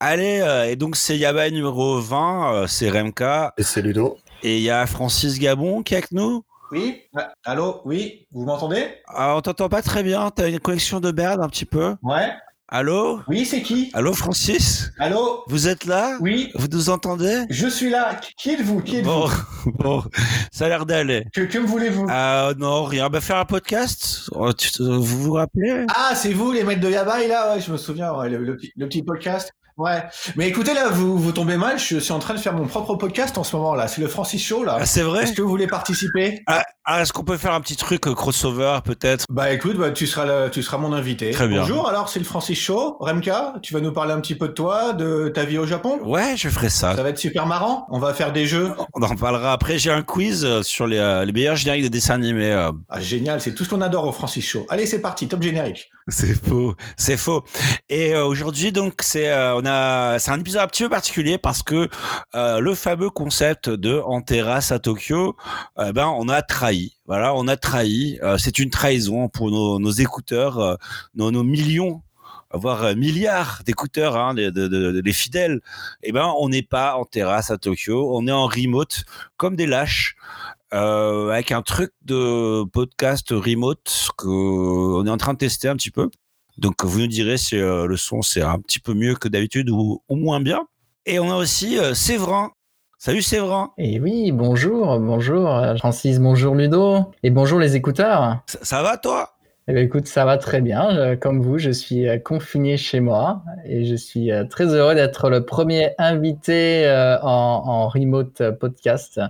Allez, euh, et donc c'est Yaba numéro 20, euh, c'est Remka. Et c'est Ludo. Et il y a Francis Gabon qui est avec nous. Oui, ah, allô, oui, vous m'entendez? Ah, On t'entend pas très bien, t'as une connexion de merde un petit peu. Ouais. Allô? Oui, c'est qui? Allô Francis? Allô? Vous êtes là? Oui. Vous nous entendez? Je suis là. Qui êtes-vous? Qui êtes-vous? Bon, bon, ça a l'air d'aller. Que, que me voulez-vous? Ah non, rien. Bah faire un podcast? Oh, tu- vous vous rappelez? Ah, c'est vous les mecs de Yabai là? Ouais, je me souviens, ouais, le, le petit- le petit podcast. Ouais. Mais écoutez là, vous, vous tombez mal, je suis en train de faire mon propre podcast en ce moment là. C'est le Francis Show là. Ah c'est vrai Est-ce que vous voulez participer Ah, ah, est-ce qu'on peut faire un petit truc euh, crossover peut-être? Bah écoute, bah, tu seras le- tu seras mon invité. Très bien. Bonjour, alors c'est le Francis Show. Remka, tu vas nous parler un petit peu de toi, de ta vie au Japon? Ouais, je ferai ça. Ça va être super marrant. On va faire des jeux. On en parlera après. J'ai un quiz euh, sur les, euh, les meilleurs génériques de dessins animés. euh. Ah, génial, c'est tout ce qu'on adore au Francis Show. Allez, c'est parti, top générique. C'est faux, c'est faux. Et aujourd'hui, donc, c'est on c'est un épisode un petit peu particulier parce que euh, le fameux concept de en terrasse à Tokyo, euh, ben, on a trahi. Voilà, on a trahi. Euh, c'est une trahison pour nos, écouteurs, euh, nos, millions voire milliards d'écouteurs, hein, les fidèles, eh ben on n'est pas en terrasse à Tokyo, on est en remote comme des lâches. avec un truc de podcast remote que on est en train de tester un petit peu. Donc vous nous direz si euh, le son c'est un petit peu mieux que d'habitude ou, ou moins bien. Et on a aussi euh, Séverin. Salut Séverin. Et oui, bonjour, bonjour euh, Francis, bonjour Ludo, et bonjour les écouteurs. Ça, ça va toi? Eh bien, écoute, ça va très bien. Je- comme vous, je suis euh, confiné chez moi et je suis euh, très heureux d'être le premier invité euh, en, en remote podcast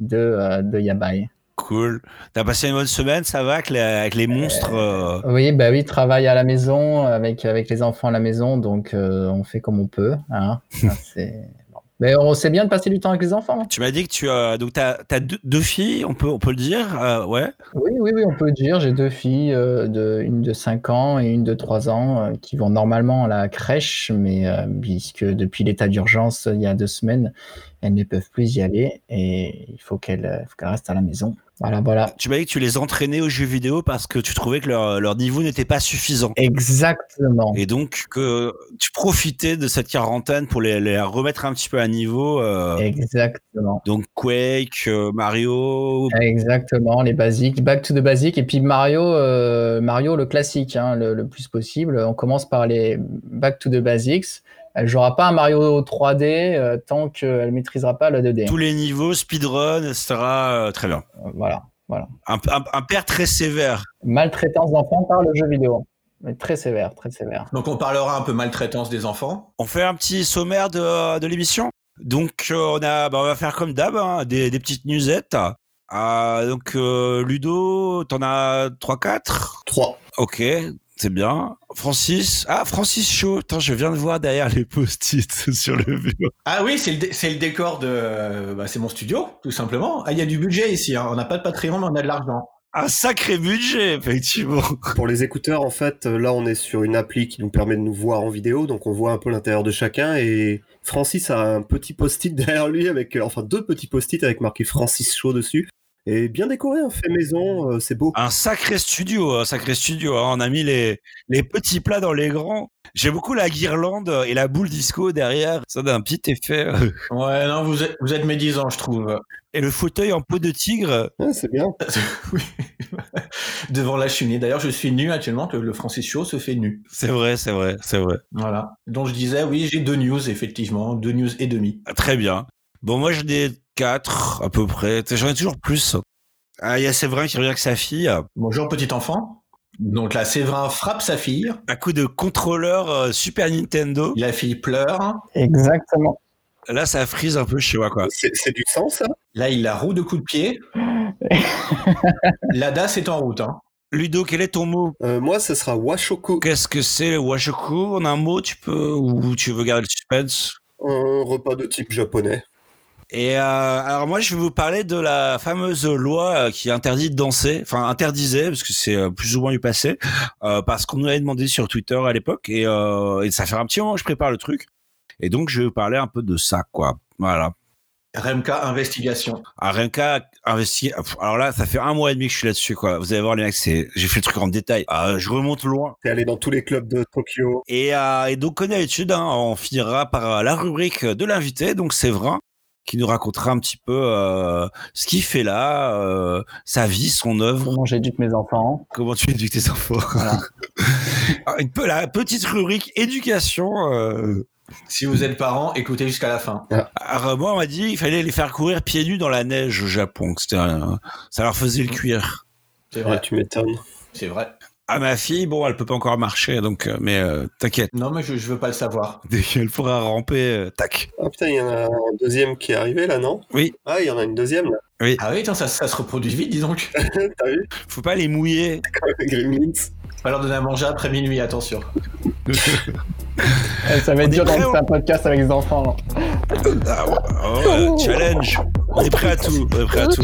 de, de Yabai. Cool. T'as passé une bonne semaine, ça va avec les, avec les monstres euh, Oui, bah oui, travail à la maison avec, avec les enfants à la maison, donc euh, on fait comme on peut. Hein. Ça, c'est- bon. Mais on sait bien de passer du temps avec les enfants. Tu m'as dit que tu as donc t'as, deux, deux filles, on peut on peut le dire, euh, ouais? Oui, oui, oui, on peut le dire. J'ai deux filles, de, une de 5 ans et une de 3 ans, qui vont normalement à la crèche, mais puisque depuis l'état d'urgence, il y a deux semaines, elles ne peuvent plus y aller et il faut qu'elles faut qu'elles restent à la maison. Voilà, voilà. Tu m'as dit que tu les entraînais aux jeux vidéo parce que tu trouvais que leur, leur niveau n'était pas suffisant. Exactement. Et donc que tu profitais de cette quarantaine pour les, les remettre un petit peu à niveau. euh, Exactement. donc Quake, euh, Mario. Exactement, les basiques, back to the basic. Et puis Mario, euh, Mario le classique, hein, le, le plus possible. On commence par les back to the basics. Elle jouera pas un Mario 3D euh, tant qu'elle maîtrisera pas le 2D. Tous les niveaux, speedrun, etc. euh, très bien. Euh, Voilà, voilà. Un, un- un père très sévère. Maltraitance d'enfants par le jeu vidéo. Mais très sévère, très sévère. Donc on parlera un peu maltraitance des enfants. On fait un petit sommaire de, de l'émission. Donc euh, on a, bah, on va faire comme d'hab, hein, des, des petites newsettes. Ah, donc euh, Ludo, t'en as 3-4 3. Ok, c'est bien. Francis, ah Francis Chaud, Attends, je viens de voir derrière les post-it sur le bureau. Ah oui, c'est le, dé- c'est le décor de... Bah, c'est mon studio, tout simplement. Ah, il y a du budget ici. hein. On n'a pas de Patreon, mais on a de l'argent. Un sacré budget, effectivement. Pour les écouteurs, en fait, là, on est sur une appli qui nous permet de nous voir en vidéo, donc on voit un peu l'intérieur de chacun. Et Francis a un petit post-it derrière lui, avec, euh, enfin deux petits post-it avec marqué Francis Show dessus et bien décoré, un fait maison, euh, c'est beau. Un sacré studio, un sacré studio. Hein. On a mis les, les petits plats dans les grands. J'ai beaucoup la guirlande et la boule disco derrière. Ça donne un petit effet. Euh. ouais, non, vous êtes, vous êtes médisant, je trouve. Et le fauteuil en peau de tigre. C'est bien. oui. Devant la cheminée. D'ailleurs, je suis nu actuellement que le Francis se fait nu. C'est vrai, c'est vrai, c'est vrai. Voilà. Donc je disais, oui, j'ai deux news, effectivement. Deux news et demi. Ah, très bien. Bon, moi, j'ai des 4 à peu près. J'en ai toujours plus. Ah, il y a Séverin qui revient avec sa fille. Bonjour petit enfant. Donc là, Séverin frappe sa fille. À coup de contrôleur euh, Super Nintendo. La fille pleure. Exactement. Là, ça frise un peu chez moi, quoi. C'est du sens Là, il la roue de coups de pied. Lada c'est en route. Hein. Ludo, quel est ton mot? Euh, moi, ce sera Washoku. Qu'est-ce que c'est Washoku? En un mot, tu peux ou tu veux garder le suspense? Un repas de type japonais. Et euh, alors moi, je vais vous parler de la fameuse loi euh, qui interdit de danser, enfin interdisait parce que c'est euh, plus ou moins du passé, euh, parce qu'on nous avait demandé sur Twitter à l'époque et, euh, et ça fait un petit moment que je prépare le truc. Et donc je vais vous parler un peu de ça, quoi. Voilà. RMK Investigation. Ah, RMK investi. Alors là, ça fait un mois et demi que je suis là-dessus, quoi. Vous allez voir, les mecs, c'est, j'ai fait le truc en détail. Ah, je remonte loin. T'es allé dans tous les clubs de Tokyo. Et, euh, et donc, comme d'habitude, hein, on finira par la rubrique de l'invité, donc c'est vrai qui nous racontera un petit peu euh, ce qu'il fait là, euh, sa vie, son œuvre. Comment j'éduque mes enfants. Comment tu éduques tes enfants. Voilà. Une peu la petite rubrique éducation. Euh... Si vous êtes parent, écoutez jusqu'à la fin. Alors, moi, on m'a dit qu'il fallait les faire courir pieds nus dans la neige au Japon. Que un... Ça leur faisait le cuir. C'est vrai. Ouais, tu m'étonnes. C'est vrai. Ah, ma fille, bon, elle peut pas encore marcher, donc, euh, mais euh, t'inquiète. Non, mais je, je veux pas le savoir. Dès qu'elle pourra ramper, euh, tac. Ah putain, il y en a un deuxième qui est arrivé là, non? Oui. Ah, il y en a une deuxième là. Oui. Ah oui, attends, ça, ça se reproduit vite, dis donc. T'as vu? Faut pas les mouiller. Gremlins. Pas leur donner à manger après minuit, attention. Eh, ça va être dur d'enregistrer un podcast avec des enfants. Ah, oh, challenge. On est prêt à tout. On est prêt à tout.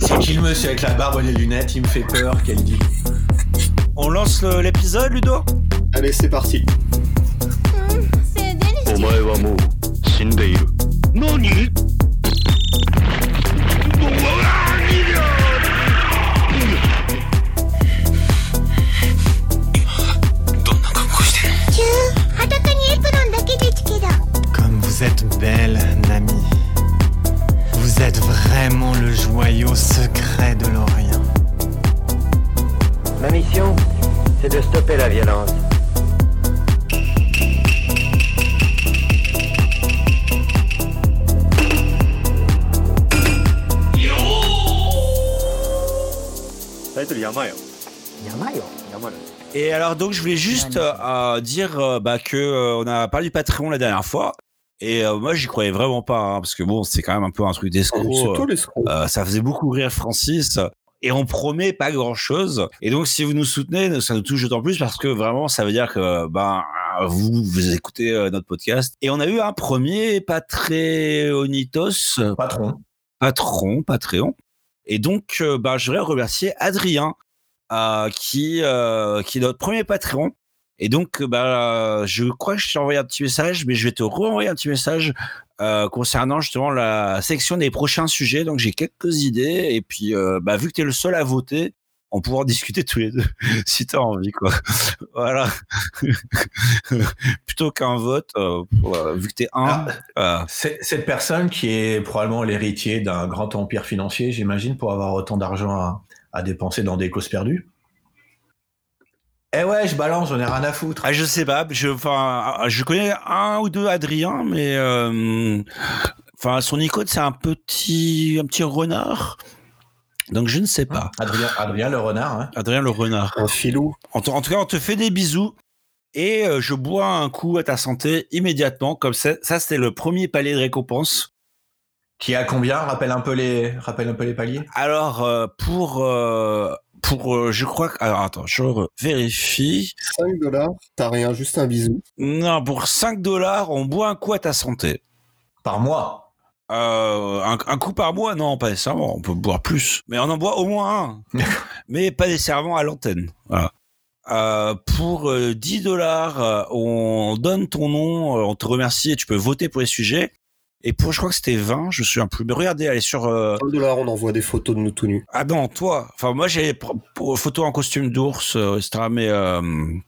C'est qui le monsieur avec la barbe et les lunettes? Il me fait peur, qu'elle dit. On lance l'épisode, Ludo Allez, c'est parti. Comme vous êtes belle, Nami. Vous êtes vraiment le joyau secret de l'Orient. Ma mission, c'est de stopper la violence. Et alors donc je voulais juste euh, dire euh, bah, que euh, on a parlé du Patreon la dernière fois. Et euh, moi j'y croyais vraiment pas hein, parce que bon c'est quand même un peu un truc d'escroc. Surtout les scrocs. Euh, ça faisait beaucoup rire Francis et on promet pas grand chose. Et donc si vous nous soutenez, ça nous touche d'autant plus parce que vraiment ça veut dire que ben vous vous écoutez euh, notre podcast. Et on a eu un premier Patreonitos, Patron. patron, Patreon. Et donc euh, ben, je voudrais remercier Adrien euh, qui euh, qui est notre premier Patreon. Et donc, euh, bah, je crois que je t'ai envoyé un petit message, mais je vais te renvoyer un petit message euh, concernant justement la section des prochains sujets. Donc, j'ai quelques idées. Et puis, euh, bah, vu que tu es le seul à voter, on pourra en discuter tous les deux, si tu as envie. quoi. voilà. Plutôt qu'un vote, euh, vu que tu es un. C'est- Cette personne qui est probablement l'héritier d'un grand empire financier, j'imagine, pour avoir autant d'argent à, à dépenser dans des causes perdues. Eh ouais, je balance, j'en ai rien à foutre. ah, je sais pas. Je, enfin, je connais un ou deux Adrien, mais. euh, Enfin, son icône, c'est un petit, un petit renard. Donc, je ne sais pas. Adrien, Adrien le renard, hein. Adrien le renard. Un filou. En, tout- en tout cas, on te fait des bisous et euh, je bois un coup à ta santé immédiatement. Comme ça, ça c'était le premier palier de récompense. Qui a combien? Rappelle un peu les, rappelle un peu les paliers. Alors euh, pour euh, pour euh, je crois que alors attends, je vérifie. 5 dollars. T'as rien, juste un bisou. Non, pour 5 dollars, on boit un coup à ta santé. Par mois. Euh, un, un coup par mois, non, pas nécessairement. On peut boire plus, mais on en boit au moins un, mais pas nécessairement à l'antenne. Voilà. Euh, pour euh, 10 dollars, euh, on donne ton nom, euh, on te remercie et tu peux voter pour les sujets. Et pour, je crois que c'était 20, je me souviens plus. Mais regardez, allez sur. euh, 5 dollars, on envoie des photos de nous tout nus. Ah non, toi. Enfin, moi j'ai pr- pour- photo en costume d'ours, euh, etc. Mais euh,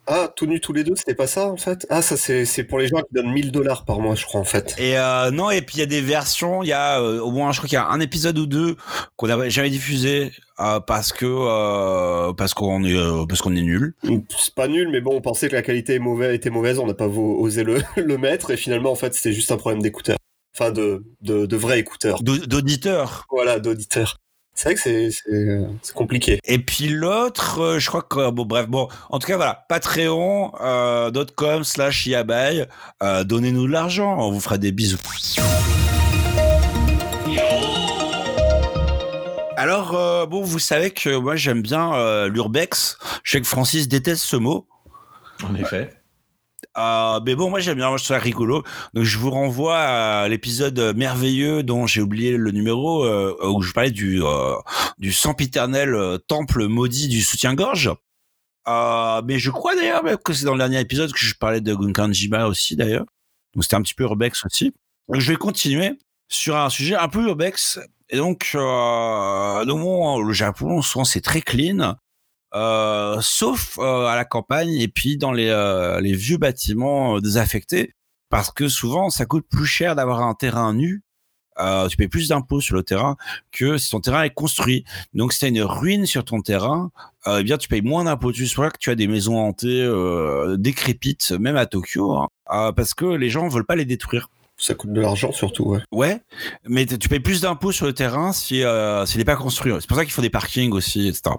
Ah, tout nus tous les deux, c'était pas ça en fait? Ah, ça c'est pour les gens qui donnent 1000 dollars par mois, je crois en fait. Et euh, non, et puis il y a des versions, il y a au moins, je crois qu'il y a un épisode ou deux qu'on n'a jamais diffusé euh, parce que euh, parce qu'on est euh, parce qu'on est nul. C'est pas nul, mais bon, on pensait que la qualité mauvaise, était mauvaise, on n'a pas osé le, le mettre, et finalement, en fait, c'était juste un problème d'écouteurs. Enfin, de, de, de vrais écouteurs. D'au- d'auditeurs. Voilà, d'auditeurs. C'est vrai que c'est- c'est euh, c'est compliqué. Et puis l'autre, euh, je crois que bon bref bon, en tout cas voilà, patreon.com slash yabai, euh, donnez-nous de l'argent, on vous fera des bisous. Alors euh, bon, vous savez que moi j'aime bien euh, l'urbex. Je sais que Francis déteste ce mot. En effet. Euh, mais bon, moi j'aime bien, moi je trouve ça rigolo. Donc je vous renvoie à l'épisode merveilleux dont j'ai oublié le numéro euh, où je parlais du euh, du sempiternel euh, temple maudit du soutien-gorge. Euh, mais je crois d'ailleurs que c'est dans le dernier épisode que je parlais de Gunkanjima aussi d'ailleurs. Donc c'était un petit peu urbex aussi. Donc je vais continuer sur un sujet un peu urbex. Et donc, euh, donc bon, le Japon, souvent, c'est très clean. Euh, sauf euh, à la campagne et puis dans les, euh, les vieux bâtiments euh, désaffectés, parce que souvent ça coûte plus cher d'avoir un terrain nu. Euh, tu payes plus d'impôts sur le terrain que si ton terrain est construit. Donc si tu as une ruine sur ton terrain, euh, eh bien tu payes moins d'impôts. Tu vois que tu as des maisons hantées euh, décrépites, même à Tokyo, hein, euh, parce que les gens veulent pas les détruire. Ça coûte de l'argent surtout, ouais. Ouais, mais tu payes plus d'impôts sur le terrain si euh, s'il n'est pas construit. C'est pour ça qu'il faut des parkings aussi, etc.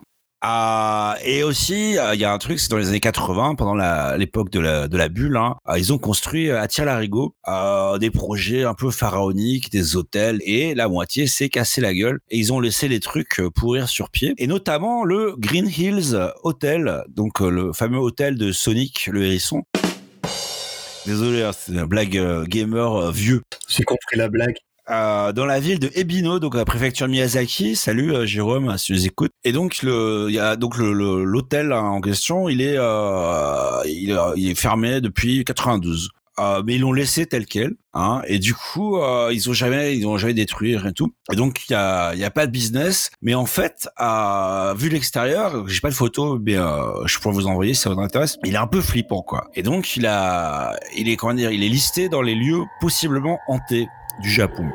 Ah, et aussi, euh, il y a un truc, c'est dans les années 80, pendant l'époque de la, bulle, hein, euh, ils ont construit euh, à Tire-Larigot euh, des projets un peu pharaoniques, des hôtels, et la moitié s'est cassé la gueule. Et ils ont laissé les trucs euh, pourrir sur pied. Et notamment le Green Hills Hotel, donc euh, le fameux hôtel de Sonic, le hérisson. Désolé, hein, c'est une blague euh, gamer euh, vieux. J'ai compris la blague. Euh, dans la ville de Ebino, donc la préfecture Miyazaki. Salut euh, Jérôme, si tu nous écoutes. Et donc le, il y a donc l'hôtel hein, en question, il est euh, il, est- il est fermé depuis 92. Euh, mais ils l'ont laissé tel quel, hein, et du coup euh, ils ont jamais ils ont jamais détruit rien tout. Et donc il y a y a pas de business, mais en fait à vu l'extérieur, j'ai pas de photo, mais euh, je pourrais vous envoyer si ça vous intéresse. Il est un peu flippant quoi. Et donc il a il est comment dire, il est listé dans les lieux possiblement hantés du Japon.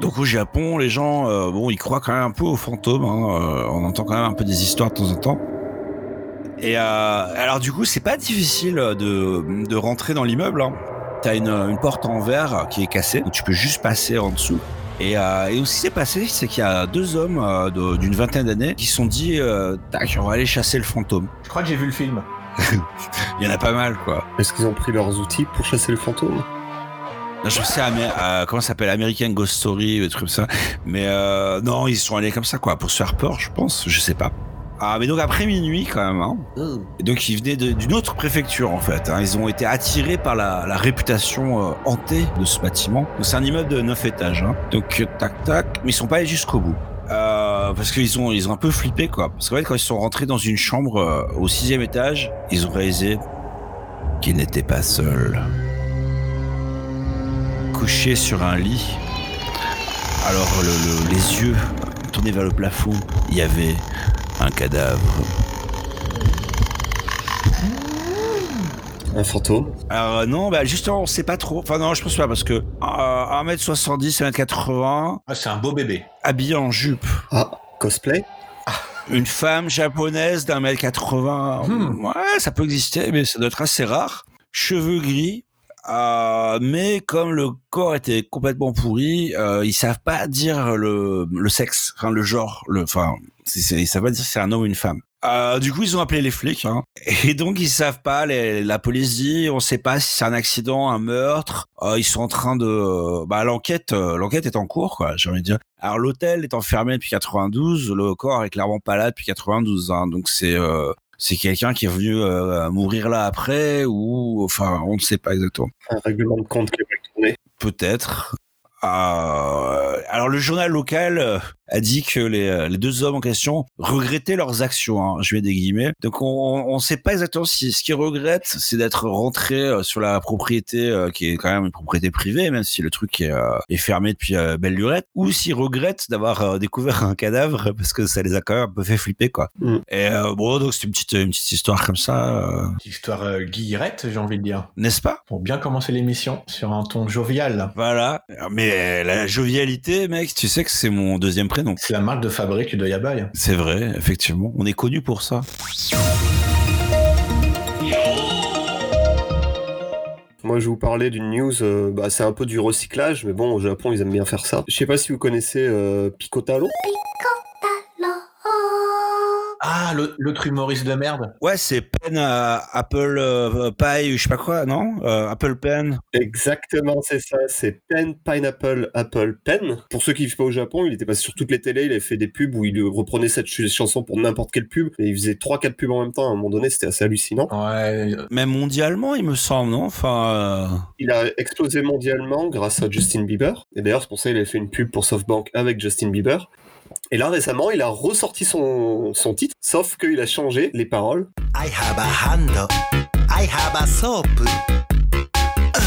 Donc au Japon, les gens, euh, bon, ils croient quand même un peu aux fantômes. hein, euh, on entend quand même un peu des histoires de temps en temps. Et euh, alors du coup, c'est pas difficile de, de rentrer dans l'immeuble. Hein. T'as une, une porte en verre qui est cassée, donc tu peux juste passer en dessous. Et, euh, et ce qui s'est passé, c'est qu'il y a deux hommes d'une vingtaine d'années qui se sont dit, euh, tac, on va aller chasser le fantôme. Je crois que j'ai vu le film. Il y en a pas mal, quoi. Est-ce qu'ils ont pris leurs outils pour chasser le fantôme? Non, Je sais, euh, comment ça s'appelle? American Ghost Story, des trucs comme ça. Mais euh, non, ils sont allés comme ça, quoi, pour se faire peur, je pense. Je sais pas. Ah, mais donc après minuit, quand même. Hein. Et donc ils venaient d'une autre préfecture, en fait. hein. Ils ont été attirés par la, la réputation euh, hantée de ce bâtiment. Donc c'est un immeuble de 9 étages. Hein. Donc tac tac, mais ils sont pas allés jusqu'au bout. Euh, parce qu'ils ont ils ont un peu flippé quoi. Parce qu'en fait quand ils sont rentrés dans une chambre euh, au sixième étage, ils ont réalisé qu'ils n'étaient pas seuls couché sur un lit. Alors le- le- les yeux tournés vers le plafond, il y avait un cadavre. Un fantôme euh, non, bah justement, on sait pas trop. Enfin non, je pense pas parce que euh, 1m70, 1m80, Ah, c'est un beau bébé. habillé en jupe. Ah, cosplay Une femme japonaise d'un mètre 80, Hmm. ouais, ça peut exister, mais ça doit être assez rare. Cheveux gris, euh, mais comme le corps était complètement pourri, euh, ils savent pas dire le, le sexe, enfin le genre, le, enfin, ils savent pas dire si c'est un homme ou une femme. Euh, du coup, ils ont appelé les flics, hein. et donc ils savent pas. Les, la police dit, on sait pas si c'est un accident, un meurtre. Euh, ils sont en train de, bah l'enquête, euh, l'enquête est en cours, quoi. J'ai envie de dire. Alors l'hôtel est enfermé depuis 92, le corps est clairement pas là depuis 92, hein, donc c'est c'est quelqu'un qui est venu euh, mourir là après ou enfin on ne sait pas exactement. Un règlement de compte qui est tourné. Peut-être. Euh, alors le journal local a dit que les, euh, les deux hommes en question regrettaient leurs actions. Hein, je mets des guillemets. Donc on ne sait pas exactement si ce qu'ils regrettent, c'est d'être rentrés euh, sur la propriété euh, qui est quand même une propriété privée, même si le truc est, euh, est fermé depuis euh, belle lurette, ou s'ils regrettent d'avoir euh, découvert un cadavre parce que ça les a quand même un peu fait flipper quoi. Mm. Et euh, bon donc c'est une petite une petite histoire comme ça, euh, Petite histoire euh, guillerette, j'ai envie de dire. n'est-ce pas? Pour bien commencer l'émission sur un ton jovial. Voilà. Mais la jovialité, mec, tu sais que c'est mon deuxième prénom. C'est la marque de fabrique de Yabai. C'est vrai, effectivement. On est connu pour ça. Moi, je vais vous parler d'une news, euh, bah, c'est un peu du recyclage, mais bon, au Japon, ils aiment bien faire ça. Je sais pas si vous connaissez euh, Picotalo. Ah, le- l'autre humoriste de merde. Ouais, c'est Pen euh, Apple euh, Pie, ou je sais pas quoi, non Euh, Apple Pen. Exactement, c'est ça, c'est Pen Pineapple Apple Pen. Pour ceux qui vivent pas au Japon, il était passé sur toutes les télés, il avait fait des pubs où il reprenait cette ch- chanson pour n'importe quelle pub, et il faisait 3-4 pubs en même temps, à un moment donné, c'était assez hallucinant. Ouais. Même mondialement, il me semble, non Enfin, euh, Il a explosé mondialement grâce à Justin Bieber, et d'ailleurs c'est pour ça qu'il avait fait une pub pour SoftBank avec Justin Bieber. Et là récemment, il a ressorti son, son titre, sauf qu'il a changé les paroles. I have a hand. I have a soap. Uh,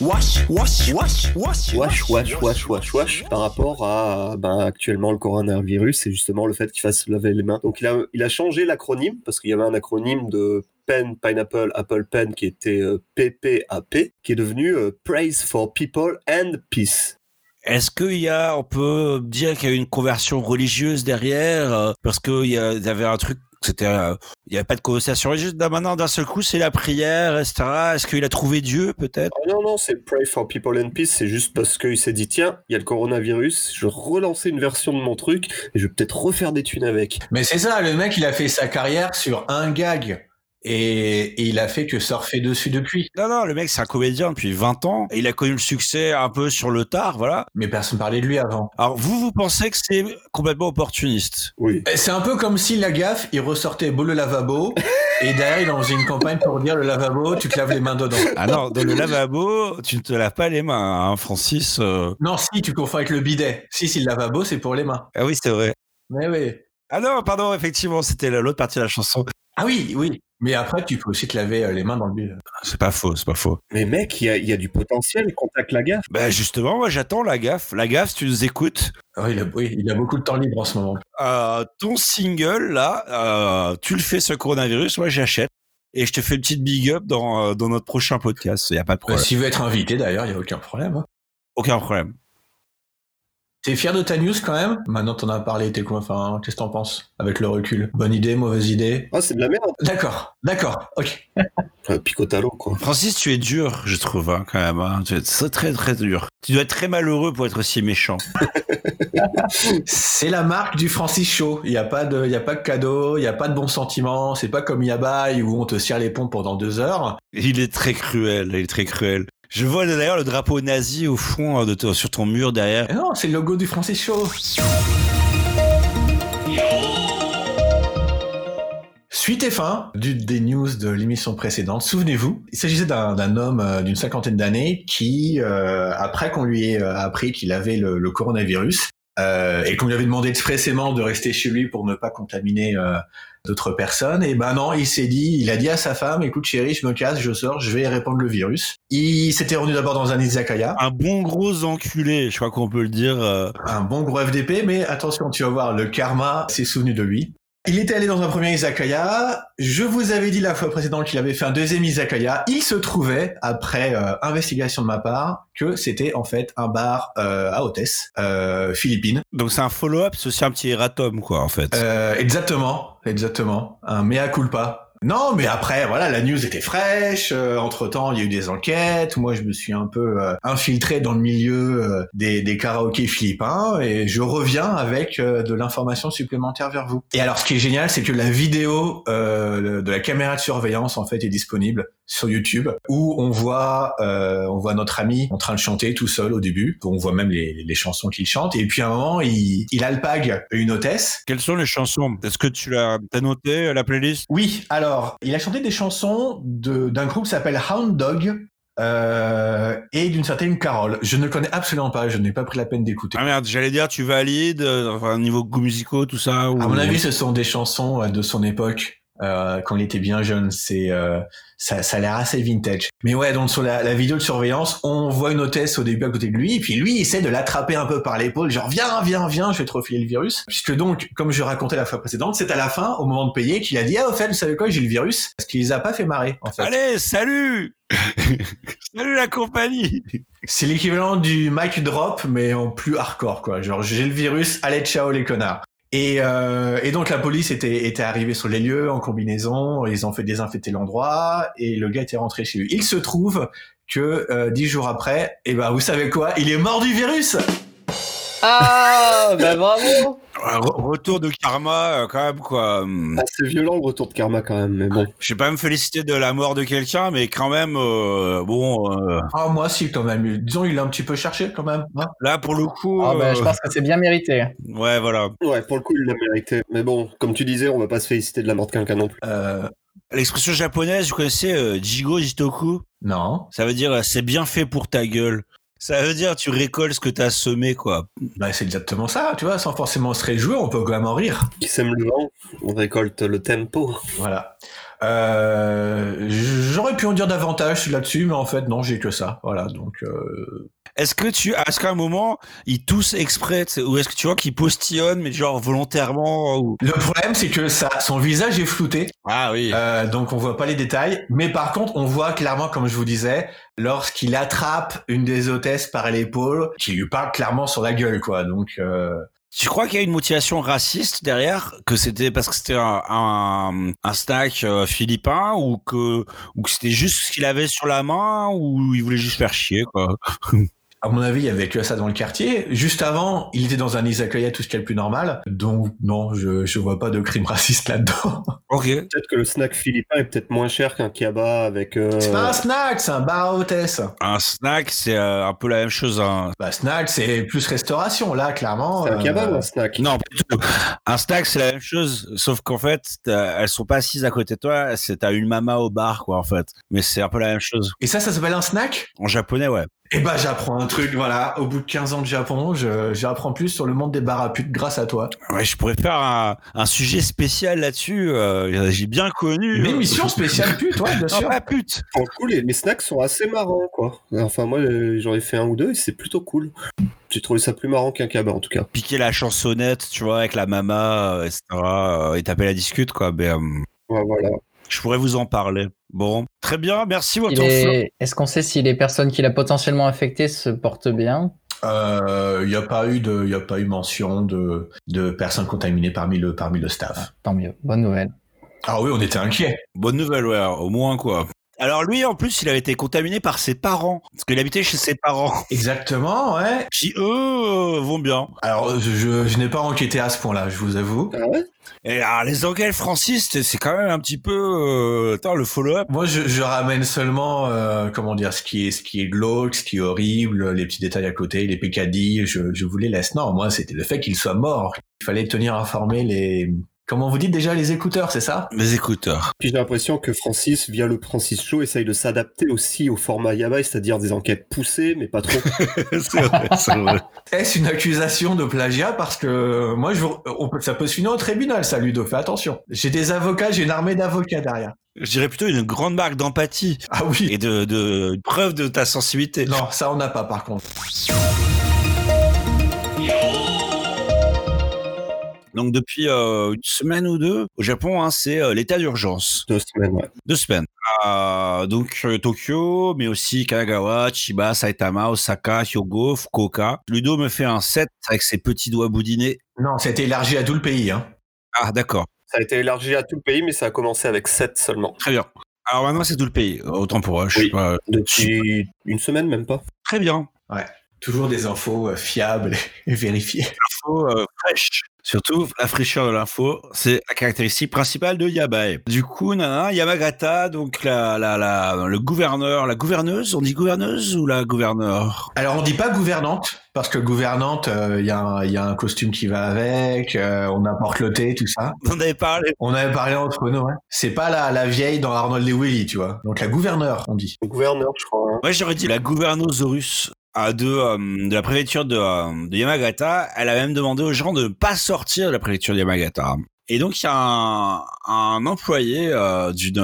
wash wash, wash, wash, wash, wash, wash, par rapport à ben, actuellement le coronavirus, c'est justement le fait qu'il fasse se laver les mains. Donc il a, il a changé l'acronyme parce qu'il y avait un acronyme de Pen, Pineapple, Apple Pen qui était euh, PPAP, qui est devenu euh, Praise for People and Peace. Est-ce qu'il y a, on peut dire qu'il y a une conversion religieuse derrière, euh, parce qu'il y, a- il y avait un truc, c'était, euh, il n'y avait pas de conversation religieuse. Maintenant, d'un seul coup, c'est la prière, etc. Est-ce qu'il a trouvé Dieu, peut-être? Ah non, non, c'est Pray for People and Peace, c'est juste parce qu'il s'est dit, tiens, il y a le coronavirus, je vais relancer une version de mon truc et je vais peut-être refaire des thunes avec. Mais c'est ça, le mec, il a fait sa carrière sur un gag. Et, et il a fait que surfer dessus depuis. Non, non, le mec, c'est un comédien depuis 20 ans. Et il a connu le succès un peu sur le tard, voilà. Mais personne parlait de lui avant. Alors, vous, vous pensez que c'est complètement opportuniste? Oui. Et C'est un peu comme si la gaffe, il ressortait beau le lavabo, et derrière, il en faisait une campagne pour dire le lavabo, tu te laves les mains dedans. Ah non, dans le lavabo, tu ne te laves pas les mains, hein, Francis. euh. Non, si, tu confonds avec le bidet. Si, si, le lavabo, c'est pour les mains. Ah oui, c'est vrai. Mais oui. Ah non, pardon, effectivement, c'était la- l'autre partie de la chanson. Ah oui, oui. Mais après, tu peux aussi te laver euh, les mains dans le bidet. C'est pas faux, c'est pas faux. Mais mec, il y a, il y a du potentiel, contacte la gaffe. Ben justement, moi j'attends la gaffe. La gaffe, si tu nous écoutes. Oui, il a, oui, il a beaucoup de temps libre en ce moment. Euh, ton single, là, euh, tu le fais ce coronavirus, moi j'achète. Et je te fais une petite big up dans, euh, dans notre prochain podcast. Il n'y a pas de Euh, problème. S'il veut être invité, d'ailleurs, il n'y a aucun problème. hein. Aucun problème. T'es fier de ta news quand même? Maintenant, t'en as parlé, t'es quoi Enfin, qu'est-ce que t'en penses Avec le recul? Bonne idée, mauvaise idée? Ah, c'est de la merde. D'accord, d'accord, ok. Picotalo, quoi. Francis, tu es dur, je trouve, hein, quand même. hein. Tu es très, très, très dur. Tu dois être très malheureux pour être aussi méchant. C'est la marque du Francis Show. Il n'y a pas de, y a pas de cadeau, il n'y a pas de bons sentiments. C'est pas comme Yabai où on te serre les pompes pendant deux heures. Il est très cruel, il est très cruel. Je vois d'ailleurs le drapeau nazi au fond euh, sur ton mur derrière. Et non, c'est le logo du Francis Show. Suite et fin des news de l'émission précédente. Souvenez-vous, il s'agissait d'un homme euh, d'une cinquantaine d'années qui, euh, après qu'on lui ait appris qu'il avait le, le coronavirus et qu'on lui avait demandé expressément de rester chez lui pour ne pas contaminer d'autres personnes, et ben non, il s'est dit, il a dit à sa femme, écoute chérie, je me casse, je sors, je vais répandre le virus. Il s'était rendu d'abord dans un izakaya, Un bon gros enculé, je crois qu'on peut le dire. euh. un bon gros FDP, mais attention, tu vas voir, le karma s'est souvenu de lui. Il était allé dans un premier izakaya. Je vous avais dit la fois précédente qu'il avait fait un deuxième izakaya. Il se trouvait, après euh, investigation de ma part, que c'était en fait un bar euh, à hôtesse, euh, philippine. Donc c'est un follow-up, c'est aussi un petit erratum, quoi, en fait. Euh, exactement, exactement. Un mea culpa. Non, mais après, voilà, la news était fraîche. entre temps, il y a eu des enquêtes. Moi, je me suis un peu euh, infiltré dans le milieu euh, des, des karaokés philippins et je reviens avec euh, de l'information supplémentaire vers vous. Et alors, ce qui est génial, c'est que la vidéo euh, de la caméra de surveillance en fait est disponible sur YouTube où on voit euh, on voit notre ami en train de chanter tout seul au début. On voit même les, les chansons qu'il chante et puis à un moment, il, il alpague une hôtesse Quelles sont les chansons? Est-ce que tu l'as t'as noté euh, la playlist? Oui, alors, il a chanté des chansons de- d'un groupe qui s'appelle Hound Dog euh, et d'une certaine Carole. Je ne connais absolument pas, je n'ai pas pris la peine d'écouter. Ah merde, j'allais dire, tu valides, euh, enfin, niveau goût musicaux, tout ça ou... À mon avis, ce sont des chansons euh, de son époque. Euh, quand il était bien jeune, c'est euh, ça, ça a l'air assez vintage. Mais ouais, donc sur la, la vidéo de surveillance, on voit une hôtesse au début à côté de lui, et puis lui il essaie de l'attraper un peu par l'épaule, genre viens, viens, viens, je vais te refiler le virus. Puisque donc, comme je racontais la fois précédente, c'est à la fin, au moment de payer, qu'il a dit ah au fait, vous savez quoi, j'ai le virus, parce qu'il les a pas fait marrer. En fait. Allez, salut Salut la compagnie C'est l'équivalent du mic drop, mais en plus hardcore, quoi. Genre, j'ai le virus, allez, ciao les connards. Et, euh, et donc la police était, arrivée sur les lieux en combinaison, ils ont fait désinfecter l'endroit et le gars était rentré chez lui. Il se trouve que euh, dix jours après, et ben vous savez quoi, il est mort du virus. Ah, bah bravo Retour de karma, euh, quand même, quoi. Hum, Assez violent le retour de karma quand même, mais bon. Je vais pas me féliciter de la mort de quelqu'un, mais quand même, euh, bon, euh, Ah moi si quand même, disons il l'a un petit peu cherché quand même. hein. là, pour le coup... Ah, bah, je euh, pense que c'est bien mérité. Ouais, voilà. Ouais, pour le coup, il l'a mérité. Mais bon, comme tu disais, on va pas se féliciter de la mort de quelqu'un non plus. Euh, L'expression japonaise, vous connaissez euh, Jigo Jitoku? Non, Ça veut dire euh, c'est bien fait pour ta gueule. Ça veut dire tu récoltes ce que t'as semé, quoi. bah c'est exactement ça, tu vois, sans forcément se réjouir, on peut quand même en rire. Qui sème le vent, on récolte le tempo. Voilà. Euh, J'aurais pu en dire davantage là-dessus, mais en fait, non, j'ai que ça. Voilà, donc. Euh... Est-ce que tu, est-ce qu'à un moment, ils toussent exprès, ou est-ce que tu vois qu'ils postillonnent, mais genre volontairement ou... Le problème, c'est que ça, son visage est flouté. Ah oui. Euh, donc on voit pas les détails, mais par contre, on voit clairement, comme je vous disais, lorsqu'il attrape une des hôtesses par l'épaule, qui lui parle clairement sur la gueule, quoi. Donc. Euh... Tu crois qu'il y a une motivation raciste derrière? Que c'était parce que c'était un, un, un snack euh, philippin ou que, ou que c'était juste ce qu'il avait sur la main ou il voulait juste faire chier quoi? À mon avis, il y avait que ça dans le quartier. Juste avant, il était dans un izakaya, tout ce qui est le plus normal. Donc, non, je, je vois pas de crime raciste là-dedans. Ok. Peut-être que le snack philippin est peut-être moins cher qu'un kebab avec. Euh... C'est pas un snack, c'est un bar à hôtesse. Un snack, c'est euh, un peu la même chose. Hein. Bah, snack, c'est plus restauration. Là, clairement. C'est un euh, kebab ou un snack Non, pas du tout. Un snack, c'est la même chose, sauf qu'en fait, elles sont pas assises à côté de toi. C'est t'as une mama au bar, quoi, en fait. Mais c'est un peu la même chose. Et ça, ça s'appelle un snack? En japonais, ouais. Eh ben, j'apprends un truc, voilà. Au bout de 15 ans de Japon, je- j'apprends plus sur le monde des bars à putes grâce à toi. Ouais, je pourrais faire un, un sujet spécial là-dessus. euh, J'ai bien connu. Une émission spéciale pute, ouais, bien sûr. pas pute. Coup, les, les snacks sont assez marrants, quoi. Enfin, moi, euh, j'en ai fait un ou deux et c'est plutôt cool. J'ai trouvé ça plus marrant qu'un kebab, en tout cas. Piquer la chansonnette, tu vois, avec la mama, euh, etc. euh, et taper la discute, quoi. Mais, euh, Ouais, voilà. je pourrais vous en parler. Bon, très bien, merci est- Est-ce qu'on sait si les personnes qu'il a potentiellement affectées se portent bien Il n'y a pas eu de, y a pas eu mention de, de personnes contaminées parmi le, parmi le staff. Tant mieux, bonne nouvelle. Ah oui, on était inquiets. Bonne nouvelle, ouais, au moins, quoi. Alors lui, en plus, il avait été contaminé par ses parents, parce qu'il habitait chez ses parents, Exactement, ouais. qui eux euh, vont bien. Alors, je, je, je n'ai pas enquêté à ce point-là, je vous avoue. Ah ouais? Et alors, les enquêtes Francis, c'est- c'est quand même un petit peu, euh, attends, le follow-up. Moi, je, je ramène seulement, euh, comment dire, ce qui est, ce qui est glauque, ce qui est horrible, les petits détails à côté, les pécadilles. Je, je vous les laisse. Non, moi, c'était le fait qu'il soit mort. Il fallait tenir informé les. Comment vous dites déjà les écouteurs, c'est ça? Les écouteurs. Puis j'ai l'impression que Francis, via le Francis Show, essaye de s'adapter aussi au format Yabai, c'est-à-dire des enquêtes poussées, mais pas trop. c'est vrai, c'est vrai. Est-ce une accusation de plagiat? Parce que moi, je, vous- on peut, ça peut se finir au tribunal, ça, Ludo. Fais attention. J'ai des avocats, j'ai une armée d'avocats derrière. Je dirais plutôt une grande marque d'empathie Ah oui. et de, de une preuve de ta sensibilité. Non, ça, on n'a pas, par contre. Donc depuis euh, une semaine ou deux, au Japon, hein, c'est euh, l'état d'urgence. Deux semaines, ouais. Deux semaines. Euh, donc euh, Tokyo, mais aussi Kanagawa, Chiba, Saitama, Osaka, Hyogo, Fukuoka. Ludo me fait un set avec ses petits doigts boudinés. Non, c'était élargi à tout le pays. Hein. Ah d'accord, Ça a été élargi à tout le pays, mais ça a commencé avec 7 seulement. très bien. Alors maintenant c'est tout le pays, autant pour moi. Je Oui. suis pas- Depuis une semaine, même pas. Très bien. Toujours des infos euh, fiables et vérifiées. Info euh, fraîche. Surtout, la fraîcheur de l'info, c'est la caractéristique principale de Yabai. Du coup, nana, Yamagata, donc la, la, la, le gouverneur, la gouverneuse, on dit gouverneuse ou la gouverneur? Alors, on dit pas gouvernante, parce que gouvernante, il y, a un- y a un costume qui va avec, euh, on apporte le thé, tout ça. On avait parlé. On avait parlé entre nous, hein. C'est pas la, la vieille dans Arnold et Willy, tu vois. Donc, la gouverneure, on dit. Le gouverneur, je crois. hein. Moi, j'aurais dit la gouvernosaurus euh, de, euh, de la préfecture de, euh, de Yamagata. Elle a même demandé aux gens de ne pas sortir de la préfecture de Yamagata. Et donc, il y a un, employé euh, d'une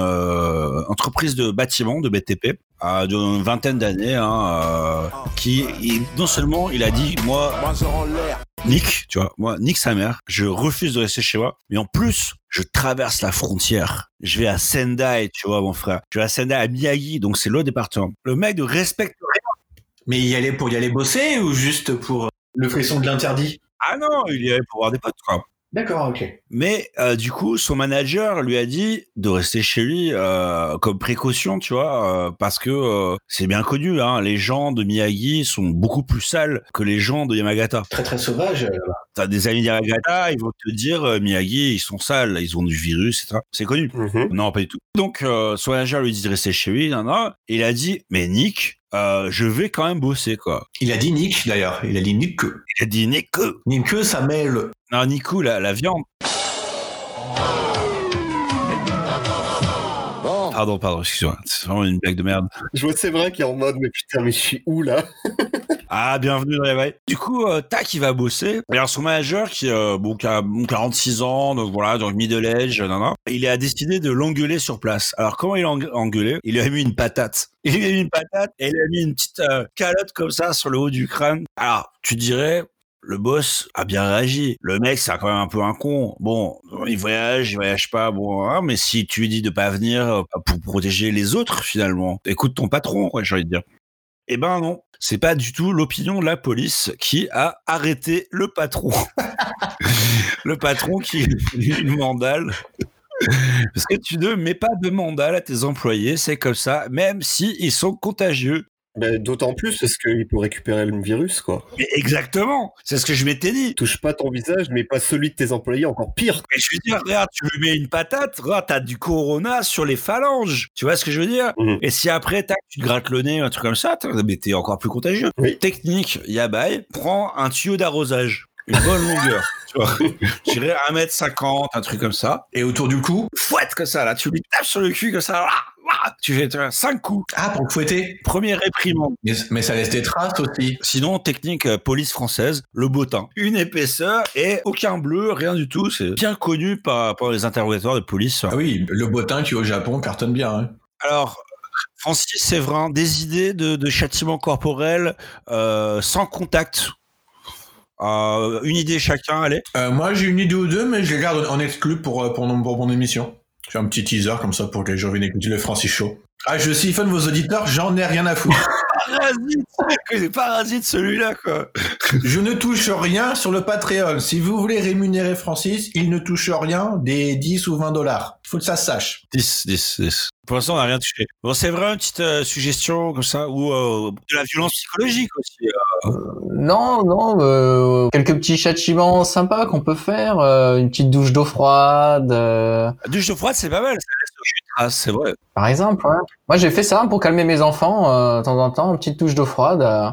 entreprise de bâtiment, de BTP, d'une vingtaine d'années, hein, qui, non seulement il a dit, moi, Nick, tu vois, moi, Nick sa mère, je refuse de rester chez moi, mais en plus, je traverse la frontière. Je vais à Sendai, tu vois, mon frère. Je vais à Sendai, à Miyagi, donc c'est l'autre département. Le mec ne respecte Mais y aller pour y aller bosser ou juste pour euh, le frisson de l'interdit? Ah non, il y allait pour voir des potes, quoi. D'accord, ok. Mais euh, du coup, son manager lui a dit de rester chez lui euh, comme précaution, tu vois, euh, parce que c'est bien connu, hein, les gens de Miyagi sont beaucoup plus sales que les gens de Yamagata. Très très sauvage. euh, T'as des amis de Yamagata, ils vont te dire Miyagi, ils sont sales, ils ont du virus, etc. C'est connu. Mhm. Non, pas du tout. Donc, son manager lui dit de rester chez lui, nan, nan, et il a dit, mais Nick, euh, je vais quand même bosser, quoi. Il a dit Nick d'ailleurs. Il a dit Nick. Il a dit Nick, euh, Nick, ça mêle. Non, Nico, la, la viande. Pardon, pardon, excuse-moi. C'est vraiment une blague de merde. Je vois c'est vrai qu'il est en mode, mais putain, mais je suis où là? Ah, bienvenue dans bails. Du coup, euh, tac, il va bosser. Alors, son manager, qui, euh, bon, qui a bon, 46 ans, donc voilà, donc middle age, nan, nan, il a décidé de l'engueuler sur place. Alors, comment il l'a eng- engueulé? Il lui a mis une patate. Il lui a mis une patate et il lui a mis une petite euh, calotte comme ça sur le haut du crâne. Alors, tu dirais, le boss a bien réagi. Le mec, c'est quand même un peu un con. Bon, il voyage, il voyage pas, bon, hein, mais si tu lui dis de pas venir euh, pour protéger les autres, finalement, écoute ton patron, quoi, j'ai envie de dire. Eh ben non, c'est pas du tout l'opinion de la police qui a arrêté le patron. le patron qui est une mandale. Parce que tu ne mets pas de mandale à tes employés, c'est comme ça, même si ils sont contagieux. Ben, D'autant plus parce qu'il peut récupérer le virus, quoi. Mais exactement, c'est ce que je m'étais dit. Touche pas ton visage, mais pas celui de tes employés, encore pire. Et je veux dire, regarde, tu lui mets une patate, regarde, t'as du corona sur les phalanges. Tu vois ce que je veux dire? Mhm. Et si après, tac, tu te grattes le nez, un truc comme ça, mais t'es encore plus contagieux. Oui. Technique, Yabai, prends un tuyau d'arrosage. Une bonne longueur. tu vois? Je dirais 1m50, un truc comme ça. Et autour du cou Fouette comme ça, là. Tu lui tapes sur le cul comme ça. Tu fais 5 coups. Ah, pour le fouetter Premier réprimande. mais, mais ça laisse des traces aussi. Sinon, technique euh, police française, le bottin. Une épaisseur et aucun bleu, rien du tout. C'est bien connu par, par les interrogateurs de police. Ah oui, le bottin qui au Japon cartonne bien. hein. Alors, Francis Séverin, des idées de, de châtiment corporel euh, sans contact? Euh, une idée chacun, allez. Euh, moi, j'ai une idée ou deux, mais je les garde en exclu pour, pour mon émission. J'ai un petit teaser comme ça pour que les gens viennent écouter le Francis Show. Ah, je siphonne vos auditeurs, j'en ai rien à foutre. Parasite parasite celui-là, quoi je ne touche rien sur le Patreon. Si vous voulez rémunérer Francis, il ne touche rien des 10 ou 20 dollars. Il faut que ça se sache. 10, 10, 10. Pour l'instant, on n'a rien touché. Bon, c'est vrai, une petite euh, suggestion comme ça, ou euh, de la violence psychologique aussi. euh. Non, non, euh, quelques petits châtiments sympas qu'on peut faire, euh, une petite douche d'eau froide, euh, La douche de froide, c'est pas mal, ça laisse trace, c'est vrai. par exemple. ouais. Moi, j'ai fait ça pour calmer mes enfants euh, de temps en temps, une petite douche d'eau froide. euh,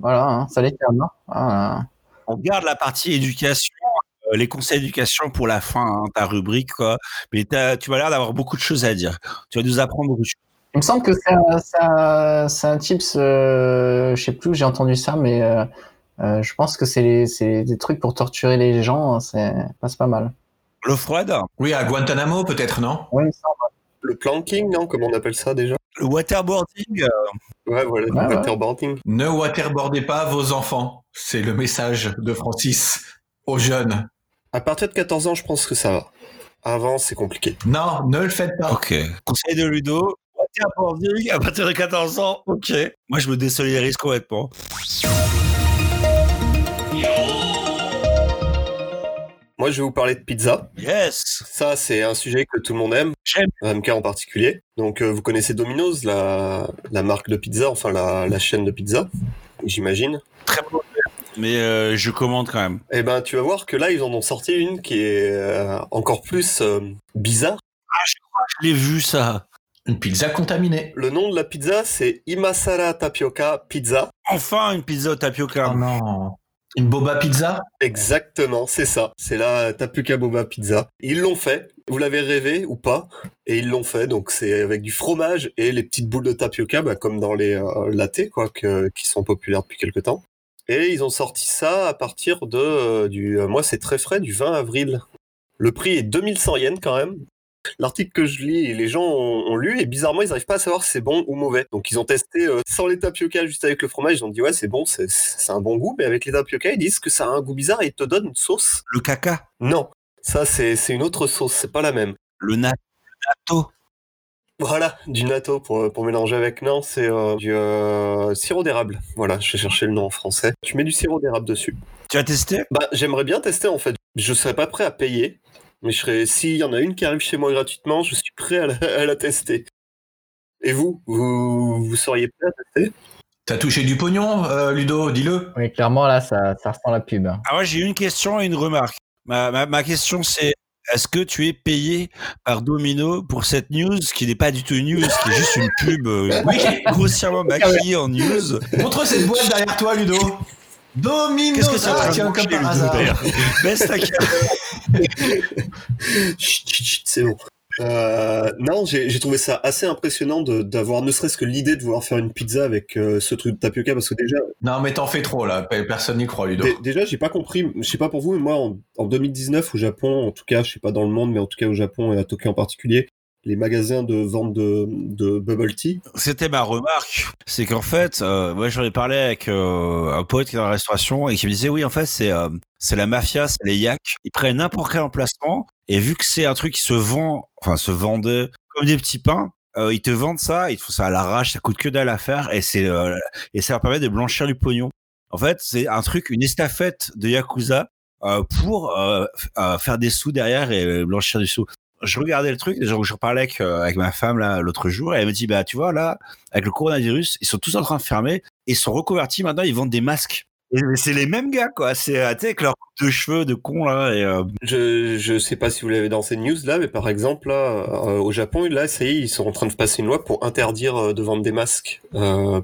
voilà, hein, ça les calme. hein. Voilà. On garde la partie éducation, euh, les conseils d'éducation pour la fin, hein, ta rubrique, quoi. Mais tu as l'air d'avoir beaucoup de choses à dire. Tu vas nous apprendre beaucoup de choses. Il me semble que c'est un, un, tips, euh, je sais plus où j'ai entendu ça, mais euh, euh, je pense que c'est des trucs pour torturer les gens, hein, c'est passe pas mal. L'eau froide, Oui, à Guantanamo, peut-être, non? Oui, il me semble. Le planking, non Comment on appelle ça déjà? Le waterboarding, euh, Ouais, voilà, ouais. waterboarding. Ne waterboardez pas vos enfants. C'est le message de Francis aux jeunes. À partir de 14 ans, je pense que ça va. Avant, c'est compliqué. Non, ne le faites pas. ok. Conseil de Ludo, waterboarding à partir de 14 ans, ok. Moi, je me désolidarise complètement. Moi, je vais vous parler de pizza. Yes Ça, c'est un sujet que tout le monde aime. J'aime. MK en particulier. Donc, euh, vous connaissez Domino's, la, la marque de pizza, enfin la, la chaîne de pizza, j'imagine. Très bon. Mais euh, je commande quand même. Eh ben, tu vas voir que là, ils en ont sorti une qui est euh, encore plus euh, bizarre. Je l'ai vu, ça. Une pizza contaminée. Le nom de la pizza, c'est Imasara Tapioca Pizza. Enfin, une pizza au tapioca. Oh non. Une boba pizza Exactement, c'est ça. C'est la Tapioca Boba Pizza. Ils l'ont fait. Vous l'avez rêvé ou pas? Et ils l'ont fait. Donc c'est avec du fromage et les petites boules de tapioca, bah, comme dans les euh, latés, quoi, qui sont populaires depuis quelque temps. Et ils ont sorti ça à partir de euh, du. euh, moi, c'est très frais, du 20 avril. Le prix est 2100 yens quand même. L'article que je lis, les gens ont, ont lu et bizarrement, ils n'arrivent pas à savoir si c'est bon ou mauvais. Donc, ils ont testé euh, sans les tapioca, juste avec le fromage. Ils ont dit, ouais, c'est bon, c'est- un bon goût. Mais avec les tapioca, ils disent que ça a un goût bizarre et ils te donnent une sauce. Le caca. Non, ça, c'est c'est une autre sauce, c'est pas la même. Le na- natto. Voilà, du natto pour, pour mélanger avec. Non, c'est euh, du euh, sirop d'érable. Voilà, je vais chercher le nom en français. Tu mets du sirop d'érable dessus. Tu as testé? Bah, j'aimerais bien tester en fait. Je serais pas prêt à payer, mais je serais. S'il y en a une qui arrive chez moi gratuitement, je suis prêt à la, à la tester. Et vous, vous, vous seriez prêt à tester? T'as touché du pognon, euh, Ludo? Dis-le. Oui, clairement, là, ça, ça ressent la pub. hein. Ah ouais, j'ai une question et une remarque. Ma, ma, ma question c'est est-ce que tu es payé par Domino pour cette news qui n'est pas du tout une news, qui est juste une pub euh, grossièrement maquillée en news? Montre cette boîte derrière toi, Ludo. Domino Qu'est-ce que c'est en Ah, tiens, comme par hasard. d'ailleurs Baisse ta caméra. Chut, chut, chut, c'est bon. Euh, non, j'ai j'ai trouvé ça assez impressionnant de- d'avoir ne serait-ce que l'idée de vouloir faire une pizza avec euh, ce truc de tapioca parce que déjà, Non, mais t'en fais trop là. Personne n'y croit, Ludo. dé- déjà j'ai pas compris. Je sais pas pour vous, mais moi en, en 2019 au Japon, en tout cas, je sais pas dans le monde, mais en tout cas au Japon et à Tokyo en particulier, les magasins de vente de, bubble tea. C'était ma remarque, c'est qu'en fait, euh, moi j'en ai parlé avec euh, un pote qui est dans la restauration et qui me disait oui en fait c'est euh, c'est la mafia, c'est les yaks, ils prennent n'importe quel emplacement et vu que c'est un truc qui se vend, enfin se vendait comme des petits pains, ils te vendent ça, ils font ça à l'arrache, ça coûte que dalle à faire et c'est et ça leur permet de blanchir du pognon. En fait, c'est un truc, une estafette de yakuza pour faire des sous derrière et blanchir du sou. Je regardais le truc, genre je parlais avec, euh, avec ma femme là l'autre jour et elle me dit bah tu vois là avec le coronavirus ils sont tous en train de fermer et ils sont reconvertis maintenant ils vendent des masques. C'est les mêmes gars quoi, c'est euh, avec leurs coupes de cheveux de con là et euh, Je je sais pas si vous l'avez dans ces news là, mais par exemple là euh, au Japon, là ça y est, ils sont en train de passer une loi pour interdire de vendre des masques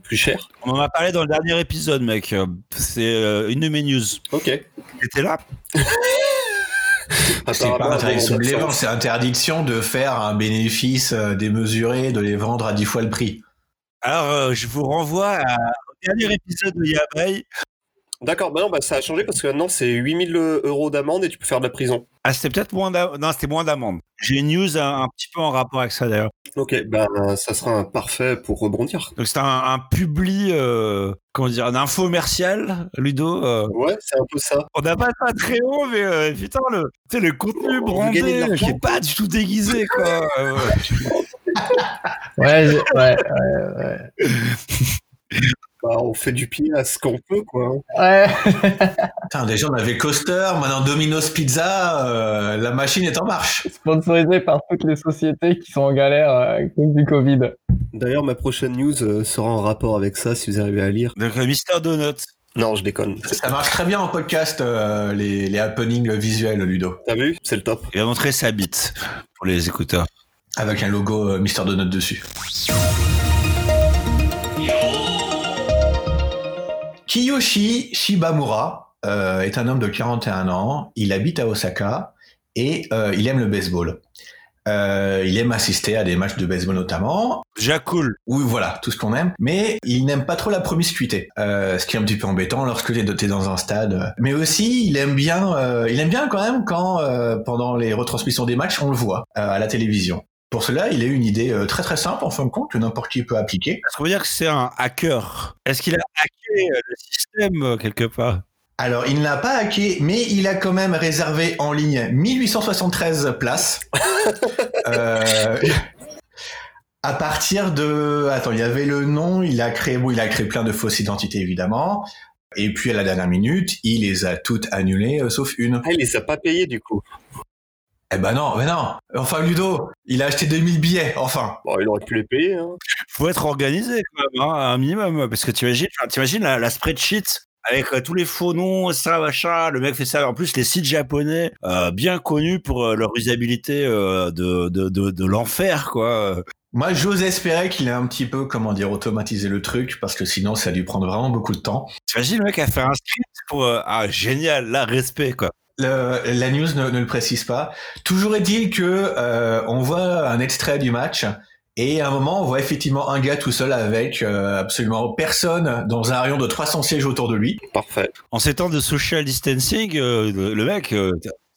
plus chers. on en a parlé dans le dernier épisode mec, c'est une de mes news. Ok. T'étais là? C'est pas interdiction de les vendre, c'est interdiction de faire un bénéfice euh, démesuré, de les vendre à 10 fois le prix. Alors euh, je vous renvoie à- au dernier épisode de Yabai. D'accord, bah non, bah ça a changé parce que maintenant c'est 8000 euros d'amende et tu peux faire de la prison. Ah c'était peut-être moins d'amende. Non c'était moins d'amende. J'ai une news un, un petit peu en rapport avec ça d'ailleurs. Ok, bah ça sera un parfait pour rebondir. Donc c'est un, un publi, euh, comment dire, un infomercial, Ludo. euh. Ouais, c'est un peu ça. On n'a pas ça très haut, mais euh, putain, le, tu sais, le contenu de brandé, qui est pas du tout déguisé, quoi. Euh, Ouais, ouais, ouais, ouais. Bah, on fait du pied à ce qu'on peut, quoi. Ouais. Putain, déjà on avait Coaster, maintenant Domino's Pizza, euh, la machine est en marche. Sponsorisé par toutes les sociétés qui sont en galère euh, à cause du Covid. D'ailleurs, ma prochaine news euh, sera en rapport avec ça si vous arrivez à lire. Donc, euh, Mister Donut. Non, je déconne. Ça marche très bien en podcast, euh, les, les happenings visuels, Ludo. T'as vu? C'est le top. Il va montrer sa bite pour les écouteurs. Avec un logo euh, Mister Donut dessus. Kiyoshi Shibamura euh, est un homme de 41 ans. Il habite à Osaka et euh, il aime le baseball. Euh, il aime assister à des matchs de baseball notamment. Déjà cool. Oui, voilà, tout ce qu'on aime. Mais il n'aime pas trop la promiscuité, euh, ce qui est un petit peu embêtant lorsque t'es t'es dans un stade. Mais aussi, il aime bien, euh, il aime bien quand même quand euh, pendant les retransmissions des matchs, on le voit euh, à la télévision. Pour cela, il a eu une idée euh, très très simple en fin de compte que n'importe qui peut appliquer. Est-ce qu'on veut dire que c'est un hacker Est-ce qu'il a hacké euh, le système euh, quelque part? Alors, il ne l'a pas hacké, mais il a quand même réservé en ligne 1873 places. Euh, à partir de, attends, il y avait le nom, il a créé, bon, il a créé plein de fausses identités évidemment. Et puis à la dernière minute, il les a toutes annulées, euh, sauf une. Ah, il les a pas payés, du coup. Eh ben non, mais non. Enfin Ludo, il a acheté 2000 billets, enfin. Bon, il aurait pu les payer, hein. Faut être organisé quand même, hein, un minimum, parce que tu imagines, t'imagines la, la spreadsheet avec euh, tous les faux noms, ça, machin. Le mec fait ça. En plus, les sites japonais, euh, bien connus pour euh, leur usabilité euh, de, de, de, de l'enfer, quoi. Moi, j'ose espérer qu'il a un petit peu, comment dire, automatisé le truc, parce que sinon, ça a dû prendre vraiment beaucoup de temps. T'imagines le mec a fait un script pour euh, ah génial, là respect quoi. Le- la news ne, ne le précise pas. Toujours est-il que euh, on voit un extrait du match et à un moment on voit effectivement un gars tout seul avec euh, absolument personne dans un rayon de 300 sièges autour de lui. Parfait. En ces temps de social distancing, euh, le, le mec, euh,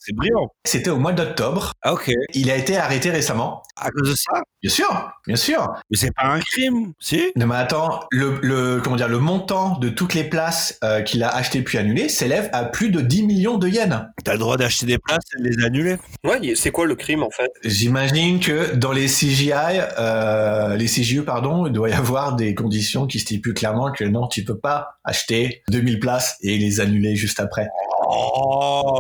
c'est brillant. C'était au mois d'octobre. Ah ok. Il a été arrêté récemment. À cause de ça? Bien sûr, bien sûr. Mais c'est pas un crime, si? Non mais attends, le, le comment dire, le montant de toutes les places euh, qu'il a achetées puis annulées s'élève à plus de 10 millions de yens. T'as le droit d'acheter des places et de les annuler. Ouais, c'est quoi le crime, en fait? J'imagine que dans les CGI, euh, les CGU, pardon, il doit y avoir des conditions qui stipulent clairement que non, tu peux pas acheter 2000 places et les annuler juste après. Oh,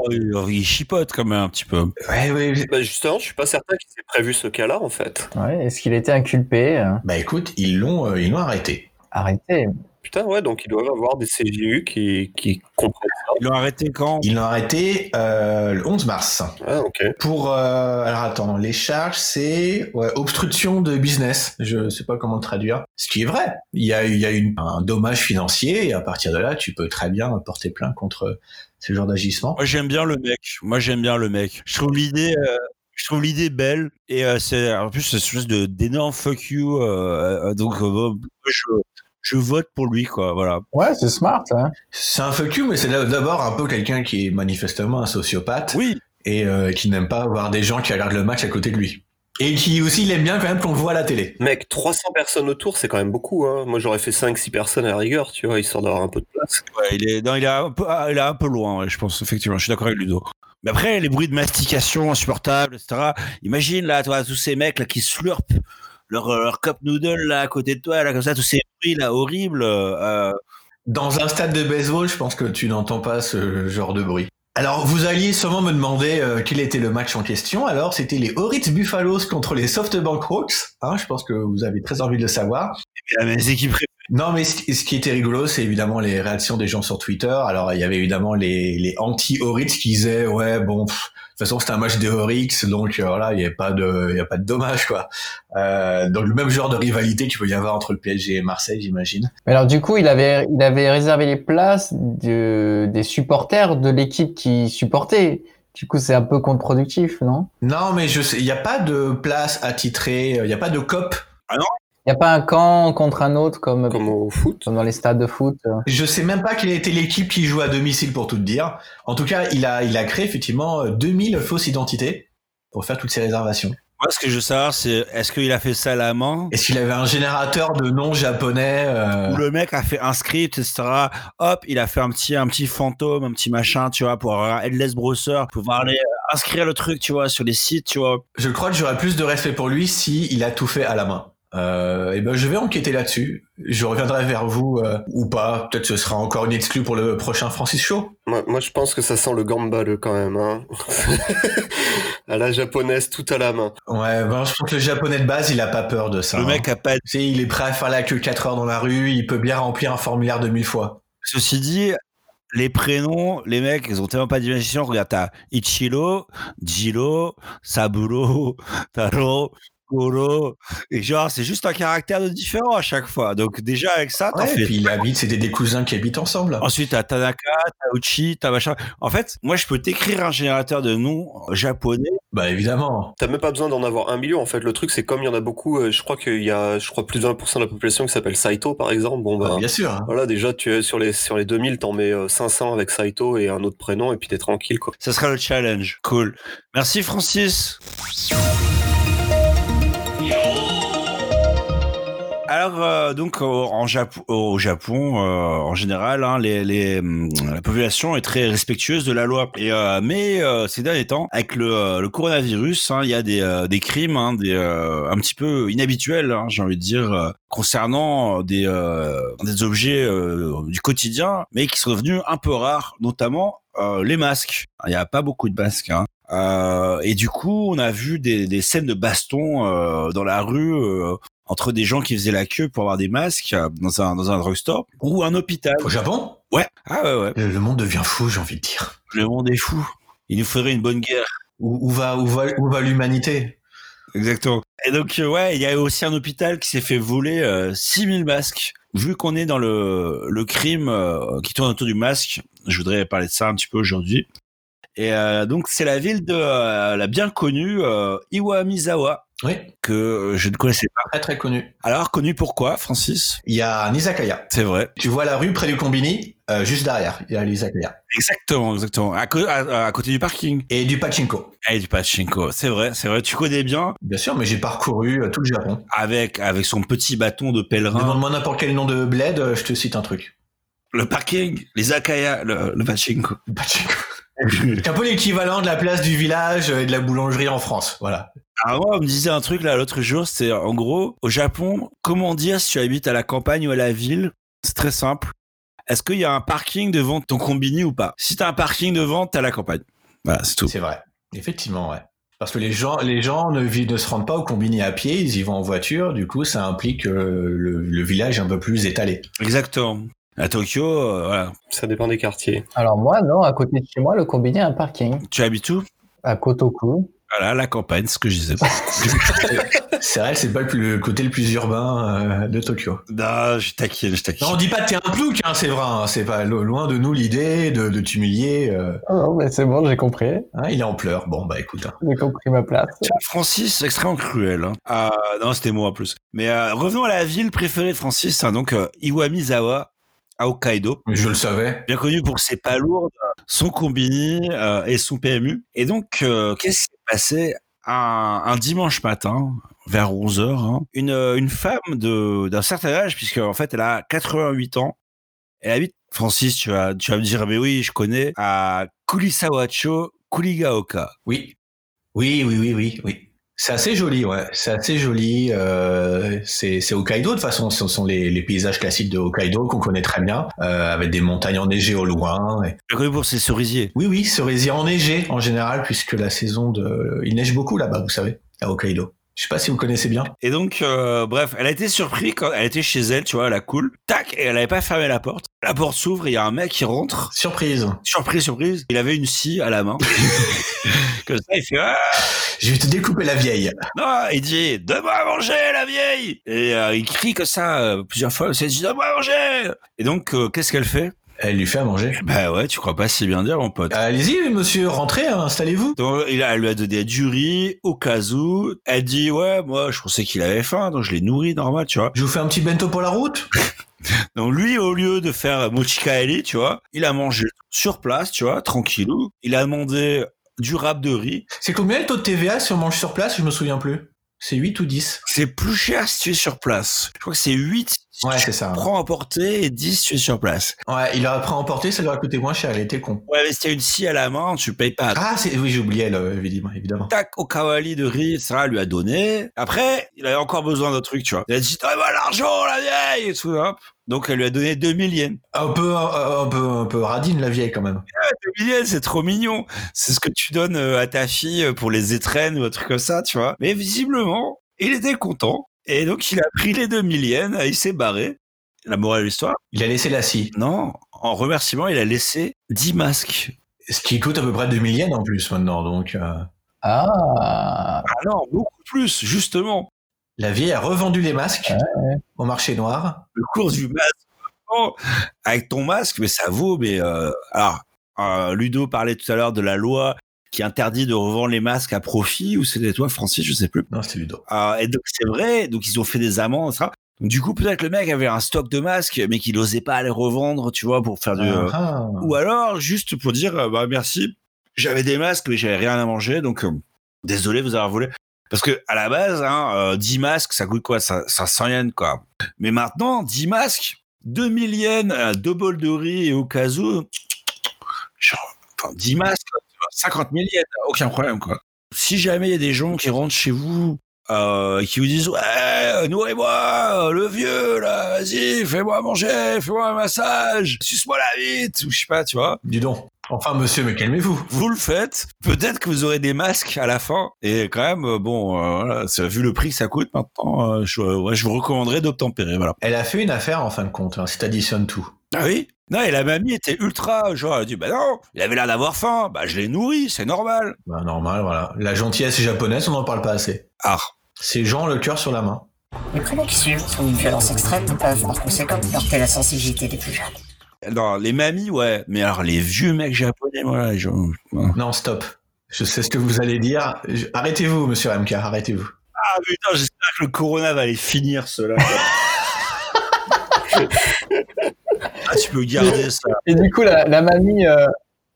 il chipote quand même un petit peu. Ouais, ouais. Bah, justement, je suis pas certain qu'il s'est prévu ce cas-là, en fait. Ouais, Est-ce qu'il était inculpé euh, Bah écoute, ils l'ont, euh, ils l'ont arrêté. Arrêté. Putain, ouais, donc ils doivent avoir des CGU qui, qui comprennent ça. Ils l'ont arrêté quand? Ils l'ont arrêté euh, le 11 mars. Ah, ok. Pour euh, alors attends, les charges c'est ouais, obstruction de business. Je sais pas comment le traduire. Ce qui est vrai. Il y a il y a une, un dommage financier et à partir de là, tu peux très bien porter plainte contre ce genre d'agissement. Moi j'aime bien le mec. Moi j'aime bien le mec. Je trouve l'idée, euh, Je trouve l'idée belle et euh, c'est en plus c'est une espèce de d'énorme fuck you. euh, euh, donc euh, je, je vote pour lui quoi. Voilà. Ouais, c'est smart. Hein. C'est un fuck you, mais c'est d'abord un peu quelqu'un qui est manifestement un sociopathe Oui. et euh, qui n'aime pas voir des gens qui regardent le match à côté de lui. Et qui aussi, il aime bien quand même qu'on le voit à la télé. Mec, 300 personnes autour, c'est quand même beaucoup. Hein. Moi, j'aurais fait 5-6 personnes à la rigueur, tu vois, histoire d'avoir un peu de place. Ouais, il est non, il est un peu ah, il est un peu loin. ouais, je pense effectivement. Je suis d'accord avec Ludo. Mais après les bruits de mastication insupportables, etc. Imagine là, toi, tous ces mecs là qui slurpent leur euh, leur cup noodle là à côté de toi là comme ça, tous ces bruits là horribles. euh, Dans un stade de baseball, je pense que tu n'entends pas ce genre de bruit. Alors, vous alliez sûrement me demander euh, quel était le match en question. Alors, c'était les Horitz Buffaloes contre les SoftBank Hawks. Hein, je pense que vous avez très envie de le savoir. et la mes équipes Non, mais ce qui était rigolo, c'est évidemment les réactions des gens sur Twitter. Alors, il y avait évidemment les, les anti-Horitz qui disaient, ouais, bon, pff, toute façon, c'était un match des donc euh, voilà, il n'y a pas de, il y a pas de dommage, quoi. Euh, donc, le même genre de rivalité qu'il peut y avoir entre le PSG et Marseille, j'imagine. Mais alors du coup, il avait, il avait réservé les places de, des supporters de l'équipe qui supportait. Du coup, c'est un peu contre-productif, non? Non, mais je sais, il n'y a pas de place attitrée, euh, il n'y a pas de cop. Il n'y a pas un camp contre un autre comme, Comme au foot. comme dans les stades de foot. euh. Je sais même pas quelle était l'équipe qui joue à domicile pour tout te dire. En tout cas, il a, il a créé effectivement euh, 2000 fausses identités pour faire toutes ces réservations. Moi, ce que je veux savoir, c'est est-ce qu'il a fait ça à la main? Est-ce qu'il avait un générateur de noms japonais euh, ou le mec a fait un script, etc. Hop, il a fait un petit, un petit fantôme, un petit machin, tu vois, pour avoir un headless browser, pouvoir aller euh, inscrire le truc, tu vois, sur les sites, tu vois. Je crois que j'aurais plus de respect pour lui si il a tout fait à la main. Euh, et ben je vais enquêter là-dessus. Je reviendrai vers vous euh, ou pas. Peut-être ce sera encore une exclue pour le prochain Francis Show. Moi, moi, je pense que ça sent le gambale quand même. Hein. à la japonaise, tout à la main. Ouais, ben, je pense que le japonais de base, il a pas peur de ça. le hein. mec a pas. Tu sais, il est prêt à faire la queue 4 heures dans la rue. Il peut bien remplir un formulaire de mille fois. Ceci dit, les prénoms, les mecs, ils ont tellement pas d'imagination. Regarde, t'as Ichiro, Jiro, Saburo, Taro. Et genre c'est juste un caractère de différent à chaque fois. Donc déjà avec ça, t'en Ouais, fais et puis il habite, c'est des, cousins qui habitent ensemble. Ensuite, t'as Tanaka, t'as Uchi, t'as machin. En fait, moi, je peux t'écrire un générateur de noms japonais. Bah évidemment. T'as même pas besoin d'en avoir un million en fait. Le truc c'est comme il y en a beaucoup, euh, je crois qu'il y a, je crois plus de 20% de la population qui s'appelle Saito par exemple. Bon bah Bah, bien sûr. hein. voilà déjà tu es sur les sur les 2000 t'en mets euh, 500 avec Saito et un autre prénom et puis t'es tranquille quoi. Ça sera le challenge. Cool. Merci, Francis. Alors euh, donc en au Japon euh, en général, hein, les, les, hum, la population est très respectueuse de la loi. Et euh, mais euh, ces derniers temps, avec le, euh, le coronavirus, hein, il y a des, euh, des crimes, hein, des un petit peu inhabituels, hein, j'ai envie de dire, concernant des des objets du quotidien, mais qui sont devenus un peu rares, notamment les masques. Il n'y a pas beaucoup de masques. Hein. Euh, et du coup, on a vu des, des scènes de baston euh, dans la rue euh, entre des gens qui faisaient la queue pour avoir des masques euh, dans un dans un drugstore ou un hôpital. Au Japon, Ouais. Ah ouais ouais. le le monde devient fou, j'ai envie de dire. Le monde est fou. Il nous faudrait une bonne guerre. Où, où va, où va, où va l'humanité? Exactement. Et donc euh, ouais, il y a aussi un hôpital qui s'est fait voler euh, 6000 masques. Vu qu'on est dans le le crime euh, qui tourne autour du masque, je voudrais parler de ça un petit peu aujourd'hui. Et euh, donc c'est la ville de la bien connue Iwamizawa Oui, que euh, je ne connaissais pas. très très connu. Alors connu pourquoi, Francis? Il y a un izakaya. C'est vrai. Tu vois la rue près du Combini, euh, juste derrière, il y a l'izakaya. Exactement, exactement. À, co- à- à côté du parking. Et du pachinko. Et du pachinko. C'est vrai, c'est vrai. Tu connais bien? Bien sûr, mais j'ai parcouru euh, tout le Japon. avec avec son petit bâton de pèlerin. Demande-moi n'importe quel nom de bled, je te cite un truc. Le parking, les akaya, le, le pachinko. Pachinko. C'est un peu l'équivalent de la place du village et de la boulangerie en France, voilà. Alors moi, on me disait un truc là l'autre jour, c'est en gros, au Japon, comment dire si tu habites à la campagne ou à la ville? C'est très simple. Est-ce qu'il y a un parking devant ton combini ou pas? Si t'as un parking devant, t'es à la campagne. Voilà, c'est tout. C'est vrai. Effectivement, ouais. Parce que les gens, les gens ne, se rendent pas au combini à pied, ils y vont en voiture, du coup ça implique euh, le, le village un peu plus étalé. Exactement. À Tokyo, euh, voilà. Ça dépend des quartiers. Alors moi, non, à côté de chez moi, le combiné a un parking Tu habites où? À Kotoku. Voilà, la campagne, ce que je disais. C'est vrai, c'est pas le, plus- le côté le plus urbain euh, de Tokyo. non, je taquine, je taquine. Non, on dit pas que t'es un plouc, hein, c'est vrai. hein, c'est pas lo- loin de nous l'idée de, de t'humilier. euh, Oh, non, mais c'est bon, j'ai compris. hein, il est en pleurs. Bon, bah écoute. hein. J'ai compris ma place. Tiens, Francis, c'est extrêmement cruel. Hein. Ah, non, c'était moi en plus. Mais euh, revenons à la ville préférée de Francis, hein, donc euh, Iwamizawa, à Hokkaido. Je le savais. Bien connu pour ses palourdes, son combini euh, et son PMU. Et donc, euh, qu'est-ce qui s'est passé un, un dimanche matin, vers 11h, hein, une, une femme de d'un certain âge, puisque en fait, elle a 88 ans, elle habite, Francis, tu vas, tu vas me dire, mais oui, je connais, à Kurisawacho, Kurigaoka. Oui. Oui, oui, oui, oui, oui. C'est assez joli, ouais. C'est assez joli. Euh, c'est c'est Hokkaido, de toute façon. Ce sont les, les paysages classiques de Hokkaido qu'on connaît très bien, euh, avec des montagnes enneigées au loin. et- connu pour ses cerisiers. Oui, oui, cerisier enneigé en général, puisque la saison de... Il neige beaucoup là-bas, vous savez, à Hokkaido. Je sais pas si vous connaissez bien. Et donc, euh, bref, elle a été surprise quand elle était chez elle, tu vois, la cool. Tac, et elle avait pas fermé la porte. La porte s'ouvre, et il y a un mec qui rentre. Surprise. Surprise, surprise. Il avait une scie à la main. Comme ça, il fait, ah, Je vais te découper la vieille. non, il dit, donne-moi à manger, la vieille. Et euh, il crie comme ça euh, plusieurs fois. Il dit, donne-moi à manger. Et donc, euh, qu'est-ce qu'elle fait? Elle lui fait à manger. Bah ouais, tu crois pas si bien dire, mon pote. Allez-y, monsieur, rentrez, hein, installez-vous. Donc, il a, elle lui a donné du riz au cas où. Elle dit, ouais, moi, je pensais qu'il avait faim, donc je l'ai nourri normal, tu vois. Je vous fais un petit bento pour la route. Donc lui, au lieu de faire mochikaeli, tu vois, il a mangé sur place, tu vois, tranquillou. Il a demandé du rap de riz. C'est combien le taux de TVA si on mange sur place? Je me souviens plus. C'est 8 ou 10 C'est plus cher si tu es sur place. Je crois que c'est 8 si Ouais, c'est ça. prends porter et 10 si tu es sur place. Ouais, il aurait pris à emporter, ça lui aurait coûté moins cher, il était con. Ouais, mais si tu as une scie à la main, tu payes pas. Ah, c'est... oui, j'ai oublié, elle, euh, évidemment. évidemment. Tac, au kawali de riz, ça lui a donné. Après, il avait encore besoin d'un truc, tu vois. Il a dit, donne-moi l'argent, la vieille, et tout, hop. Donc, elle lui a donné 2000 yens. Un peu, un, un peu, un peu radine, la vieille, quand même. 2000 yens, c'est trop mignon. C'est ce que tu donnes euh, à ta fille euh, pour les étrennes ou un truc comme ça, tu vois. Mais visiblement, il était content. Et donc, il a pris les 2000 yens, il s'est barré. La morale de l'histoire? Il a laissé la scie. Non, en remerciement, il a laissé 10 masques. Ce qui coûte à peu près 2000 yens en plus maintenant, donc... euh, Ah, Ah non, beaucoup plus, justement. La vieille a revendu les masques au marché noir. Le cours du masque. Oh, avec ton masque, mais ça vaut, mais... euh, alors, euh, Ludo parlait tout à l'heure de la loi qui interdit de revendre les masques à profit, ou c'était toi, Francis, je sais plus. Non, c'était Ludo. Euh, et donc c'est vrai, donc ils ont fait des amendes, ça. Donc du coup peut-être le mec avait un stock de masques, mais qu'il n'osait pas les revendre, tu vois, pour faire du. euh, Ah. Ou alors juste pour dire, euh, bah merci, j'avais des masques, mais j'avais rien à manger, donc euh, désolé vous avoir volé. Parce que à la base, hein, euh, 10 masques, ça coûte quoi? Ça, 500 yens, quoi. Mais maintenant, 10 masques, 2000 yens, euh, deux bols de riz et au cas où, genre, enfin, 10 masques, 50 000 yens, aucun problème, quoi. Si jamais il y a des gens qui rentrent chez vous, euh, qui vous disent, ouais, nourris-moi, le vieux, là, vas-y, fais-moi manger, fais-moi un massage, suce-moi la bite, ou je sais pas, tu vois. Dis donc. Enfin, monsieur, mais calmez-vous. Vous le faites, peut-être que vous aurez des masques à la fin, et quand même, euh, bon, euh, voilà, vu le prix que ça coûte maintenant, euh, je, ouais, je vous recommanderais d'obtempérer, voilà. Elle a fait une affaire en fin de compte, hein, si t'additionnes tout. Ah oui? Non, et la mamie était ultra, genre, elle a dit, bah non, il avait l'air d'avoir faim, bah je l'ai nourri, c'est normal. Bah, normal, voilà. La gentillesse japonaise, on n'en parle pas assez. Ah, C'est Jean le cœur sur la main. Les prénoms qui suivent sont d'une violence extrême et peuvent par conséquent heurter la sensibilité des plus jeunes. non, les mamies, ouais, mais alors les vieux mecs japonais, voilà, je... ouais. Non, stop. Je sais ce que vous allez dire. Je- Arrêtez-vous, monsieur MK, arrêtez-vous. Ah putain, j'espère que le corona va les finir, cela. ah, tu peux garder ça. Et du coup, la, la mamie, euh,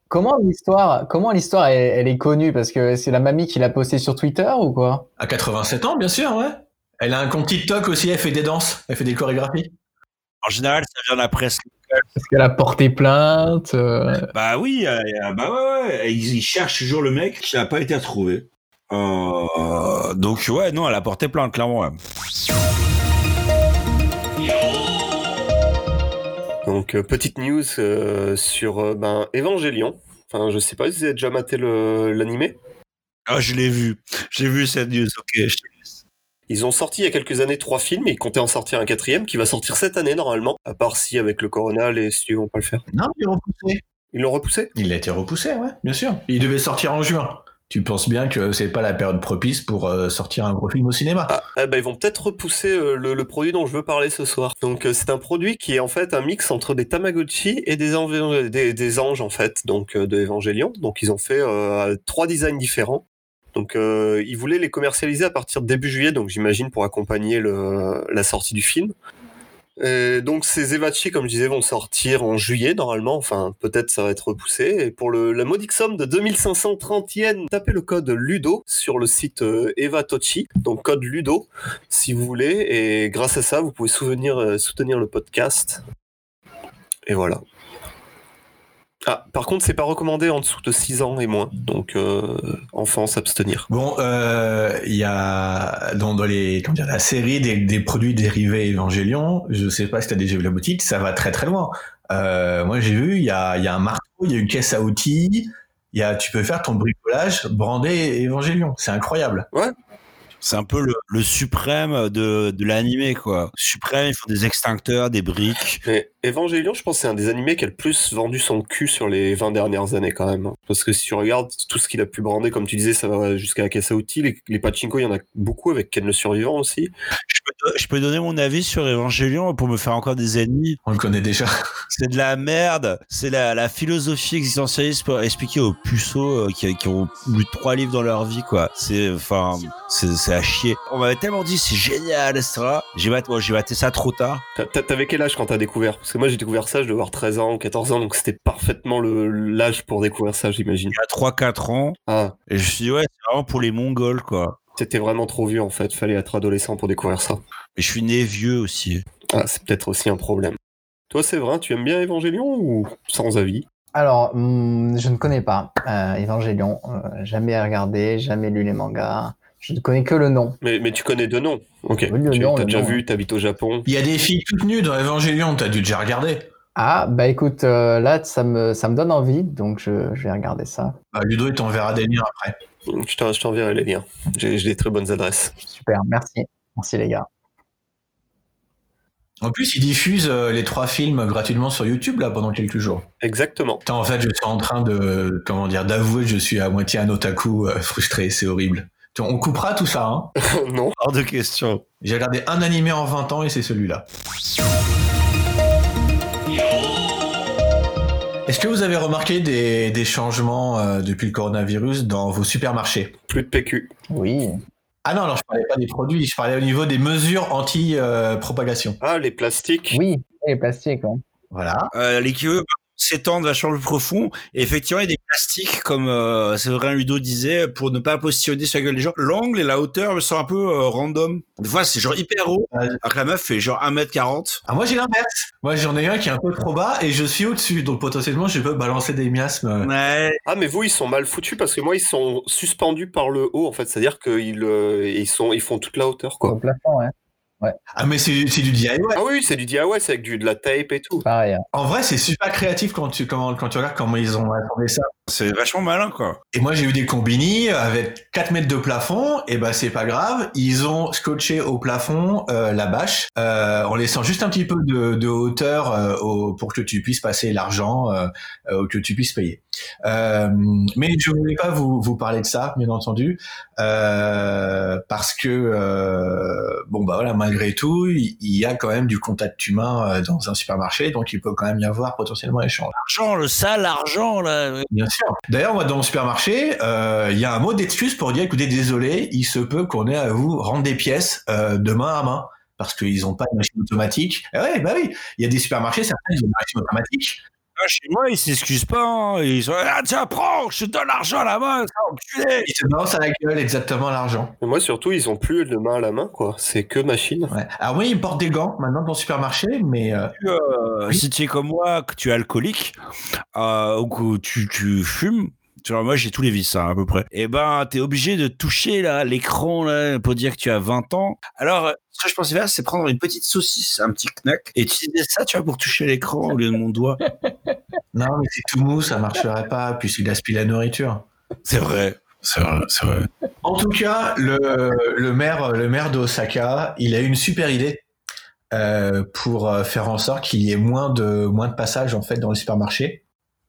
comment l'histoire, comment l'histoire elle, elle est connue? Parce que c'est la mamie qui l'a postée sur Twitter ou quoi? À 87 ans, bien sûr, ouais. Elle a un compte TikTok aussi, elle fait des danses, elle fait des chorégraphies. En général, ça vient de la presse. Est-ce qu'elle a porté plainte euh, Bah oui, euh, euh, bah ouais, ouais. Ils, ils cherchent toujours le mec qui n'a pas été retrouvé. Euh, donc ouais, non, elle a porté plainte, clairement. ouais. Donc, euh, petite news euh, sur euh, ben, Evangelion. Enfin, je sais pas si vous avez déjà maté l'animé. Ah, je l'ai vu. J'ai vu cette news. Ok, je te laisse. Ils ont sorti il y a quelques années trois films et ils comptaient en sortir un quatrième qui va sortir cette année normalement. À part si avec le Corona, les studios vont pas le faire. Non, il est repoussé. Ils l'ont repoussé? Il a été repoussé, ouais, bien sûr. Il devait sortir en juin. Tu penses bien que c'est pas la période propice pour euh, sortir un gros film au cinéma? Ah, eh ben, ils vont peut-être repousser euh, le, produit dont je veux parler ce soir. Donc euh, c'est un produit qui est en fait un mix entre des Tamagotchi et des, des, anges en fait, donc de Evangelion. Donc ils ont fait trois designs différents. Donc ils voulaient les commercialiser à partir de début juillet, donc j'imagine pour accompagner la sortie du film. Et donc ces Evachi, comme je disais, vont sortir en juillet normalement. Enfin, peut-être ça va être repoussé. Et pour le, la modique somme de 2530 yens, tapez le code Ludo sur le site euh, Evatochi. Donc code Ludo, si vous voulez. Et grâce à ça, vous pouvez souvenir, euh, soutenir le podcast. Et voilà. Ah, par contre, c'est pas recommandé en dessous de 6 ans et moins. Donc, euh, enfants, s'abstenir. Bon, euh, il y a dans, dans les comment dire la série des, des produits dérivés Evangelion, je sais pas si tu as déjà vu la boutique, ça va très très loin. Euh, moi j'ai vu, il y a, il y a un marteau, il y a une caisse à outils, il y a, tu peux faire ton bricolage brandé Evangelion, c'est incroyable. Ouais. C'est un peu le, le suprême de, de l'animé, quoi. Suprême, ils font des extincteurs, des briques. Mais Evangelion, je pense que c'est un des animés qui a le plus vendu son cul sur les 20 dernières années quand même. Parce que si tu regardes tout ce qu'il a pu brander, comme tu disais, ça va jusqu'à la caisse à outils. Les, les pachinko, il y en a beaucoup avec Ken le Survivant aussi. Je peux, je peux donner mon avis sur Evangelion pour me faire encore des ennemis. On le connaît déjà. C'est de la merde. C'est la, la philosophie existentialiste pour expliquer aux puceaux euh, qui, qui ont lu trois livres dans leur vie, quoi. C'est, enfin, c'est c'est à chier. On m'avait tellement dit c'est génial, etc. J'ai maté, j'ai maté ça trop tard. T'a- t'a- T'avais quel âge quand t'as découvert? Parce que moi j'ai découvert ça, je devais avoir 13 ans, 14 ans, donc c'était parfaitement le- l'âge pour découvrir ça, j'imagine. Il y a 3-4 ans. Ah, Et je me suis dit, ouais, c'est vraiment pour les Mongols, quoi. t'étais vraiment trop vieux en fait, fallait être adolescent pour découvrir ça. Mais je suis né vieux aussi. Ah, c'est peut-être aussi un problème. Toi, Séverin, tu aimes bien Evangelion ou sans avis? Alors, hum, je ne connais pas euh, Evangelion. euh, jamais regardé, jamais lu les mangas. Je ne connais que le nom. mais, mais tu connais deux noms. Ok. Oui, le tu nom, as le déjà nom, vu, hein. t'habites au Japon. Il y a des filles toutes nues dans Evangelion, t'as dû déjà regarder. Ah, bah écoute, euh, là, ça me, ça me donne envie, donc je, je vais regarder ça. Bah, Ludo, il t'enverra des liens après. Je t'en- je t'enverrai les liens. J'ai des très bonnes adresses. Super, merci. Merci les gars. En plus, ils diffusent euh, les trois films gratuitement sur YouTube là pendant quelques jours. Exactement. Putain, en fait, je suis en train de comment dire d'avouer que je suis à moitié un otaku euh, frustré, c'est horrible. On coupera tout ça. Hein. non. Hors de question. J'ai regardé un animé en 20 ans et c'est celui-là. Est-ce que vous avez remarqué des, des changements euh, depuis le coronavirus dans vos supermarchés? Plus de PQ. Oui. Ah non, alors je parlais pas des produits, je parlais au niveau des mesures anti-propagation. Ah, les plastiques. Oui, les plastiques. hein. Voilà. Euh, les s'étendent vachement plus profond. Et effectivement, il y a des plastiques, comme euh, Séverin Ludo disait, pour ne pas positionner sur la gueule des gens. L'angle et la hauteur me sont un peu euh, random. Des fois, c'est genre hyper haut, alors que la meuf fait genre 1m40. Ah, moi j'ai l'inverse. Moi j'en ai un qui est un peu trop bas et je suis au-dessus, donc potentiellement je peux balancer des miasmes. euh, Ouais. Ah, mais vous, ils sont mal foutus parce que moi, ils sont suspendus par le haut, en fait. C'est-à-dire qu'ils euh, ils sont, ils font toute la hauteur, Au quoi. plafond, ouais. Ah mais c'est c'est du DIY. Ah oui, c'est du DIY, c'est avec du, de la tape et tout. Pareil. hein. En vrai c'est super créatif quand tu quand, quand tu regardes comment ils ont assemblé ça. C'est vachement malin, quoi. Et moi j'ai eu des combini avec 4 mètres de plafond, et ben c'est pas grave, ils ont scotché au plafond euh, la bâche euh, en laissant juste un petit peu de, de hauteur euh, au- pour que tu puisses passer l'argent, euh, euh, que tu puisses payer. Euh, mais je voulais pas vous, vous parler de ça, bien entendu, euh, parce que euh, bon bah voilà malgré tout il y a quand même du contact humain euh, dans un supermarché, donc il peut quand même y avoir potentiellement échange. L'argent, le sale argent, là. Bien sûr. D'ailleurs, moi, dans le supermarché, euh, il y a un mot d'excuse pour dire, écoutez, désolé, il se peut qu'on ait à vous rendre des pièces euh, de main à main parce qu'ils n'ont pas de machine automatique. Eh ouais, bah oui, il y a des supermarchés, certains, ils ont une machine automatique. Ah, chez moi, ils s'excusent pas. hein. Ils sont ah, tiens, prends, je te donne l'argent à la main, enculé. Ils te balancent à la gueule exactement l'argent. Moi, surtout, ils ont plus de main à la main, quoi. C'est que machine. Ouais. Alors oui, ils portent des gants maintenant dans le supermarché, mais euh, Euh, Oui. Si tu es comme moi, que tu es alcoolique, euh, ou que tu, tu fumes, tu vois, moi j'ai tous les vices hein, à peu près. Et ben, t'es obligé de toucher là l'écran là pour dire que tu as 20 ans. Alors, euh, ce que je pensais faire, c'est prendre une petite saucisse, un petit knack, et utiliser ça, tu vois, pour toucher l'écran au lieu de mon doigt. non, mais c'est tout mou, ça marcherait pas, puisqu'il aspire la nourriture. C'est vrai, c'est vrai, c'est vrai. En tout cas, le, le maire, le maire d'Osaka, il a eu une super idée euh, pour euh, faire en sorte qu'il y ait moins de moins de passages en fait dans le supermarché.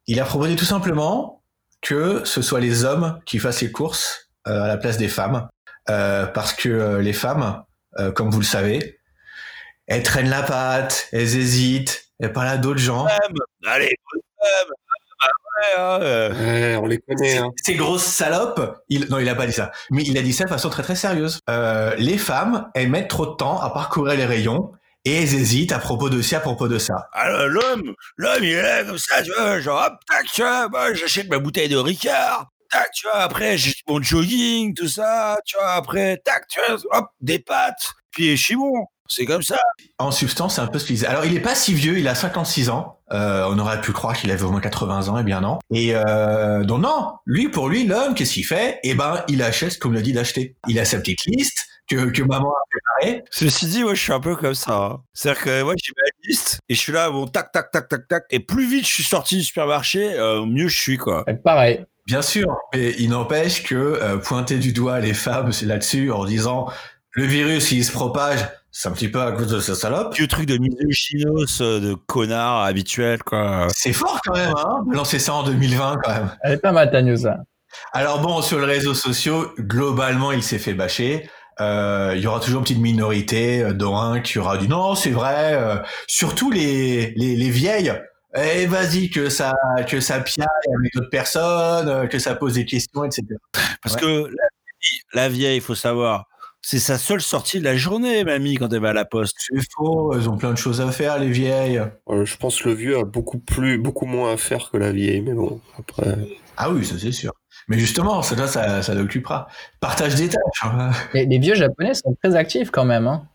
Il a proposé tout simplement que ce soit les hommes qui fassent les courses euh, à la place des femmes, euh, parce que euh, les femmes, euh, comme vous le savez, elles traînent la patte, elles hésitent, elles parlent à d'autres gens. Allez, ouais, hein, euh, Ouais, on les connaît. Hein. Ces grosses salopes, il, non, il a pas dit ça, mais il a dit ça de façon très très sérieuse. Euh, les femmes, elles mettent trop de temps à parcourir les rayons et elles hésitent à propos de ci, à propos de ça. Alors, l'homme, l'homme, il est là comme ça, tu vois, genre, hop, tac, tu vois, moi, j'achète ma bouteille de Ricard, tac, tu vois, après, j'ai mon jogging, tout ça, tu vois, après, tac, tu vois, hop, des pâtes, puis je suis bon. C'est comme ça. En substance, c'est un peu ce qu'il disait. Alors, il est pas si vieux, il a 56 ans. Euh, on aurait pu croire qu'il avait au moins 80 ans, et bien non. Et euh, donc non, lui, pour lui, l'homme, qu'est-ce qu'il fait? Eh ben, il achète ce qu'on lui a dit d'acheter. Il a sa petite liste que, que maman a préparée. Ceci dit, moi, je suis un peu comme ça. hein. C'est-à-dire que moi, j'ai ma liste et je suis là, bon, tac, tac, tac, tac, tac. Et plus vite je suis sorti du supermarché, euh, mieux je suis, quoi. Pareil. Bien sûr, mais il n'empêche que euh, pointer du doigt les femmes c'est là-dessus en disant le virus il se propage, c'est un petit peu à cause de ce salope. Vieux truc de misogynos, euh, de connard habituel, quoi. C'est fort quand même, hein, de lancer ça en 2020 quand même. Elle est pas mal ta news. hein. Alors bon, sur les réseaux sociaux, globalement, il s'est fait bâcher. Euh, il y aura toujours une petite minorité, euh, dont un qui aura dit non, c'est vrai. euh, surtout les, les, les vieilles. Eh vas-y que ça que ça piaille avec d'autres personnes, que ça pose des questions, etc. Parce Ouais. que la vieille, il faut savoir, c'est sa seule sortie de la journée, mamie, quand elle va à la poste. C'est faux, elles ont plein de choses à faire, les vieilles. Euh, je pense que le vieux a beaucoup plus, beaucoup moins à faire que la vieille, mais bon, après. Ah oui, ça c'est sûr. Mais justement, ça, ça, ça l'occupera. Partage des tâches. hein. Les, les vieux japonais sont très actifs quand même. hein.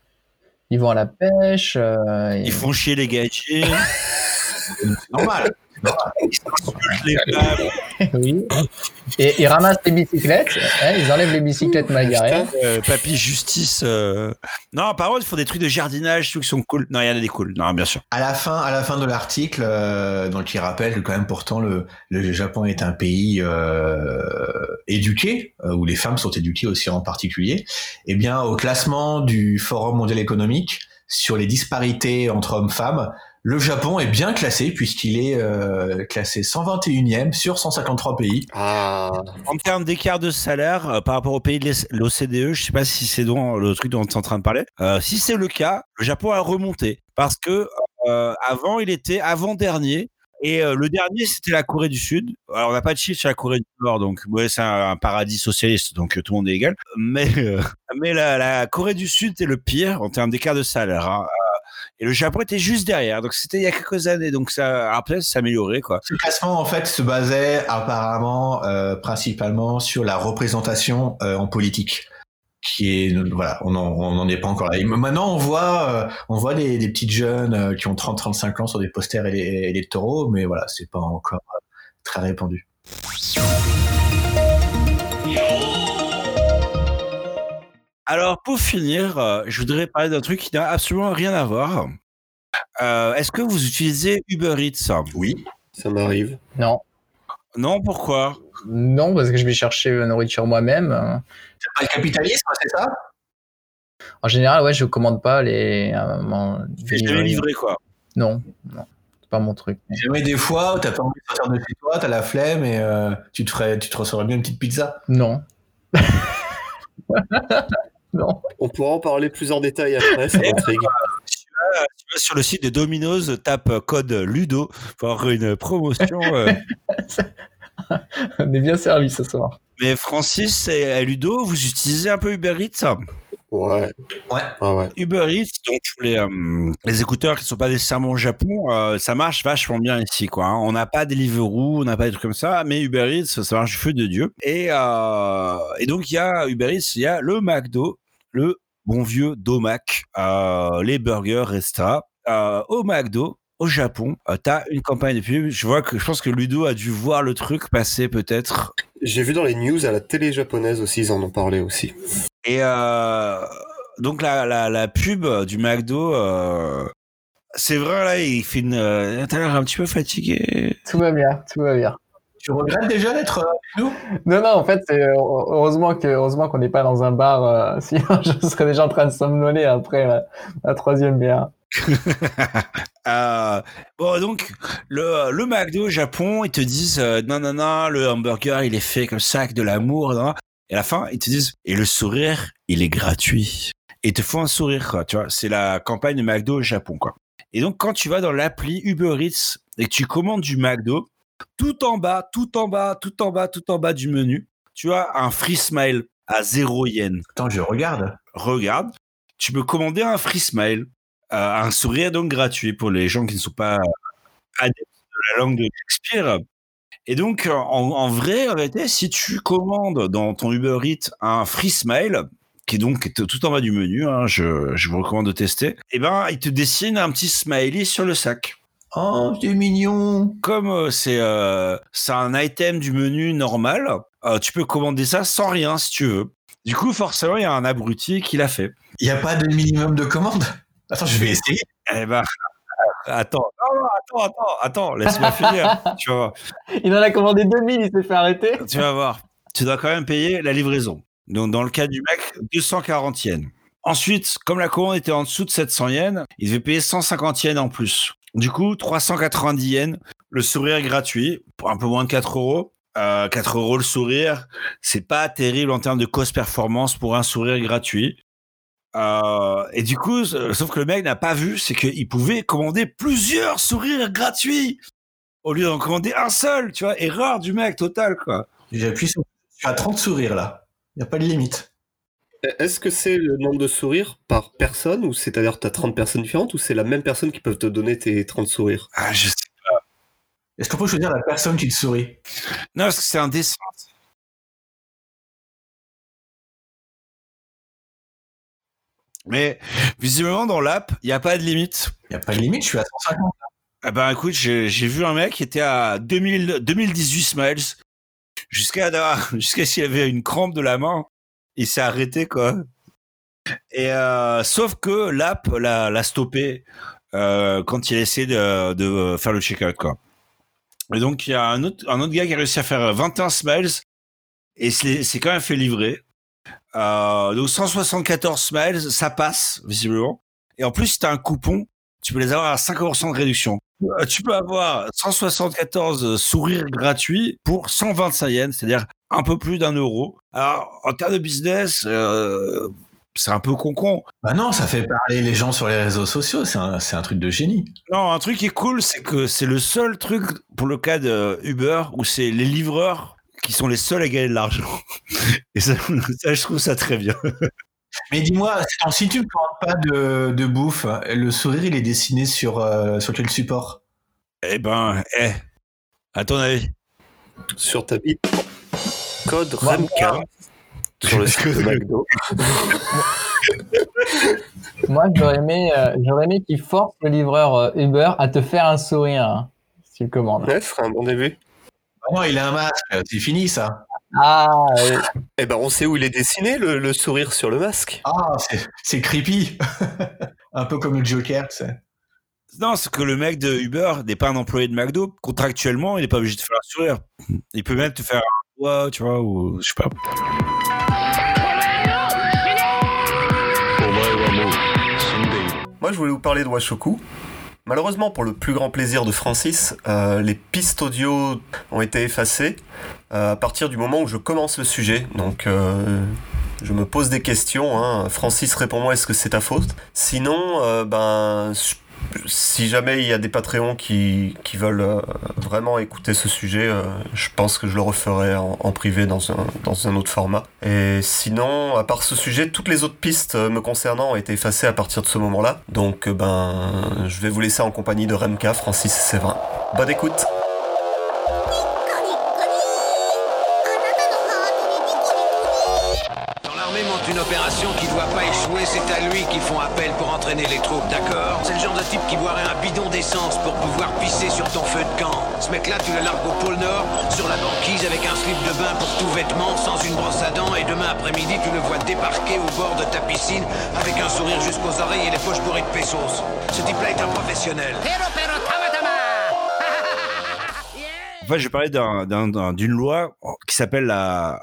Ils vont à la pêche. euh, Ils font chier les gaijins, C'est normal. ils insultent les femmes. oui. Et ils ramassent les bicyclettes. hein, ils enlèvent les bicyclettes mal garées. Euh, papy justice. euh. Non, par contre, ils font des trucs de jardinage, tout qui sont cool. Non, il y en a des cool. Non, bien sûr. À la fin, à la fin de l'article, euh, donc il rappelle que quand même pourtant le, le Japon est un pays euh, éduqué, euh, où les femmes sont éduquées aussi en particulier. Eh bien, au classement du Forum mondial économique sur les disparités entre hommes-femmes, le Japon est bien classé puisqu'il est euh, classé 121e sur 153 pays. Ah, En termes d'écart de salaire euh, par rapport au pays de l'OCDE, je sais pas si c'est dans le truc dont tu es en train de parler. Euh, si c'est le cas, le Japon a remonté parce que euh, avant il était avant dernier. Et euh, le dernier, c'était la Corée du Sud. Alors, on n'a pas de chiffre sur la Corée du Nord, donc ouais, c'est un, un paradis socialiste, donc euh, tout le monde est égal. Mais, euh, mais la, la Corée du Sud est le pire en termes d'écart de salaire. hein. Et le Japon était juste derrière. Donc, c'était il y a quelques années. Donc, ça, après, ça s'améliorait, quoi. Ce classement, en fait, se basait apparemment euh, principalement sur la représentation euh, en politique, qui est voilà, on n'en est pas encore là. Et maintenant, on voit, euh, on voit des, des petites jeunes euh, qui ont 30-35 ans sur des posters électoraux, mais voilà, c'est pas encore très répandu. Alors, pour finir, euh, je voudrais parler d'un truc qui n'a absolument rien à voir. Euh, Est-ce que vous utilisez Uber Eats? Oui. ça m'arrive. Non. Non, pourquoi? Non, parce que je vais chercher la nourriture moi-même. C'est pas le capitalisme, c'est ça? En général, ouais, je commande pas les. euh, fais jamais livrer, quoi? Non, non, c'est pas mon truc. Jamais des fois où t'as pas envie de sortir de chez toi, t'as la flemme et euh, tu te ferais, tu te recevrais bien une petite pizza. Non. non. On pourra en parler plus en détail après, ça m'intrigue. Sur le site de Domino's, tape code Ludo pour avoir une promotion. euh. On est bien servi ce soir. Mais Francis et Ludo, vous utilisez un peu Uber Eats? Ouais. Ouais. Ah ouais. Uber Eats, donc les, euh, les écouteurs qui ne sont pas nécessairement au Japon, euh, ça marche vachement bien ici. Quoi, hein. On n'a pas Deliveroo, on n'a pas des trucs comme ça, mais Uber Eats, ça marche du feu de Dieu. Et, euh, et donc, il y a Uber Eats, il y a le McDo, le bon vieux Domac, euh, les burgers Resta. Euh, au McDo, au Japon, euh, tu as une campagne de pub. Je vois que je pense que Ludo a dû voir le truc passer peut-être. J'ai vu dans les news à la télé japonaise aussi, ils en ont parlé aussi. Et euh, donc la, la, la pub du McDo, euh, c'est vrai là, il fait une. Euh, T'as l'air un petit peu fatigué. Tout va bien, tout va bien. Tu regrettes déjà d'être euh, avec nous? Non, non, en fait, heureusement que heureusement qu'on n'est pas dans un bar, euh, sinon je serais déjà en train de somnoler après la, la troisième bière. Euh, bon, donc, le, le McDo au Japon, ils te disent, euh, non, non, non, le hamburger, il est fait comme ça, avec de l'amour. Et à la fin, ils te disent, et le sourire, il est gratuit. Et ils te font un sourire, quoi, tu vois. C'est la campagne de McDo au Japon, quoi. Et donc, quand tu vas dans l'appli Uber Eats et que tu commandes du McDo, tout en bas, tout en bas, tout en bas, tout en bas du menu, tu as un free smile à 0 yen. Attends, je regarde. Regarde, tu peux commander un free smile, euh, un sourire donc gratuit pour les gens qui ne sont pas adeptes de la langue de Shakespeare. Et donc, en, en vrai, en si tu commandes dans ton Uber Eats un free smile, qui est donc tout en bas du menu, hein, je, je vous recommande de tester, et ben, il te dessine un petit smiley sur le sac. Oh, c'est mignon. Comme euh, c'est euh, c'est un item du menu normal, euh, tu peux commander ça sans rien si tu veux. Du coup, forcément, il y a un abruti qui l'a fait. Il n'y a pas de minimum de commande Attends, je vais essayer. Eh ben, attends, attends, attends, attends, laisse-moi finir. tu vas voir. Il en a commandé 2000, il s'est fait arrêter. Tu vas voir. Tu dois quand même payer la livraison. Donc, dans le cas du mec, 240 yens. Ensuite, comme la commande était en dessous de 700 yens, il devait payer 150 yens en plus. Du coup, 390 yens, le sourire gratuit, pour un peu moins de 4 euros. Euh, 4 euros le sourire, c'est pas terrible en termes de cost performance pour un sourire gratuit. Euh, et du coup, euh, sauf que le mec n'a pas vu, c'est qu'il pouvait commander plusieurs sourires gratuits au lieu d'en commander un seul, tu vois. Erreur du mec total, quoi. J'appuie sur. Je suis à 30 sourires là. Il n'y a pas de limite. Est-ce que c'est le nombre de sourires par personne, ou c'est-à-dire tu as 30 personnes différentes, ou c'est la même personne qui peut te donner tes 30 sourires? Ah, je sais. Est-ce qu'on peut choisir la personne qui te sourit? Non, parce que c'est indécent. Mais visiblement dans l'app, il n'y a pas de limite. Il n'y a pas de limite, je suis à 150. Ah ben écoute, j'ai vu un mec qui était à 2000, 2018 smiles jusqu'à jusqu'à s'il avait une crampe de la main, il s'est arrêté quoi. Et euh, sauf que l'app l'a l'a stoppé euh, quand il a essayé de, de faire le checkout quoi. Et donc il y a un autre un autre gars qui a réussi à faire 21 smiles et c'est c'est quand même fait livrer. Euh, donc 174 smiles, ça passe visiblement. Et en plus, si t'as un coupon, tu peux les avoir à 50% de réduction. Euh, Tu peux avoir 174 sourires gratuits pour 125 yens, c'est-à-dire un peu plus d'un euro. Alors, en termes de business, euh, c'est un peu con-con. Bah non, ça fait parler les gens sur les réseaux sociaux, c'est un, c'est un truc de génie. Non, un truc qui est cool, c'est que c'est le seul truc pour le cas de Uber où c'est les livreurs qui sont les seuls à gagner de l'argent. Et ça, ça, je trouve ça très bien. Mais dis-moi, si tu ne commandes pas de, de bouffe, le sourire il est dessiné sur, euh, sur quel support? Eh ben, eh, à ton avis? Sur ta bite. Code REMCA sur le site de McDo. Moi, j'aurais aimé, euh, j'aurais aimé qu'il force le livreur euh, Uber à te faire un sourire hein, si tu commandes. Ouais, ce serait un bon début non, il a un masque, c'est fini ça. Ah. Eh ben, on sait où il est dessiné, le, sourire sur le masque. Ah, c'est creepy. un peu comme le Joker, c'est. Non, c'est que le mec de Uber n'est pas un employé de McDo. Contractuellement, il n'est pas obligé de faire un sourire. Il peut même te faire un doigt, tu vois, ou je sais pas. Moi, je voulais vous parler de Washoku. Malheureusement, pour le plus grand plaisir de Francis, euh, les pistes audio ont été effacées euh, à partir du moment où je commence le sujet. Donc, euh, je me pose des questions. hein. Francis, réponds-moi, est-ce que c'est ta faute? Sinon, ben, si jamais il y a des Patreons qui, qui veulent euh, vraiment écouter ce sujet, euh, je pense que je le referai en, privé dans un, dans un autre format. Et sinon, à part ce sujet, toutes les autres pistes euh, me concernant ont été effacées à partir de ce moment-là. Donc, ben, je vais vous laisser en compagnie de Remka, Francis et Séverin. Bonne écoute Quand l'armée monte une opération qui doit pas échouer, c'est à lui qu'ils font appel pour entraîner les troupes, d'accord? Type qui boirait un bidon d'essence pour pouvoir pisser sur ton feu de camp. Ce mec-là, tu le largues au pôle Nord, sur la banquise avec un slip de bain pour tout vêtement, sans une brosse à dents, et demain après-midi, tu le vois débarquer au bord de ta piscine avec un sourire jusqu'aux oreilles et les poches bourrées de pesos. Ce type-là est un professionnel. En fait, je d'un- d'une loi qui s'appelle la,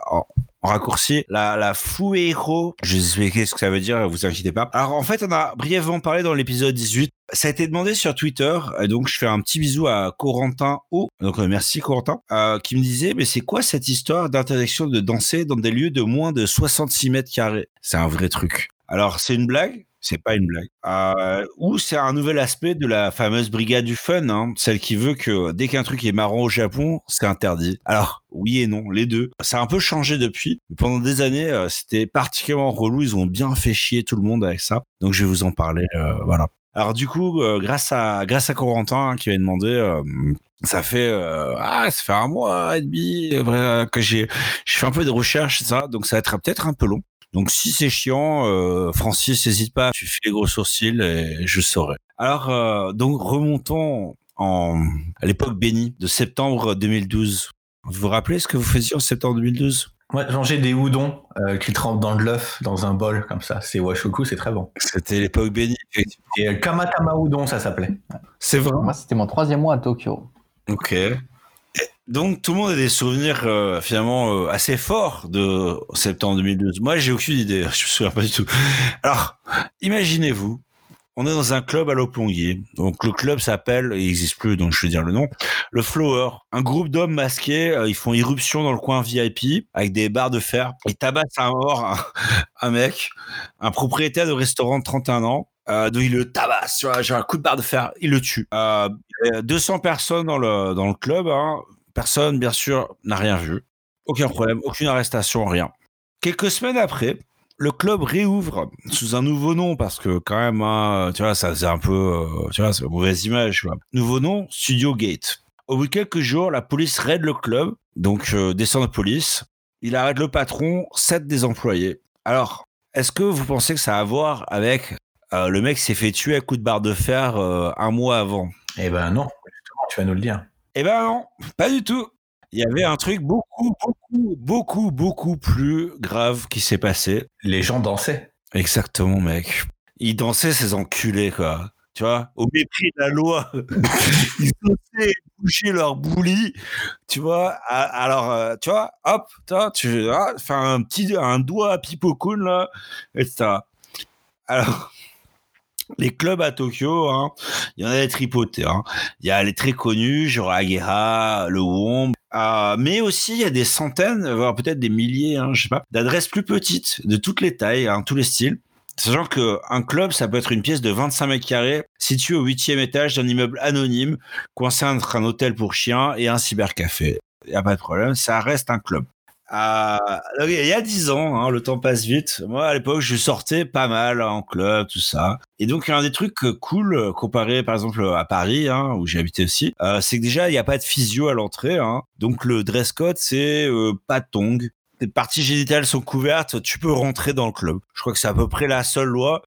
raccourci, la, la Fuero. Je vais vous expliquer ce que ça veut dire, vous inquiétez pas. Alors en fait, on a brièvement parlé dans l'épisode 18. Ça a été demandé sur Twitter, et donc je fais un petit bisou à Corentin O. Donc euh, merci Corentin, euh, qui me disait mais c'est quoi cette histoire d'interdiction de danser dans des lieux de moins de 66 mètres carrés? C'est un vrai truc. Alors c'est une blague c'est pas une blague. Euh, ou c'est un nouvel aspect de la fameuse brigade du fun, hein, celle qui veut que dès qu'un truc est marrant au Japon, c'est interdit. Alors oui et non, les deux. Ça a un peu changé depuis. Pendant des années, euh, c'était particulièrement relou. Ils ont bien fait chier tout le monde avec ça. Donc je vais vous en parler. Euh, voilà. Alors du coup, euh, grâce à grâce à Corentin hein, qui m'a demandé, euh, ça fait euh, ah ça fait un mois et demi euh, que j'ai j'ai fait un peu de recherche ça, donc ça va être peut-être un peu long. Donc si c'est chiant, euh, Francis, n'hésite pas, tu fais les gros sourcils et je saurai. Alors euh, donc remontons en à l'époque bénie de septembre 2012. Vous vous rappelez ce que vous faisiez en septembre 2012 Ouais, manger des houdons euh, qui trempent dans de l'œuf dans un bol comme ça. C'est washoku, c'est très bon. C'était l'époque bénie. effectivement. Et euh, kamatama udon, ça s'appelait. C'est vrai. Moi, c'était mon troisième mois à Tokyo. Ok. Donc tout le monde a des souvenirs euh, finalement euh, assez forts de septembre 2012. Moi, j'ai aucune idée. Je me souviens pas du tout. Alors, imaginez-vous, on est dans un club à l'Oplonguier. Donc le club s'appelle, il n'existe plus, donc je vais dire le nom, le Flower. Un groupe d'hommes masqués, euh, ils font irruption dans le coin VIP avec des barres de fer. Ils tabassent à mort un, mec, un propriétaire de restaurant de 31 ans. Euh, donc il le tabasse, j'ai un coup de barre de fer, il le tue. Euh, il y a 200 personnes dans le, dans le club, hein. Personne bien sûr n'a rien vu. Aucun problème, aucune arrestation, rien. Quelques semaines après, le club réouvre sous un nouveau nom parce que quand même, hein, tu vois, ça c'est un peu, euh, tu vois, c'est une mauvaise image. Nouveau nom, Studio Gate. Au bout de quelques jours, la police raide le club, donc euh, descend de police. Il arrête le patron, sept des employés. Alors, est-ce que vous pensez que ça a à voir avec euh, le mec s'est fait tuer à coup de barre de fer euh, un mois avant? Eh ben non, justement, tu vas nous le dire. Eh ben non, pas du tout. Il y avait un truc beaucoup, beaucoup, beaucoup, beaucoup plus grave qui s'est passé. Les gens dansaient. Exactement, mec. Ils dansaient ces enculés, quoi. Tu vois, au mépris de la loi. Ils dansaient et bouger leur bouli. Tu vois, alors, euh, tu vois, hop, toi, tu ah, fais un petit un doigt à Pipokun, là, etc. Alors, les clubs à Tokyo, hein, il y en a des tripotés. Hein. Il y a les très connus, genre Agera, le Womb, euh, mais aussi il y a des centaines, voire peut-être des milliers, hein, je sais pas, d'adresses plus petites, de toutes les tailles, hein, tous les styles. Sachant que un club, ça peut être une pièce de 25 mètres carrés située au huitième étage d'un immeuble anonyme, coincé entre un hôtel pour chiens et un cybercafé. Il y a pas de problème, ça reste un club. Euh, il y a 10 ans, hein, le temps passe vite. Moi, à l'époque, je sortais pas mal en club, tout ça. Et donc, un des trucs euh, cool, euh, comparé par exemple à Paris, hein, où j'ai habité aussi, euh, c'est que déjà, il n'y a pas de physio à l'entrée. Hein. Donc, le dress code, c'est euh, pas de tongs. Tes parties génitales sont couvertes, tu peux rentrer dans le club. Je crois que c'est à peu près la seule loi.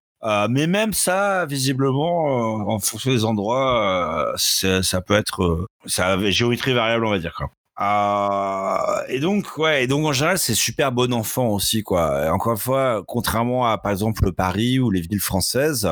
Mais même ça, visiblement, en fonction des endroits, ça peut être, ça géométrie variable, on va dire. Quoi. Euh, et donc, ouais, et donc en général, c'est super bon enfant aussi, quoi. Encore une fois, contrairement à par exemple le Paris ou les villes françaises,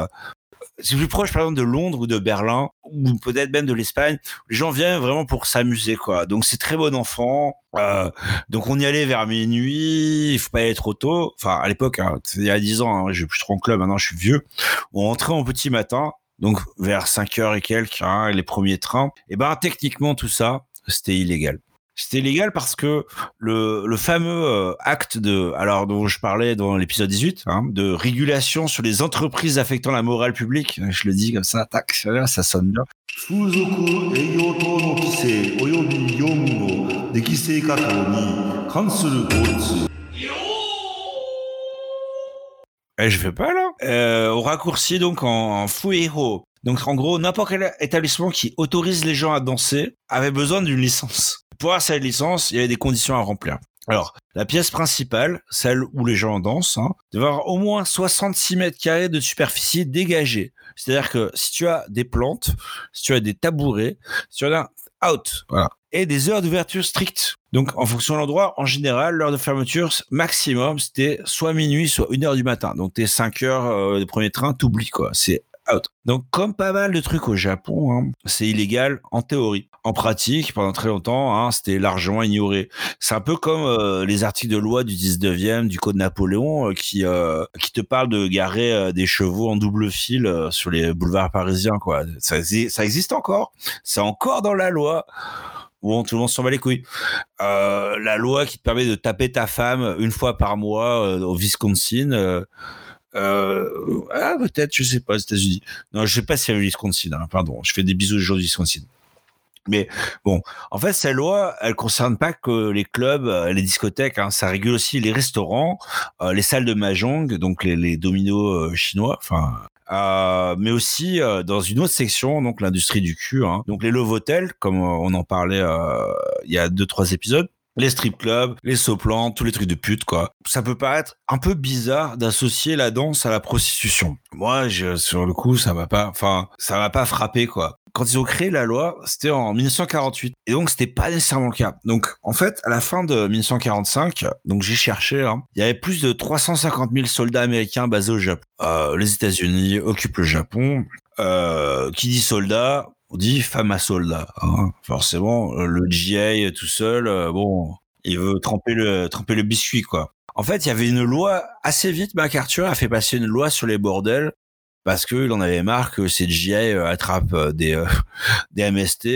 c'est plus proche par exemple de Londres ou de Berlin ou peut-être même de l'Espagne. Les gens viennent vraiment pour s'amuser, quoi. Donc c'est très bon enfant. Euh, donc on y allait vers minuit. Il faut pas y aller trop tôt. Enfin à l'époque, hein, il y a 10 ans. Hein, je plus trop en club. Maintenant, je suis vieux. On rentrait en petit matin. Donc vers 5 heures et quelques, hein, les premiers trains. Et ben techniquement tout ça, c'était illégal. C'était légal parce que le, le fameux euh, acte de, alors dont je parlais dans l'épisode 18, hein, de régulation sur les entreprises affectant la morale publique, hein, je le dis comme ça, tac, ça sonne bien. Eh, je fais pas là. Euh, au raccourci donc en, en. Donc en gros, n'importe quel établissement qui autorise les gens à danser avait besoin d'une licence. Pour avoir cette licence, il y avait des conditions à remplir. Alors, la pièce principale, celle où les gens dansent, hein, devait avoir au moins 66 mètres carrés de superficie dégagée. C'est-à-dire que si tu as des plantes, si tu as des tabourets, si tu as un out. Et des heures d'ouverture strictes. Donc, en fonction de l'endroit, en général, l'heure de fermeture maximum, c'était soit minuit, soit une heure du matin. Donc, tes 5 heures euh, premier train, t'oublies, quoi. C'est Donc, comme pas mal de trucs au Japon, hein, c'est illégal en théorie. En pratique, pendant très longtemps, hein, c'était largement ignoré. C'est un peu comme euh, les articles de loi du 19e, du Code Napoléon, euh, qui euh, qui te parlent de garer des chevaux en double fil sur les boulevards parisiens. Quoi. Ça, ça existe encore. C'est encore dans la loi. Bon, tout le monde s'en bat les couilles. La loi qui te permet de taper ta femme une fois par mois au Wisconsin. Ah, peut-être, je sais pas, aux États-Unis. Non, je sais pas s'il y a le Wisconsin, hein, pardon. Je fais des bisous aujourd'hui Wisconsin. Mais bon, en fait, cette loi, elle concerne pas que les clubs, euh, les discothèques, hein, ça régule aussi les restaurants, euh, les salles de mahjong, donc les, dominos chinois, enfin, mais aussi dans une autre section, donc l'industrie du cul, hein, donc les love hotels, comme on en parlait il y a deux trois épisodes. Les strip clubs, les soplans, tous les trucs de pute, quoi. Ça peut paraître un peu bizarre d'associer la danse à la prostitution. Moi, je, sur le coup, ça m'a pas, enfin, ça m'a pas frappé, quoi. Quand ils ont créé la loi, c'était en 1948. Et donc, c'était pas nécessairement le cas. Donc, en fait, à la fin de 1945, donc j'ai cherché, hein, il y avait plus de 350 000 soldats américains basés au Japon. Euh, les États-Unis occupent le Japon. Euh, qui dit soldat, on dit femme à soldat. hein. Forcément, euh, le GI tout seul, euh, bon, il veut tremper le, tremper le biscuit, quoi. En fait, il y avait une loi assez vite. MacArthur a fait passer une loi sur les bordels parce qu'il en avait marre que ces GI euh, attrapent des, euh, des MST.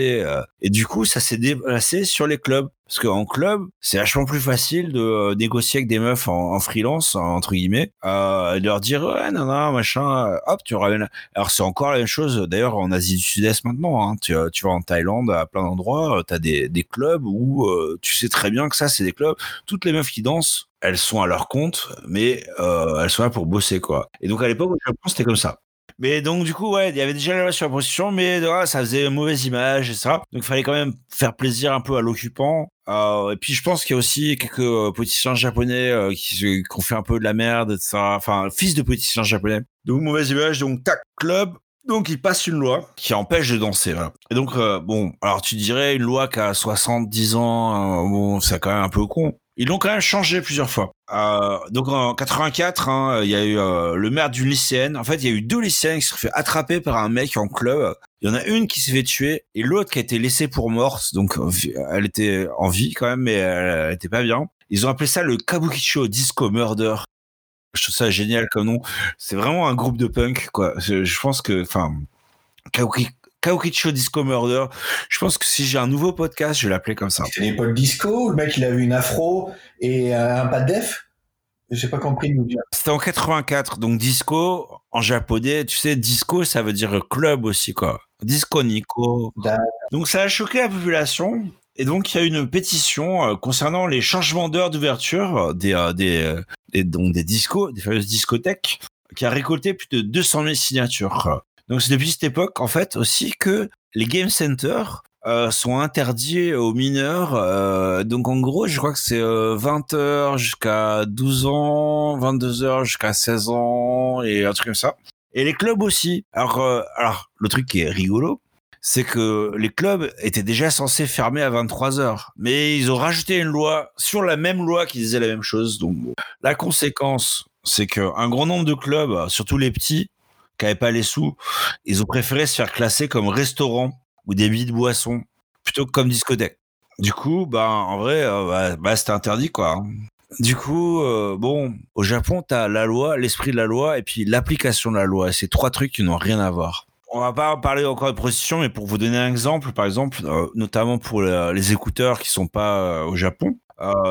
et du coup, ça s'est déplacé sur les clubs. Parce qu'en club, c'est vachement plus facile de euh, négocier avec des meufs en, freelance, entre guillemets, euh, et de leur dire, ouais, non, non, machin, euh, hop, tu ramènes. Alors, c'est encore la même chose, d'ailleurs, en Asie du Sud-Est maintenant. Hein, tu, tu vas en Thaïlande, à plein d'endroits, tu as des, clubs où tu sais très bien que ça, c'est des clubs. Toutes les meufs qui dansent, elles sont à leur compte, mais elles sont là pour bosser, quoi. Et donc, à l'époque, au Japon, c'était comme ça. Mais donc du coup ouais, il y avait déjà la loi sur la prostitution, mais voilà, ça faisait une mauvaise image et ça. Donc il fallait quand même faire plaisir un peu à l'occupant. Euh, et puis je pense qu'il y a aussi quelques euh, politiciens japonais euh, qui, ont fait un peu de la merde, etc. Enfin, fils de politiciens japonais. Donc mauvaise image, donc tac, club. Donc il passe une loi qui empêche de danser. Voilà. Et donc bon, alors tu dirais une loi qui a 70 ans, bon, c'est quand même un peu con. Ils l'ont quand même changé plusieurs fois. Euh, donc en 84, hein, il y a eu euh, le maire d'une lycéenne. En fait, il y a eu deux lycéennes qui se sont fait attraper par un mec en club. Il y en a une qui s'est fait tuer et l'autre qui a été laissée pour morte. Donc elle était en vie quand même, mais elle, elle était pas bien. Ils ont appelé ça le Kabukicho Disco Murder. Je trouve ça génial comme nom. C'est vraiment un groupe de punk, quoi. Je, je pense que, enfin, Kabuki- Kabukicho Disco Murder. Je pense que si j'ai un nouveau podcast, je vais l'appeler comme ça. C'est l'époque disco, le mec il avait une afro et euh, un pas de def. J'ai pas compris. C'était en 84, donc disco en japonais, tu sais, disco ça veut dire club aussi quoi. Disco Nico. Donc ça a choqué la population et donc il y a une pétition euh, concernant les changements d'heure d'ouverture des, euh, des, des donc des discos, des fameuses discothèques, qui a récolté plus de 200 000 signatures. Donc c'est depuis cette époque en fait aussi que les game centers euh, sont interdits aux mineurs. euh, donc en gros, je crois que c'est euh, 20 heures jusqu'à 12 ans, 22 heures jusqu'à 16 ans et un truc comme ça. Et les clubs aussi. Alors, euh, alors le truc qui est rigolo, c'est que les clubs étaient déjà censés fermer à 23 heures, mais ils ont rajouté une loi sur la même loi qui disait la même chose. Donc la conséquence, c'est qu'un grand nombre de clubs, surtout les petits, qui n'avaient pas les sous, ils ont préféré se faire classer comme restaurant ou billes de boisson plutôt que comme discothèque. Du coup, bah, en vrai, euh, bah, bah, c'était interdit, quoi. hein. Du coup, euh, bon, au Japon, t'as la loi, l'esprit de la loi et puis l'application de la loi. C'est trois trucs qui n'ont rien à voir. On va pas parler encore de prostitution, mais pour vous donner un exemple, par exemple, euh, notamment pour le- les écouteurs qui sont pas au Japon,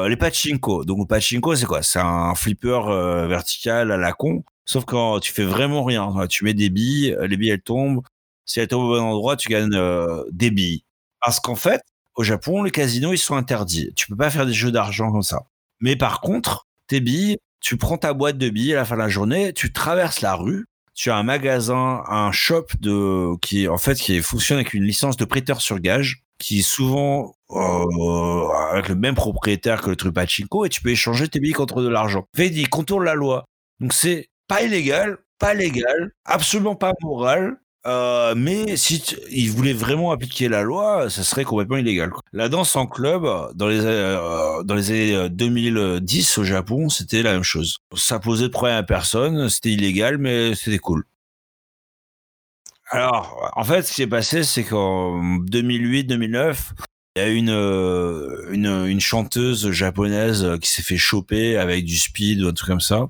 les pachinko. Donc le pachinko, c'est quoi? C'est un flipper vertical à la con, sauf quand tu fais vraiment rien. Tu mets des billes, les billes elles tombent. Si elles tombent au bon endroit, tu gagnes euh, des billes. Parce qu'en fait, au Japon, les casinos ils sont interdits. Tu peux pas faire des jeux d'argent comme ça. Mais par contre, tes billes, tu prends ta boîte de billes à la fin de la journée, tu traverses la rue, tu as un magasin, un shop de qui en fait qui fonctionne avec une licence de prêteur sur gage, qui est souvent euh, avec le même propriétaire que le truc pachinko et tu peux échanger tes billes contre de l'argent. En fait, il contourne la loi. Donc c'est pas illégal, pas légal, absolument pas moral. Euh, mais si tu- il voulait vraiment appliquer la loi, ça serait complètement illégal. La danse en club dans les euh, années 2010 au Japon, c'était la même chose. Ça posait de problème à personne, c'était illégal, mais c'était cool. Alors, en fait, ce qui s'est passé, c'est qu'en 2008-2009, il y a euh, une, une chanteuse japonaise qui s'est fait choper avec du speed ou un truc comme ça.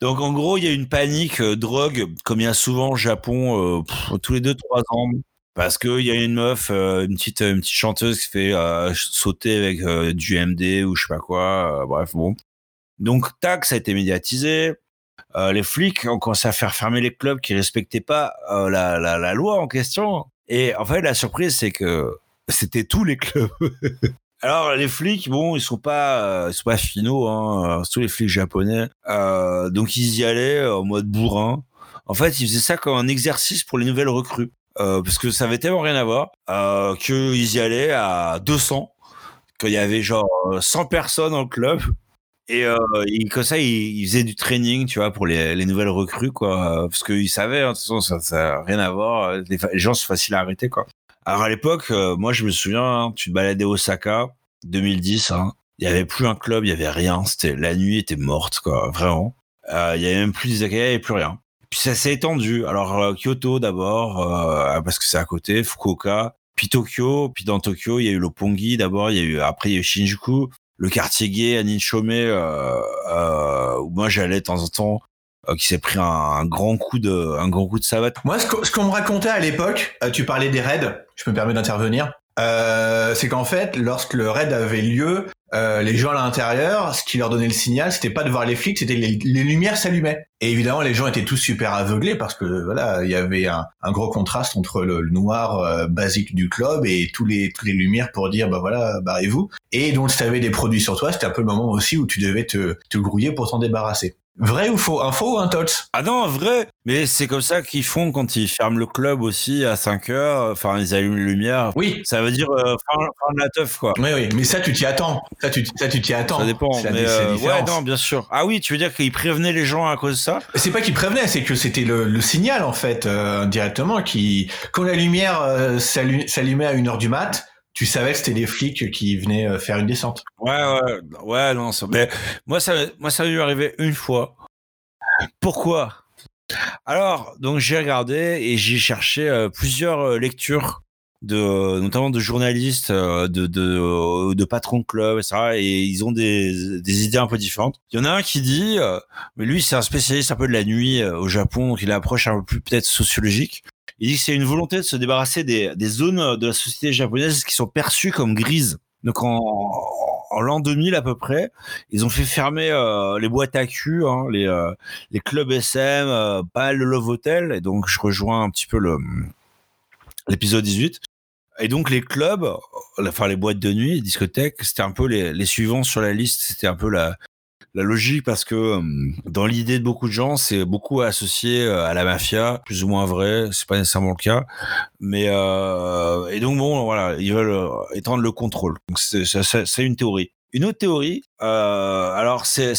Donc en gros, il y a une panique euh, drogue, comme il y a souvent au Japon, euh, tous les deux trois ans, parce qu'il y a une meuf, euh, une petite une petite chanteuse qui fait sauter avec du MD ou je sais pas quoi. bref, bon. Donc tac, ça a été médiatisé. Les flics ont commencé à faire fermer les clubs qui respectaient pas la, la, la loi en question. Et en fait, la surprise, c'est que c'était tous les clubs. Alors les flics, bon, ils sont pas, euh, ils sont pas finaux, hein, euh, surtout les flics japonais. Euh, donc ils y allaient en mode bourrin. En fait, ils faisaient ça comme un exercice pour les nouvelles recrues, parce que ça avait tellement rien à voir euh, qu'ils y allaient à 200, qu'il y avait genre euh, 100 personnes dans le club. Et comme ça, ils, faisaient du training, tu vois, pour les, les nouvelles recrues, quoi. Parce qu'ils savaient, hein, de toute façon, ça, ça a rien à voir. Les, les gens sont faciles à arrêter, quoi. Alors à l'époque, euh, moi je me souviens, hein, tu te baladais Osaka, 2010, hein, il y avait plus un club, il y avait rien. C'était la nuit était morte, quoi, vraiment. Euh, il y avait même plus des il y avait plus rien. Puis ça s'est étendu. Alors euh, Kyoto d'abord, euh, parce que c'est à côté, Fukuoka, puis Tokyo, puis dans Tokyo il y a eu Lopongi d'abord, il y a eu après il y a eu Shinjuku, le quartier gay à Ninchome, euh, euh, où moi j'allais de temps en temps, euh, qui s'est pris un, grand coup de un grand coup de savate. Moi, ce qu'on me racontait à l'époque, euh, tu parlais des raids, je me permets d'intervenir, euh, c'est qu'en fait, lorsque le raid avait lieu, euh, les gens à l'intérieur, ce qui leur donnait le signal, c'était pas de voir les flics, c'était les, les lumières s'allumaient. Et évidemment, les gens étaient tous super aveuglés parce que voilà, il y avait un, un gros contraste entre le, le noir euh, basique du club et tous les toutes les lumières pour dire bah voilà, barrez-vous. Et donc, si t'avais des produits sur toi, c'était un peu le moment aussi où tu devais te, te grouiller pour t'en débarrasser. Vrai ou faux? Un faux ou un tots Ah non, vrai. Mais c'est comme ça qu'ils font quand ils ferment le club aussi à 5 heures. Enfin, ils allument les lumières. Oui. Ça veut dire euh, fin, fin de la teuf, quoi. Oui, oui, mais ça, tu t'y attends. Ça, tu ça, tu t'y attends. Ça dépend. La- Mais euh, ouais, non, bien sûr. Ah oui, tu veux dire qu'ils prévenaient les gens à cause de ça? C'est pas qu'ils prévenaient, c'est que c'était le, le signal en fait euh, directement qui quand la lumière euh, s'allu- s'allumait à une heure du mat, tu savais que c'était des flics qui venaient euh, faire une descente. Ouais, ouais, ouais, non. ça- Mais moi, ça, moi, ça m'est arrivé une fois. Pourquoi? Alors, donc j'ai regardé et j'ai cherché euh, plusieurs euh, lectures de, notamment de journalistes, de, de, de patrons de clubs, etc. Et ils ont des, des idées un peu différentes. Il y en a un qui dit, mais lui, c'est un spécialiste un peu de la nuit au Japon, donc il a approche un peu plus peut-être sociologique. Il dit que c'est une volonté de se débarrasser des, des zones de la société japonaise qui sont perçues comme grises. Donc en, l'an 2000 à peu près, ils ont fait fermer euh, les boîtes à cul, hein, les, euh, les clubs SM, euh, pas le Love Hotel. Et donc je rejoins un petit peu l'épisode 18. Et donc les clubs, enfin les boîtes de nuit, les discothèques, c'était un peu les suivants sur la liste. C'était un peu la, la logique parce que dans l'idée de beaucoup de gens, c'est beaucoup associé à la mafia, plus ou moins vrai. C'est pas nécessairement le cas, mais euh, et donc bon, voilà, ils veulent étendre le contrôle. Donc c'est une théorie. Une autre théorie, euh, alors c'est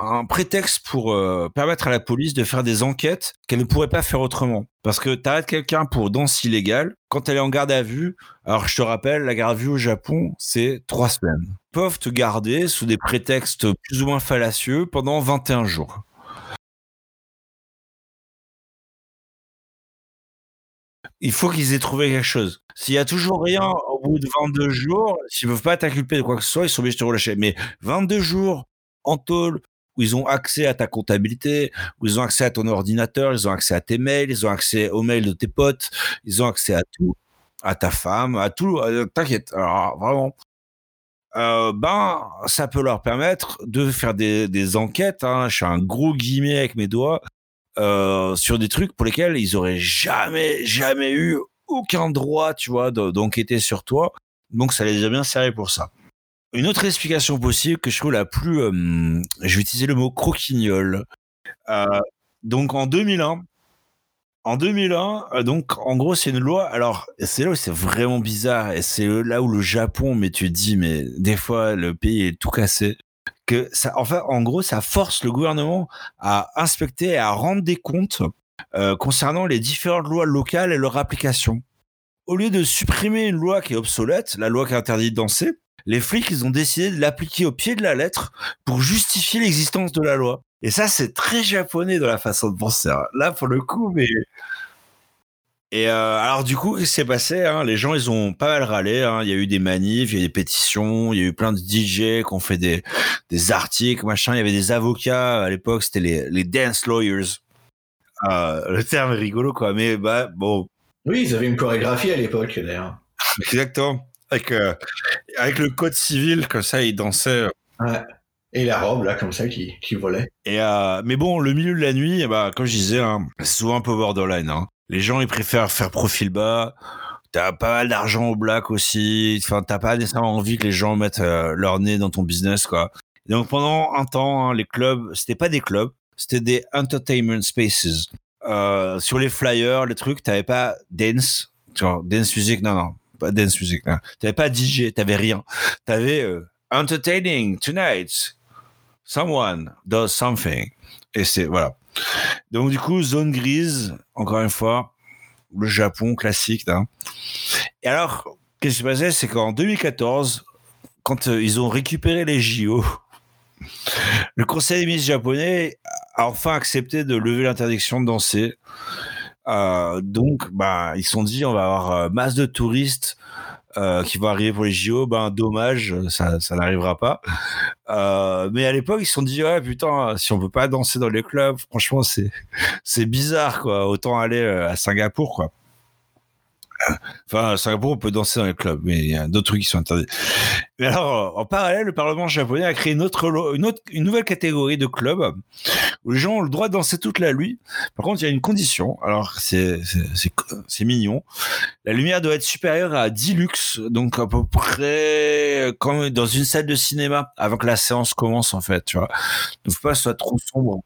un prétexte pour euh, permettre à la police de faire des enquêtes qu'elle ne pourrait pas faire autrement. Parce que t'arrêtes quelqu'un pour danse illégale, quand elle est en garde à vue, alors je te rappelle, la garde à vue au Japon, c'est trois semaines. Ils peuvent te garder sous des prétextes plus ou moins fallacieux pendant 21 jours. Il faut qu'ils aient trouvé quelque chose. S'il y a toujours rien au bout de 22 jours, s'ils peuvent pas t'inculper de quoi que ce soit, ils sont obligés de te relâcher. Mais 22 jours en tôle, où ils ont accès à ta comptabilité, où ils ont accès à ton ordinateur, ils ont accès à tes mails, ils ont accès aux mails de tes potes, ils ont accès à tout, à ta femme, à tout. euh, T'inquiète, alors vraiment. Euh, ben, ça peut leur permettre de faire des, enquêtes. Hein, je fais un gros guillemet avec mes doigts euh, sur des trucs pour lesquels ils auraient jamais, jamais eu aucun droit, tu vois, de- d'enquêter sur toi. Donc, ça les a bien servi pour ça. Une autre explication possible que je trouve la plus, euh, je vais utiliser le mot croquignole. Euh, donc, en 2001, en 2001, euh, donc en gros c'est une loi. Alors c'est là où c'est vraiment bizarre et c'est là où le Japon, mais tu te dis mais des fois le pays est tout cassé. Que ça, enfin en gros ça force le gouvernement à inspecter et à rendre des comptes euh, concernant les différentes lois locales et leur application. Au lieu de supprimer une loi qui est obsolète, la loi qui interdit de danser, les flics ils ont décidé de l'appliquer au pied de la lettre pour justifier l'existence de la loi. Et ça, c'est très japonais dans la façon de penser. hein. Là, pour le coup, mais Et euh, alors du coup, qu'est-ce qui s'est passé hein? Les gens, ils ont pas mal râlé. Hein. Il y a eu des manifs, il y a eu des pétitions, il y a eu plein de DJ qui ont fait des, des articles, machin. Il y avait des avocats à l'époque, c'était les, les dance lawyers. Euh, le terme est rigolo, quoi. Mais bah bon. Oui, ils avaient une chorégraphie à l'époque, d'ailleurs. Exactement. Avec, euh, avec le code civil, comme ça, ils dansaient. Ouais. Et la robe, là, comme ça, qui, qui volait. Et euh, mais bon, le milieu de la nuit, bah, comme je disais, hein, c'est souvent un peu borderline. Hein. Les gens, ils préfèrent faire profil bas. T'as pas mal d'argent au black aussi. Enfin, t'as pas nécessairement envie que les gens mettent euh, leur nez dans ton business, quoi. Donc pendant un temps, hein, les clubs, c'était pas des clubs, c'était des entertainment spaces. Euh, sur les flyers, les trucs, t'avais pas dance, genre dance music, non, non, pas dance music. non. T'avais pas DJ, t'avais rien. T'avais euh, entertaining tonight. Someone does something. Et c'est voilà. Donc du coup, zone grise, encore une fois, le Japon classique. hein. Et alors, qu'est-ce qui s'est passé, c'est qu'en 2014, quand euh, ils ont récupéré les JO, le Conseil des ministres japonais a enfin accepté de lever l'interdiction de danser. Euh, donc, bah, ils se sont dit, on va avoir euh, masse de touristes euh, qui vont arriver pour les JO. Ben, dommage, ça, ça n'arrivera pas. Euh, mais à l'époque, ils se sont dit, ouais, putain, si on peut pas danser dans les clubs, franchement, c'est, c'est bizarre, quoi. Autant aller euh, à Singapour, quoi. Enfin, à Singapour, on peut danser dans les clubs, mais il y a d'autres trucs qui sont interdits. Mais alors, en parallèle, le Parlement japonais a créé une autre, une autre, une nouvelle catégorie de clubs les gens ont le droit de danser toute la nuit. Par contre, il y a une condition. Alors, c'est, c'est, mignon. La lumière doit être supérieure à 10 lux, donc à peu près comme dans une salle de cinéma, avant que la séance commence, en fait, tu vois. Donc, faut pas que ce soit trop sombre.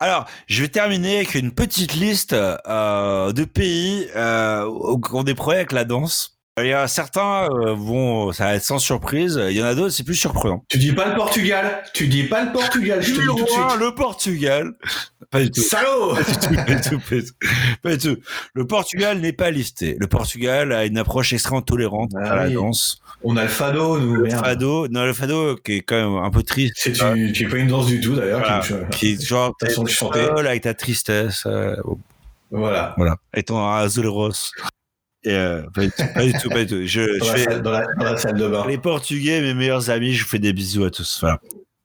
Alors, je vais terminer avec une petite liste euh, de pays euh, où- qui ont des problèmes avec la danse. Il y a certains, euh, vont, ça va être sans surprise. Il y en a d'autres, c'est plus surprenant. Tu dis pas le Portugal Tu dis pas le Portugal, je te le dis tout de suite. le Portugal. Pas du tout. Salaud Pas du tout, pas du tout, pas du tout. Pas du tout. Le Portugal n'est pas listé. Le Portugal a une approche extrêmement tolérante Ah à la danse. On a le fado, nous, Le merde. fado, non, le fado qui est quand même un peu triste. C'est tu, tu es pas une danse du tout, d'ailleurs. Voilà. qui Qui est genre, façon chanter. seul avec ta tristesse. euh, Voilà. voilà. Et ton azuleros. Euh, pas, du tout, pas du tout, pas du tout. Je, Dans je la, fais salle, dans, la, dans la salle de bain. les Portugais, mes meilleurs amis, je vous fais des bisous à tous. Voilà.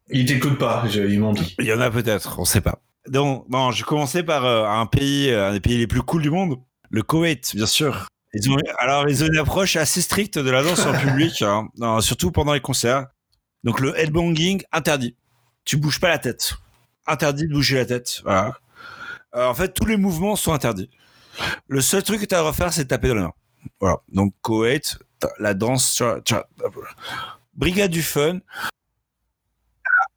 Ils t'écoutent pas, je- ils m'ont dit. Il y en a peut-être, on sait pas. Donc, bon, je commençais par euh, un pays, euh, un des pays les plus cool du monde, le Koweït, bien sûr. Ils ont, alors, ils ont une approche assez stricte de la danse en public, hein, non, surtout pendant les concerts. Donc, le headbanging, interdit. Tu bouges pas la tête. Interdit de bouger la tête. Voilà. En fait, tous les mouvements sont interdits. Le seul truc que tu as à refaire, c'est de taper dans les mains. Voilà. Donc, Koweït, la danse, tu vois, brigade du fun.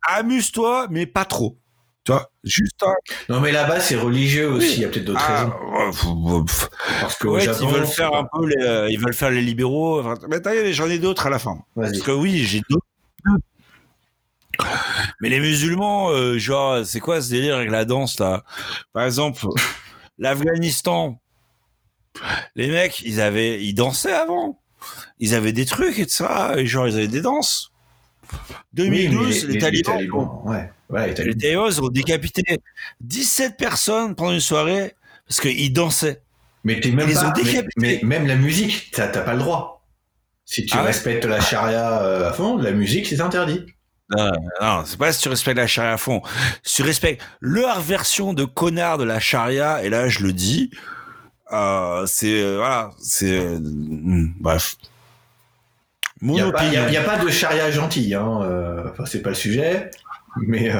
Amuse-toi, mais pas trop. Tu vois, juste un, Non, mais là-bas, c'est religieux aussi. Oui. Il y a peut-être d'autres ah, raisons. Parce qu'au Ouais, Japon, ils veulent faire un peu les, euh, ils veulent faire les libéraux. Enfin, mais t'as- j'en ai d'autres à la fin. Parce que oui, j'ai d'autres. Mais les musulmans, euh, genre, c'est quoi ce délire avec la danse là? Par exemple, l'Afghanistan, les mecs, ils avaient, ils dansaient avant. Ils avaient des trucs et tout ça, et genre ils avaient des danses. Oui, 2012, mais les, talibans, Ouais, ouais, les les talibans. talibans ont décapité 17 personnes pendant une soirée parce qu'ils dansaient. Mais t'es même Ils les pas. mais, même la musique, t'as pas le droit. Si tu Ah ouais respectes la charia euh, à fond, la musique, c'est interdit. Non, non, c'est pas si tu respectes la charia à fond. Si tu respectes leur version de connard de la charia, et là je le dis, euh, c'est euh, voilà, c'est euh, hmm, bref. Il n'y a, pas- a- a de charia gentille, hein. Enfin, c'est pas le sujet, mais.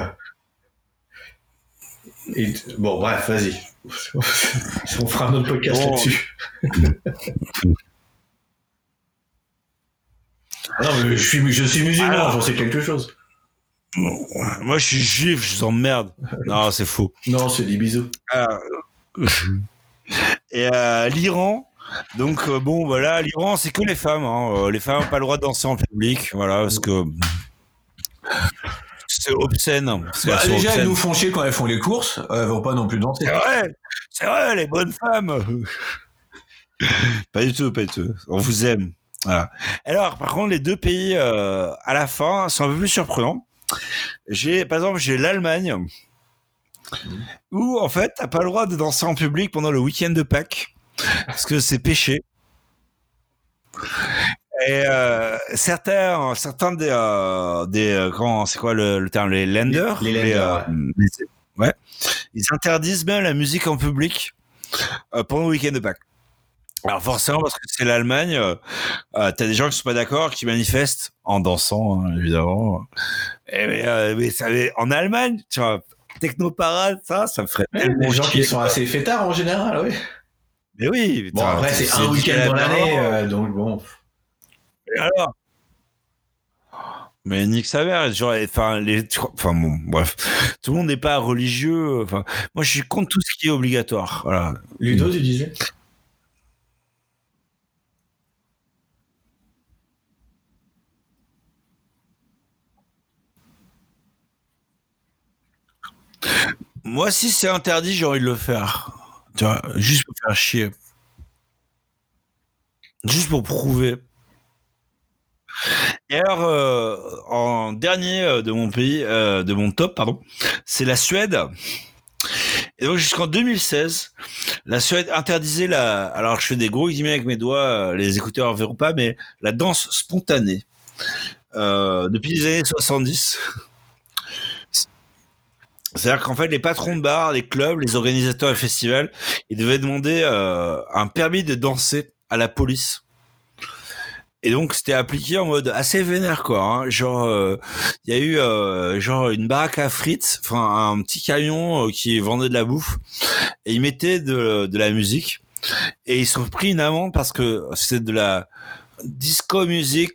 et- bon, bref, vas-y. On fera un autre podcast Bon. là-dessus. non, mais je suis, je suis musulman, j'en sais quelque chose. Moi je suis juif, je vous emmerde. Non, c'est faux. Non, c'est des bisous. Alors, et euh, l'Iran. Donc euh, bon voilà, l'Iran c'est que les femmes. hein. Euh, Les femmes n'ont pas le droit de danser en public, voilà, parce que c'est obscène. qu'elles Bah, déjà, elles nous font chier quand elles font les courses, elles vont pas non plus danser. C'est vrai, c'est vrai, les bonnes femmes. pas du tout, pas du tout. On vous aime. Voilà. Alors, par contre, les deux pays euh, à la fin sont un peu plus surprenants. J'ai, par exemple, j'ai l'Allemagne. où en fait t'as pas le droit de danser en public pendant le week-end de Pâques parce que c'est péché. Et euh, certains, certains des, euh, des euh, comment, c'est quoi le, le terme, les lenders, Les- les lenders, euh, ouais, ils interdisent même la musique en public pendant le week-end de Pâques. Alors forcément, parce que c'est l'Allemagne, euh, euh, t'as des gens qui sont pas d'accord, qui manifestent en dansant, hein, évidemment. Et, mais, euh, mais ça, mais en Allemagne, tu vois, techno-parade, ça, ça me ferait tellement Les gens qui sont assez fêtards en général, oui. Mais oui. Bon, après, c'est un week-end dans la l'année, euh, donc bon. Et alors? Mais nique sa mère, genre, enfin, les, enfin bon, bref, tout le monde n'est pas religieux. Enfin, moi, je suis contre tout ce qui est obligatoire. Voilà. Ludo, tu disais? Moi, si c'est interdit, j'ai envie de le faire. Tu vois, juste pour faire chier. Juste pour prouver. Et alors, euh, en dernier euh, de mon pays, euh, de mon top, pardon, c'est la Suède. Et donc jusqu'en 2016, la Suède interdisait la. Alors je fais des gros guillemets avec mes doigts, les écouteurs verront pas, mais la danse spontanée. Depuis les années 70. C'est-à-dire qu'en fait, les patrons de bars, les clubs, les organisateurs de festivals, ils devaient demander euh, un permis de danser à la police. Et donc c'était appliqué en mode assez vénère quoi. hein. Genre euh, il y a eu euh, genre une baraque à frites, enfin un petit camion euh, qui vendait de la bouffe et ils mettaient de, de la musique et ils sont pris une amende parce que c'était de la disco music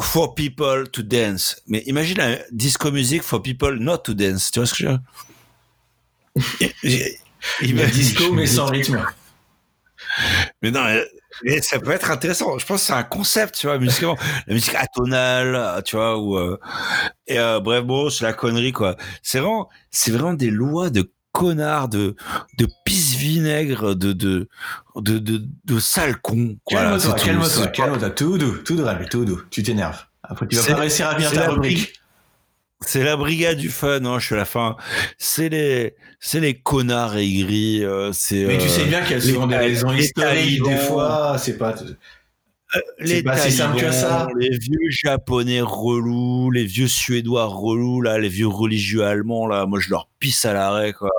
for people to dance. Mais imagine la disco music for people not to dance. Tu vois ce que je veux dire? Il disco, mais sans rythme. Mais non, mais ça peut être intéressant. Je pense que c'est un concept, tu vois, musicalement. La musique atonale, tu vois, ou euh, et euh, bref, bon, c'est la connerie, quoi. C'est vraiment, c'est vraiment des lois de connards, de de pisse vinaigre, de de de de, de sale con. Calme-toi, calme-toi, calme-toi, tout doux, tout doux, tout doux. Tu t'énerves. Après, tu vas pas réussir à c'est ta rubrique. brique. C'est la brigade du fun, hein, je suis à la fin. C'est les, c'est les connards aigris. euh, c'est. Mais tu euh, sais bien qu'il y a souvent des raisons historiques, des fois, c'est pas. Les C'est pas si simple que talibans, ça. Les vieux japonais relous, les vieux suédois relous, là, les vieux religieux allemands, là, moi je leur pisse à l'arrêt, quoi.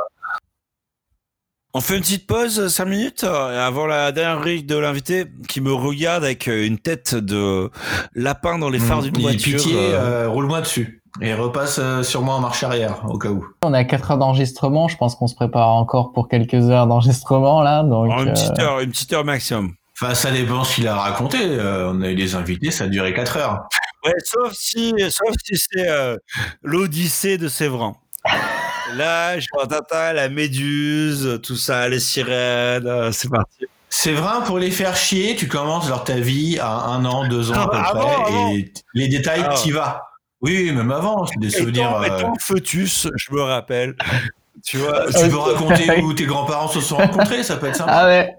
On fait une petite pause, 5 minutes, euh, avant la dernière rubrique de l'invité, qui me regarde avec euh, une tête de lapin dans les phares d'une Mmh, voiture. Pitié, euh. euh, roule-moi dessus. Et repasse euh, sur moi en marche arrière, au cas où. On a 4 heures d'enregistrement. Je pense qu'on se prépare encore pour quelques heures d'enregistrement là. Donc, une petite euh, heure, une petite heure maximum. Enfin, ça dépend ce qu'il a raconté. Euh, on a eu des invités, ça a duré 4 heures. Ouais, sauf si, sauf si c'est euh, l'Odyssée de Séverin. Là, je vois Tata, la méduse, tout ça, les sirènes, euh, c'est parti. C'est vrai, pour les faire chier, tu commences leur ta vie à un an, deux ans à peu Ah, avant, près, avant. et les détails, Ah. t'y vas. Oui, même avant, c'est des souvenirs. Étant, euh, étant fœtus, je me rappelle. Tu vois, tu peux raconter où tes grands-parents se sont rencontrés, ça peut être sympa. Ah ouais.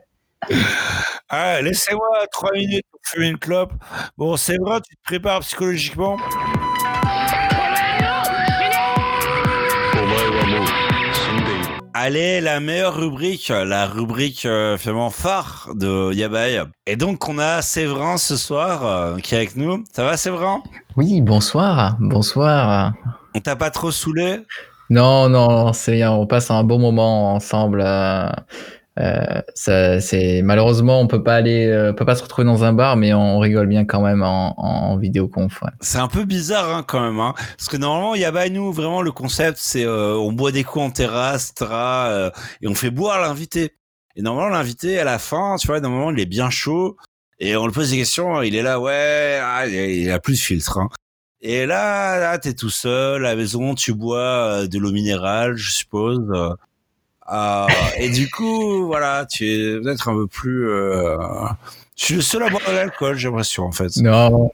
Ah, laissez-moi trois minutes pour fumer une clope. Bon, c'est vrai, tu te prépares psychologiquement. Allez, la meilleure rubrique, la rubrique euh, finalement phare de Yabai. Et donc, on a Séverin ce soir euh, qui est avec nous. Ça va, Séverin? Oui, bonsoir. Bonsoir. On t'a pas trop saoulé? Non, non, c'est bien. On passe un bon moment ensemble. euh, ça, c'est malheureusement on peut pas aller, euh, on peut pas se retrouver dans un bar, mais on rigole bien quand même en, en vidéoconf. ouais. C'est un peu bizarre hein, quand même, hein. parce que normalement Yabai nous vraiment le concept c'est euh, on boit des coups en terrasse, euh, et on fait boire l'invité. Et normalement l'invité à la fin, tu vois, normalement il est bien chaud et on lui pose des questions, il est là ouais, ah, il a plus de filtre. Hein. Et là, là t'es tout seul à la maison, tu bois euh, de l'eau minérale, je suppose. Euh, et du coup, voilà, tu es peut-être un peu plus. Euh... Je suis le seul à boire de l'alcool, j'ai l'impression en fait. Non.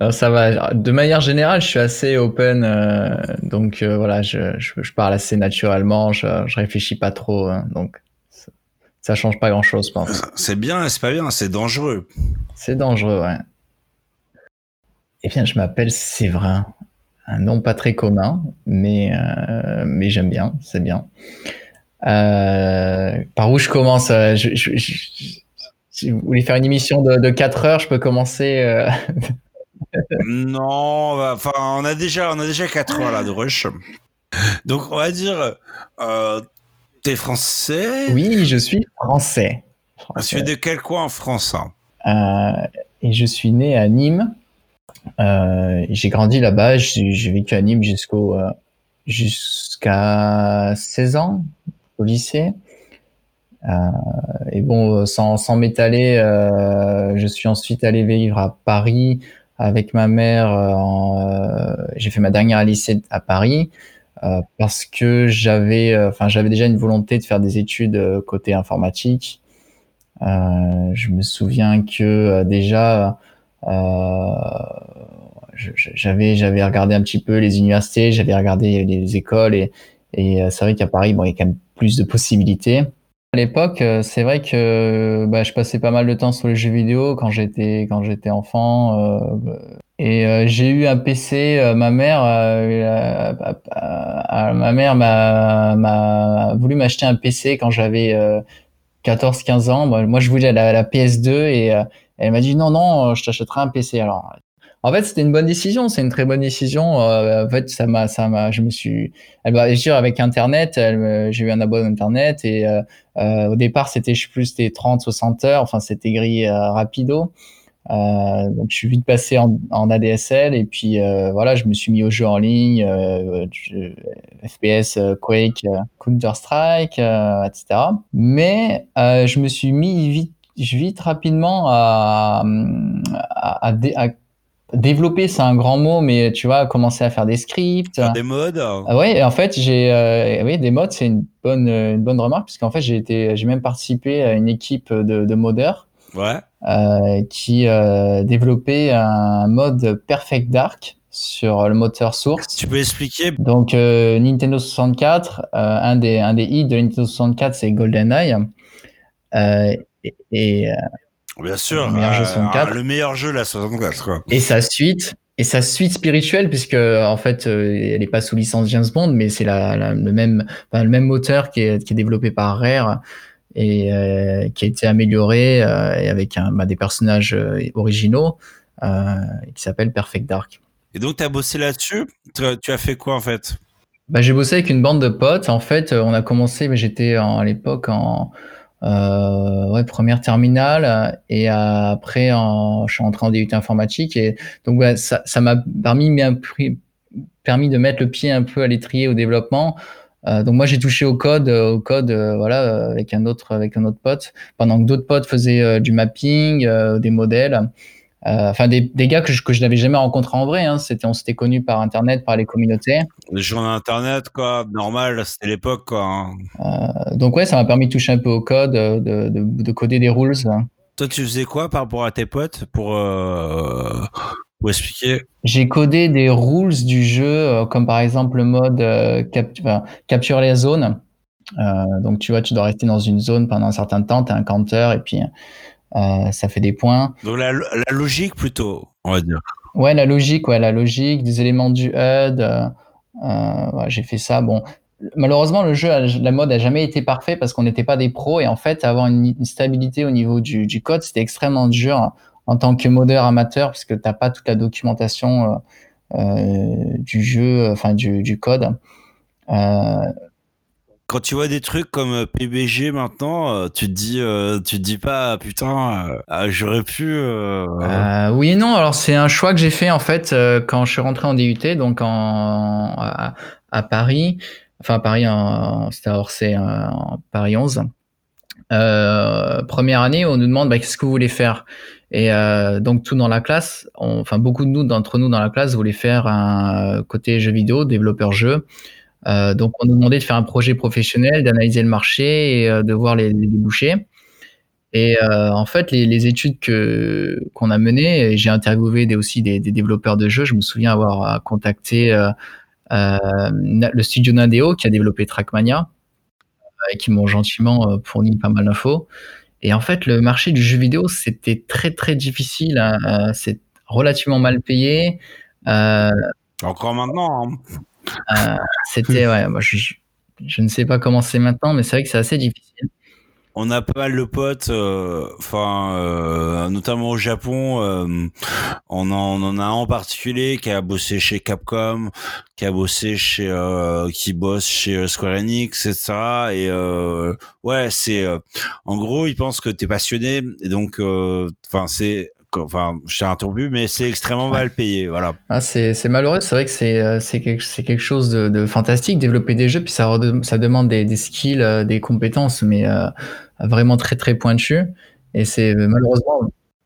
Non, ça va. De manière générale, je suis assez open, euh, donc euh, voilà, je, je, je parle assez naturellement, je, je réfléchis pas trop, hein, donc ça, ça change pas grand-chose, je pense. C'est bien, c'est pas bien, c'est dangereux. C'est dangereux, ouais. Eh bien, je m'appelle Séverin. Un nom pas très commun, mais, euh, mais j'aime bien, c'est bien. Euh, par où je commence euh, je, je, je, Si vous voulez faire une émission de, de 4 heures, je peux commencer. euh, Non, bah, enfin, on a déjà, on a déjà 4 heures là de rush. Donc, on va dire, t'es français? Oui, je suis français. Tu es de quel coin en France hein? Et je suis né à Nîmes. Euh, j'ai grandi là-bas. J'ai vécu à Nîmes jusqu'au euh, jusqu'à 16 ans au lycée. Euh, et bon, sans, m'étaler, je suis ensuite allé vivre à Paris avec ma mère. j'ai fait ma dernière lycée à Paris parce que j'avais, enfin, j'avais déjà une volonté de faire des études côté informatique. Je me souviens que déjà, j'avais j'avais regardé un petit peu les universités, j'avais regardé les écoles et, et euh, c'est vrai qu'à Paris, bon, il y a quand même plus de possibilités. À l'époque, euh, c'est vrai que bah, je passais pas mal de temps sur les jeux vidéo quand j'étais quand j'étais enfant. euh, et euh, j'ai eu un PC. euh, ma mère, euh, euh, euh, ma mère m'a m'a voulu m'acheter un PC quand j'avais euh, 14-15 ans. Moi, je voulais la, la PS2 et euh, elle m'a dit non, non, je t'achèterai un PC. Alors, en fait, c'était une bonne décision. C'est une très bonne décision. Euh, en fait, ça m'a, ça m'a, je me suis, elle m'a, je avec Internet, j'ai eu un abonnement Internet et euh, euh, au départ, c'était, je plus, c'était 30, 60 heures. Enfin, c'était grillé euh, rapido. Euh, donc, je suis vite passé en, en ADSL et puis euh, voilà, je me suis mis aux jeux en ligne, euh, FPS, euh, Quake, euh, Counter Strike, euh, etc. Mais euh, je me suis mis vite, vite rapidement à, à, à à développer, c'est un grand mot, mais tu vois, commencer à faire des scripts. Faire des modes Ah ouais, en fait, j'ai euh, oui, des mods, c'est une bonne, une bonne remarque, puisqu'en fait, j'ai été, j'ai même participé à une équipe de, de modeurs Ouais. euh, qui euh, développait un mode Perfect Dark sur le moteur source. Tu peux expliquer? Donc euh, Nintendo 64, euh, un des un des hits de Nintendo 64, c'est GoldenEye. Euh, et, et, euh, Bien sûr. Le meilleur jeu euh, 64. le meilleur jeu, la 64, quoi. et sa suite et sa suite spirituelle puisque en fait euh, elle est pas sous licence James Bond mais c'est la, la- le même enfin, le même moteur qui est, qui est développé par Rare et euh, qui a été amélioré euh, et avec un, bah, des personnages euh, originaux euh, qui s'appelle Perfect Dark. Et donc, tu as bossé là-dessus? Tu, as fait quoi, en fait? Bah, j'ai bossé avec une bande de potes. En fait, euh, on a commencé, mais j'étais à l'époque en euh, ouais, première terminale et euh, après je suis entré en DUT informatique et donc ouais, ça m'a permis, permis de mettre le pied un peu à l'étrier au développement. Euh, donc moi j'ai touché au code, euh, au code euh, voilà euh, avec un autre avec un autre pote pendant que d'autres potes faisaient euh, du mapping, euh, des modèles. Euh, Enfin des, des gars que je que je n'avais jamais rencontrés en vrai. Hein. C'était on s'était connus par internet, par les communautés. Les journaux internet, quoi, normal, c'était l'époque, quoi. hein. Euh, donc ouais, ça m'a permis de toucher un peu au code, euh, de, de, de coder des rules. Toi, tu faisais quoi par rapport à tes potes pour, euh, pour expliquer? J'ai codé des rules du jeu, comme par exemple le mode cap- enfin, capture les zones. Donc tu vois, tu dois rester dans une zone pendant un certain temps, tu as un counter et puis euh, ça fait des points. Donc, la, la logique, plutôt, on va dire. Ouais, la logique, ouais, la logique, des éléments du HUD. euh, euh, ouais, j'ai fait ça. Bon, malheureusement, le jeu, la mode a jamais été parfait parce qu'on n'était pas des pros et en fait, avoir une, une stabilité au niveau du, du code, c'était extrêmement dur en tant que modeur amateur puisque t'as pas toute la documentation euh, du jeu, enfin du, du code. Quand tu vois des trucs comme euh, PBG maintenant, euh, tu te dis, euh, tu te dis pas, putain, euh, ah, j'aurais pu. euh, oui et non. Alors c'est un choix que j'ai fait en fait quand je suis rentré en DUT, donc en, à, Paris, enfin à Paris, c'était à Orsay, en Paris 11. Euh, première année, on nous demande bah, qu'est-ce que vous voulez faire? Et euh, donc tout dans la classe, enfin beaucoup de nous d'entre nous dans la classe voulaient faire un côté jeu vidéo, développeur jeu. Euh, donc on nous demandait de faire un projet professionnel, d'analyser le marché et euh, de voir les, débouchés. Et euh, en fait, les, études que qu'on a menées, j'ai interviewé aussi des, développeurs de jeux. Je me souviens avoir contacté le studio Nadeo qui a développé Trackmania et qui m'ont gentiment fourni pas mal d'infos. Et en fait, le marché du jeu vidéo, c'était très très difficile. hein. C'est relativement mal payé. Encore maintenant. Hein. Euh, c'était, ouais, moi, je, je, ne sais pas comment c'est maintenant, mais c'est vrai que c'est assez difficile on a pas mal de potes, euh, enfin euh, notamment au Japon, on, en, on, en, a un en particulier qui a bossé chez Capcom, qui a bossé chez, qui bosse chez Square Enix, etc. Et ouais, c'est, en gros, il pense que t'es passionné, et donc, enfin c'est enfin, je t'ai interrompu, mais c'est extrêmement mal payé, voilà. Ah, c'est, malheureux, c'est vrai que c'est, c'est, quelque, chose de, de, fantastique, développer des jeux, puis ça, ça demande des, des skills, des compétences, mais vraiment très très pointu et c'est euh, malheureusement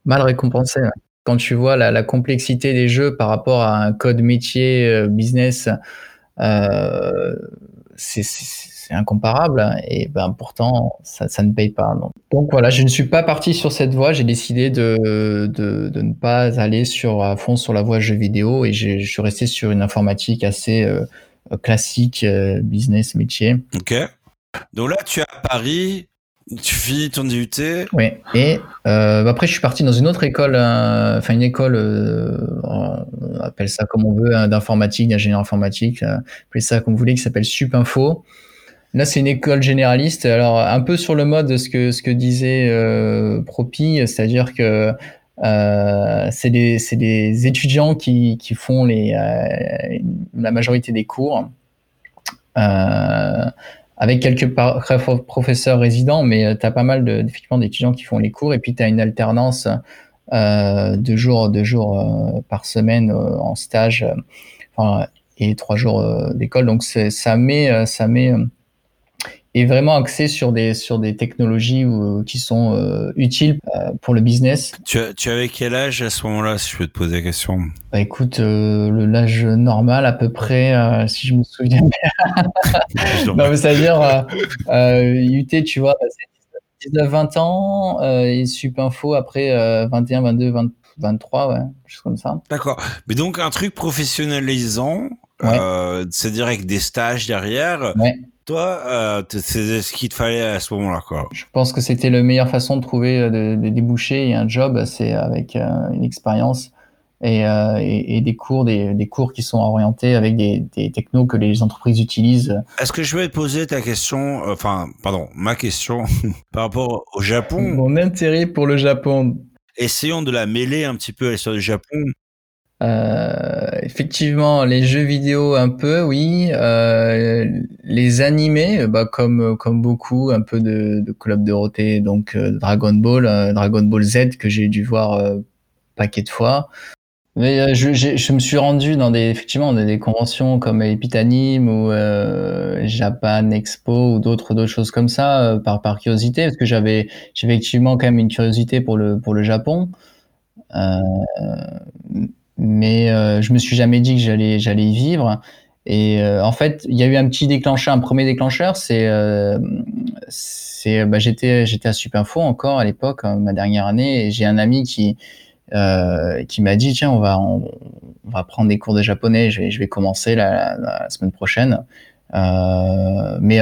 mal récompensé. Quand tu vois la, la, complexité des jeux par rapport à un code métier euh, business, euh, c'est incomparable et ben pourtant ça, ça, ne paye pas. Donc. donc. voilà, je ne suis pas parti sur cette voie. J'ai décidé de, de, de, ne pas aller sur à fond sur la voie jeux vidéo et je suis resté sur une informatique assez euh, classique, euh, business métier. Ok. Donc là, tu es à Paris. Tu finis ton DUT Oui. Et euh, après, je suis parti dans une autre école, euh, enfin une école, euh, on appelle ça comme on veut, hein, d'informatique, d'ingénieur informatique, appelez ça comme vous voulez, qui s'appelle Supinfo. Là, c'est une école généraliste. Alors, un peu sur le mode de ce que, ce que disait euh, Propi, c'est-à-dire que euh, c'est des, des, étudiants qui, qui font les, la majorité des cours. Euh, avec quelques professeurs résidents, mais euh, tu as pas mal d'étudiants qui font les cours, et puis tu as une alternance euh, deux jours, deux jours euh, par semaine euh, en stage et trois jours d'école. Donc ça met, ça met est vraiment axé sur des, sur des technologies euh, qui sont euh, utiles euh, pour le business. Tu, tu avais quel âge à ce moment-là, si je peux te poser la question? Bah, Écoute, le l'âge normal à peu près, si je me souviens bien. non, c'est-à-dire, UT, tu vois, c'est 19-20 ans, et Supinfo après 21, 22, 23, ouais, chose comme ça. D'accord. Mais donc un truc professionnalisant, c'est-à-dire avec des stages derrière. Ouais. Toi, euh, c'est ce qu'il te fallait à ce moment-là, quoi. Je pense que c'était la meilleure façon de trouver des de débouchés et un job, c'est avec euh, une expérience et, euh, et, et, des cours, des, des, cours qui sont orientés avec des, des technos que les entreprises utilisent. Est-ce que je vais te poser ta question, euh, enfin, pardon, ma question par rapport au Japon? Mon intérêt pour le Japon. Essayons de la mêler un petit peu à l'histoire du Japon. Euh, effectivement, les jeux vidéo un peu, oui. Euh, les animés, bah, comme comme beaucoup, un peu de, de Club Dorothée, donc euh, Dragon Ball, Dragon Ball Z que j'ai dû voir euh, paquet de fois. Mais je, je, me suis rendu dans des effectivement dans des conventions comme Epitanime ou Japan Expo ou d'autres d'autres choses comme ça par curiosité parce que j'avais effectivement quand même une curiosité pour le pour le Japon. Mais euh, je me suis jamais dit que j'allais j'allais y vivre. Et euh, en fait, il y a eu un petit déclencheur, un premier déclencheur, c'est euh, c'est bah, j'étais j'étais à Supinfo encore à l'époque, hein, ma dernière année, et j'ai un ami qui euh, qui m'a dit tiens on va on, va prendre des cours de japonais, je vais commencer la, semaine prochaine. Mais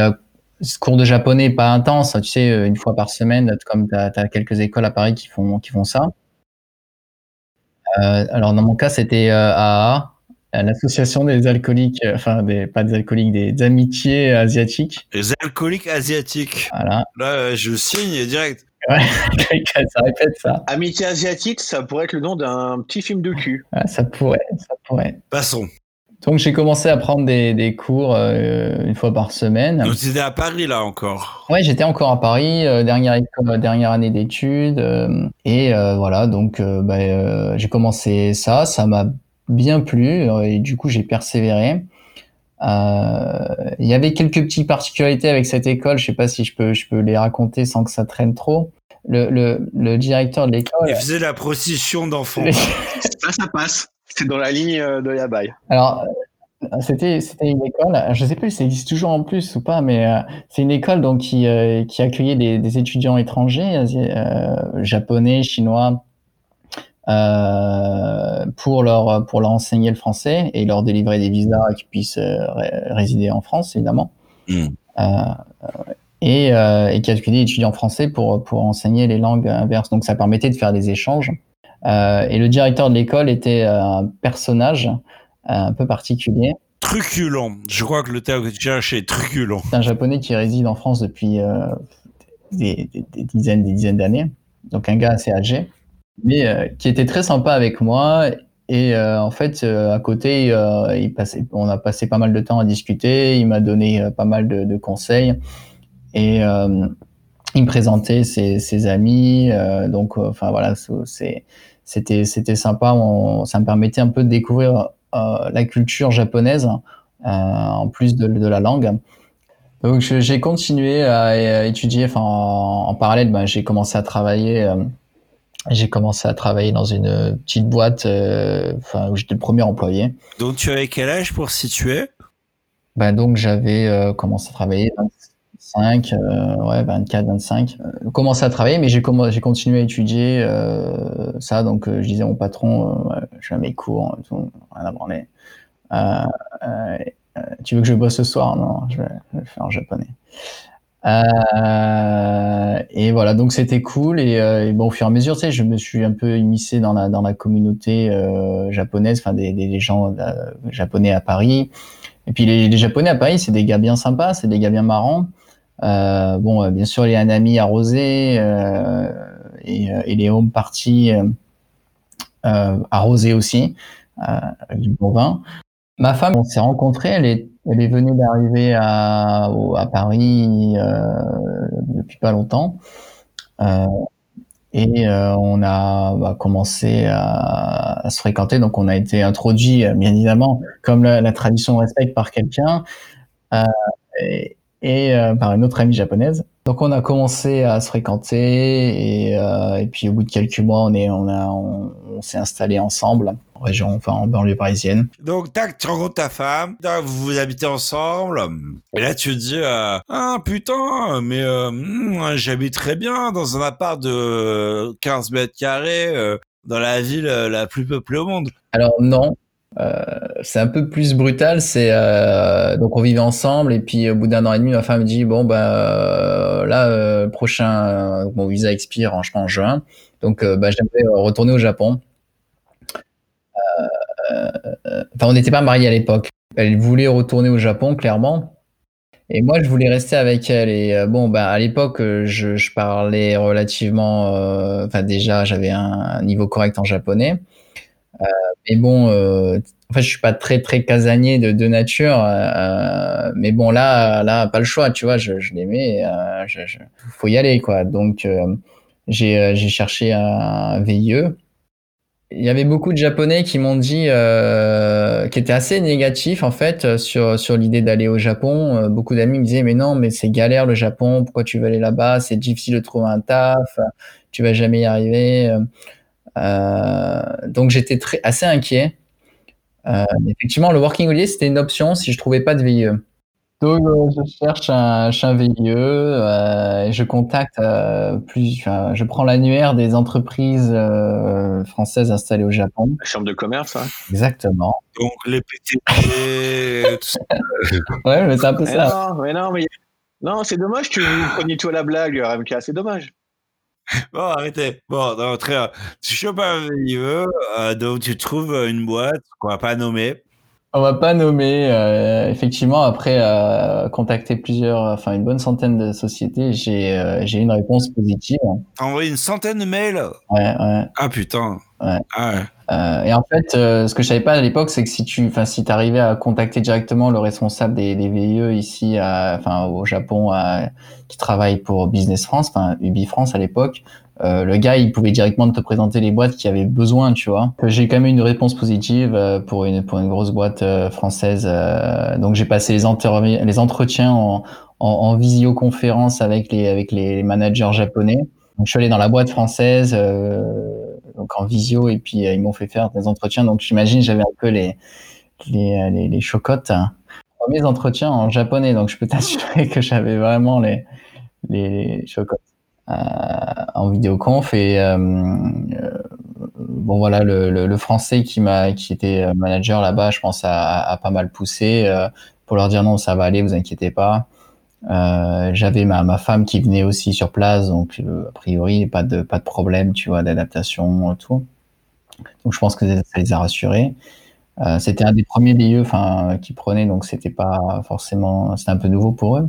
cours de japonais pas intense, tu sais, une fois par semaine, comme tu as, as, quelques écoles à Paris qui font qui font ça. Euh, alors dans mon cas, c'était AA, euh, l'association des alcooliques, euh, enfin des, pas des alcooliques, des amitiés asiatiques. Les alcooliques asiatiques. Voilà. Là, je signe direct. Ouais, ça répète ça. Amitié asiatique, ça pourrait être le nom d'un petit film de cul. Ouais, ça pourrait, ça pourrait. Passons. Donc j'ai commencé à prendre des, des cours euh, une fois par semaine. Donc tu étais à Paris là encore Ouais, j'étais encore à Paris, euh, dernière école, dernière année d'études, euh, et voilà. Donc bah, j'ai commencé ça, ça m'a bien plu et du coup j'ai persévéré. Il y avait quelques petites particularités avec cette école. Je sais pas si je peux je peux les raconter sans que ça traîne trop. Le, le, le directeur de l'école. Il faisait la prostitution d'enfants. ça, ça passe. C'est dans la ligne euh, de Yabai. Alors, c'était c'était une école, je ne sais plus si ça existe toujours en plus ou pas, mais euh, c'est une école donc qui, euh, qui accueillait des, des étudiants étrangers, euh, japonais, chinois, pour leur pour leur enseigner le français et leur délivrer des visas qui puissent résider en France évidemment. Mmh. et, et qui accueillait des étudiants français pour pour enseigner les langues inverses. Donc ça permettait de faire des échanges. Euh, et le directeur de l'école était un personnage un peu particulier. Truculent. Je crois que le terme que tu cherches est truculent. C'est un japonais qui réside en France depuis euh, des, des- des dizaines, des dizaines d'années. Donc un gars assez âgé, mais euh, qui était très sympa avec moi. Et euh, en fait, euh, à côté, euh, il passait, on a passé pas mal de temps à discuter. Il m'a donné euh, pas mal de, de conseils et euh, il me présentait ses, ses amis. euh, donc, euh, enfin voilà, c'est- c'était c'était sympa. On- ça me permettait un peu de découvrir euh, la culture japonaise euh, en plus de, de la langue. Donc j'ai continué à, étudier. Enfin, en, en parallèle, ben, j'ai commencé à travailler. euh, j'ai commencé à travailler dans une petite boîte, enfin où j'étais le premier employé. Donc tu avais quel âge pour situer? Ben, donc j'avais commencé à travailler 25, euh, ouais 24, 25. Euh, commencé à travailler, mais j'ai j'ai continué à étudier euh, ça. Donc euh, je disais à mon patron, euh, je à mes cours, et tout, rien à branler. Euh, tu veux que je bosse ce soir? Non, je vais, je vais faire en japonais. Euh, et voilà, donc c'était cool. Et, euh, bon, au fur et à mesure, tu sais, je me suis un peu immiscé dans la, dans la communauté euh, japonaise, enfin des, des, gens japonais à Paris. Et puis les, les japonais à Paris, c'est des gars bien sympas, c'est des gars bien marrants. Euh, bon, euh, bien sûr, les Hanami arrosés euh, et, et les home parties arrosés aussi, du bon vin. Ma femme, on s'est rencontrés, elle est, elle est venue d'arriver à, Paris depuis pas longtemps. Et on a bah, commencé à, se fréquenter, donc on a été introduit, bien évidemment, comme la, la tradition respecte, par quelqu'un et, euh, par une autre amie japonaise. Donc on a commencé à se fréquenter et, euh, et puis au bout de quelques mois, on est, on a, on, on s'est installé ensemble en région, enfin en banlieue parisienne. Donc, tac, tu rencontres ta femme, tac, vous vous habitez ensemble, et là tu te dis, euh, ah putain, mais euh, hum, j'habite très bien dans un appart de 15 mètres carrés euh, dans la ville euh, la plus peuplée au monde. Alors non, c'est un peu plus brutal. C'est euh, donc on vivait ensemble et puis au bout d'un an et demi, ma femme me dit bon bah euh, là euh, prochain euh, mon visa expire en, juin, donc euh, bah, j'aimerais euh, retourner au Japon. Euh, euh, Enfin on n'était pas mariés à l'époque. Elle voulait retourner au Japon clairement. Et moi, je voulais rester avec elle. Et euh, bon, bah, à l'époque, euh, je, parlais relativement. euh, Enfin, déjà, j'avais un niveau correct en japonais. Euh, mais bon, euh, en fait, je suis pas très très casanier de, de nature. euh, mais bon, là, là, pas le choix, tu vois. Je, je l'aimais. Euh, faut y aller, quoi. Donc, euh, j'ai euh, cherché un VIE. Il y avait beaucoup de Japonais qui m'ont dit, euh, qui étaient assez négatifs en fait euh, sur sur l'idée d'aller au Japon. Euh, beaucoup d'amis me disaient mais non, mais c'est galère le Japon. Pourquoi tu veux aller là-bas? C'est difficile de trouver un taf. Tu vas jamais y arriver. Euh, donc j'étais très assez inquiet. Euh, effectivement, le working holiday c'était une option si je trouvais pas de VIE. Donc euh, je cherche un, un VIE, euh, et je contacte euh, plus, je prends l'annuaire des entreprises euh, françaises installées au Japon. La chambre de commerce, hein Exactement. Donc les PTT, tout ça. Ouais, mais c'est un peu Mais ça. non, mais non, mais non, c'est dommage que vous preniez tout à la blague, RMK, c'est dommage. Bon, arrêtez. Bon, non, très bien. Tu chopes un VIE, euh, donc tu trouves une boîte qu'on va pas nommer. On va pas nommer. euh, effectivement, après euh, contacter plusieurs, enfin une bonne centaine de sociétés, j'ai euh, j'ai une réponse positive. T'as envoyé une centaine de mails Ouais, ouais. Ah putain. Ouais. Ah ouais. Euh, et en fait, euh, ce que je savais pas à l'époque, c'est que si tu, enfin, si t'arrivais à contacter directement le responsable des, des VIE ici, enfin, au Japon, à, qui travaille pour Business France, enfin, Ubi France à l'époque, euh, le gars, il pouvait directement te présenter les boîtes qui avaient besoin, tu vois. J'ai quand même eu une réponse positive euh, pour une pour une grosse boîte euh, française. euh, donc j'ai passé les, les entretiens en, en, en visioconférence avec les avec les managers japonais. Donc je suis allé dans la boîte française. euh, donc en visio et puis euh, ils m'ont fait faire des entretiens. Donc j'imagine j'avais un peu les les euh, les, les chocottes hein. premiers entretiens en japonais donc je peux t'assurer que j'avais vraiment les les chocottes euh, en vidéoconf. Et bon voilà le, le, français qui m'a qui était manager là-bas je pense a, a pas mal poussé. Pour leur dire non ça va aller vous inquiétez pas euh, j'avais ma, femme qui venait aussi sur place, donc euh, a priori pas de pas de problème, tu vois, d'adaptation tout. Donc je pense que ça les a rassurés. Euh, c'était un des premiers VIE enfin, qui prenaient, donc c'était pas forcément, c'était un peu nouveau pour eux.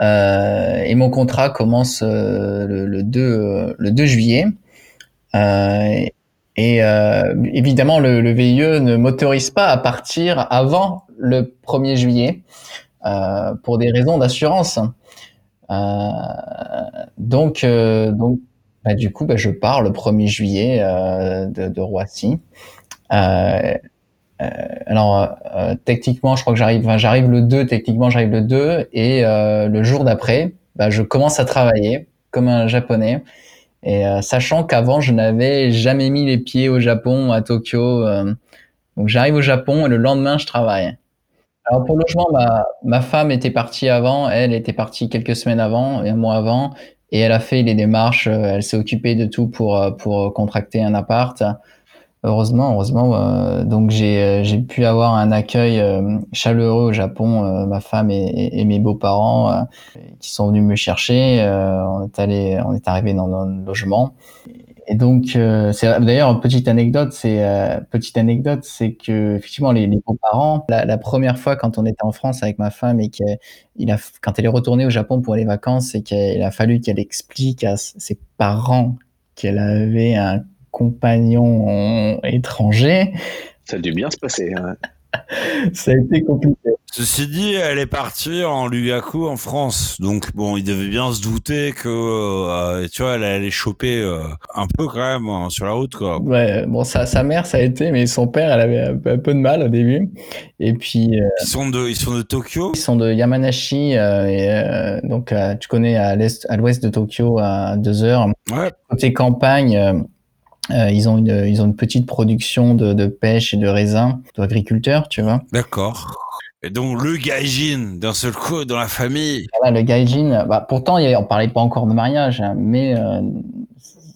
Et mon contrat commence le, le, 2, le 2 juillet. Et évidemment, le, le, VIE ne m'autorise pas à partir avant le 1er juillet pour des raisons d'assurance. Euh, donc, donc bah, du coup, bah, je pars le 1er juillet de, Roissy. alors, techniquement, je crois que j'arrive, j'arrive le 2, techniquement, j'arrive le 2, et le jour d'après, bah, je commence à travailler comme un japonais. Et euh, sachant qu'avant, je n'avais jamais mis les pieds au Japon, à Tokyo. Euh, donc j'arrive au Japon et le lendemain, je travaille. Alors pour le logement, ma, ma femme était partie avant. Elle était partie quelques semaines avant, un mois avant. Et elle a fait les démarches. Euh, elle s'est occupée de tout pour, pour contracter un appart. Heureusement, heureusement. Euh, donc j'ai pu avoir un accueil chaleureux au Japon. ma femme et, et mes beaux-parents qui sont venus me chercher. Euh, on est allé, on est arrivé dans un logement. Et donc, euh, d'ailleurs petite anecdote, c'est euh, petite anecdote, c'est que effectivement les, les beaux-parents, la, la, première fois quand on était en France avec ma femme et qu'il a, quand elle est retournée au Japon pour les vacances, c'est qu'il a fallu qu'elle explique à ses parents qu'elle avait un compagnon étranger. Ça a dû bien se passer. Hein. ça a été compliqué. Ceci dit, elle est partie en Lugaku en France, donc bon, il devait bien se douter que, euh, tu vois, elle allait choper euh, un peu quand même hein, sur la route, quoi. Ouais, bon, ça, sa mère, ça a été, mais son père, elle avait un peu, un peu de mal au début. Et puis. Euh, ils sont de, ils sont de Tokyo? Ils sont de Yamanashi, euh, et, euh, donc tu connais à l'est, à l'ouest de Tokyo, à deux heures. Ouais. Côté campagne. Euh, ils ont une ils ont une petite production de, de pêche et de raisins d'agriculteurs, tu vois. D'accord. Et donc le gaijin d'un seul coup dans la famille. Voilà, le gaijin. Bah, pourtant, on parlait pas encore de mariage, hein, mais euh,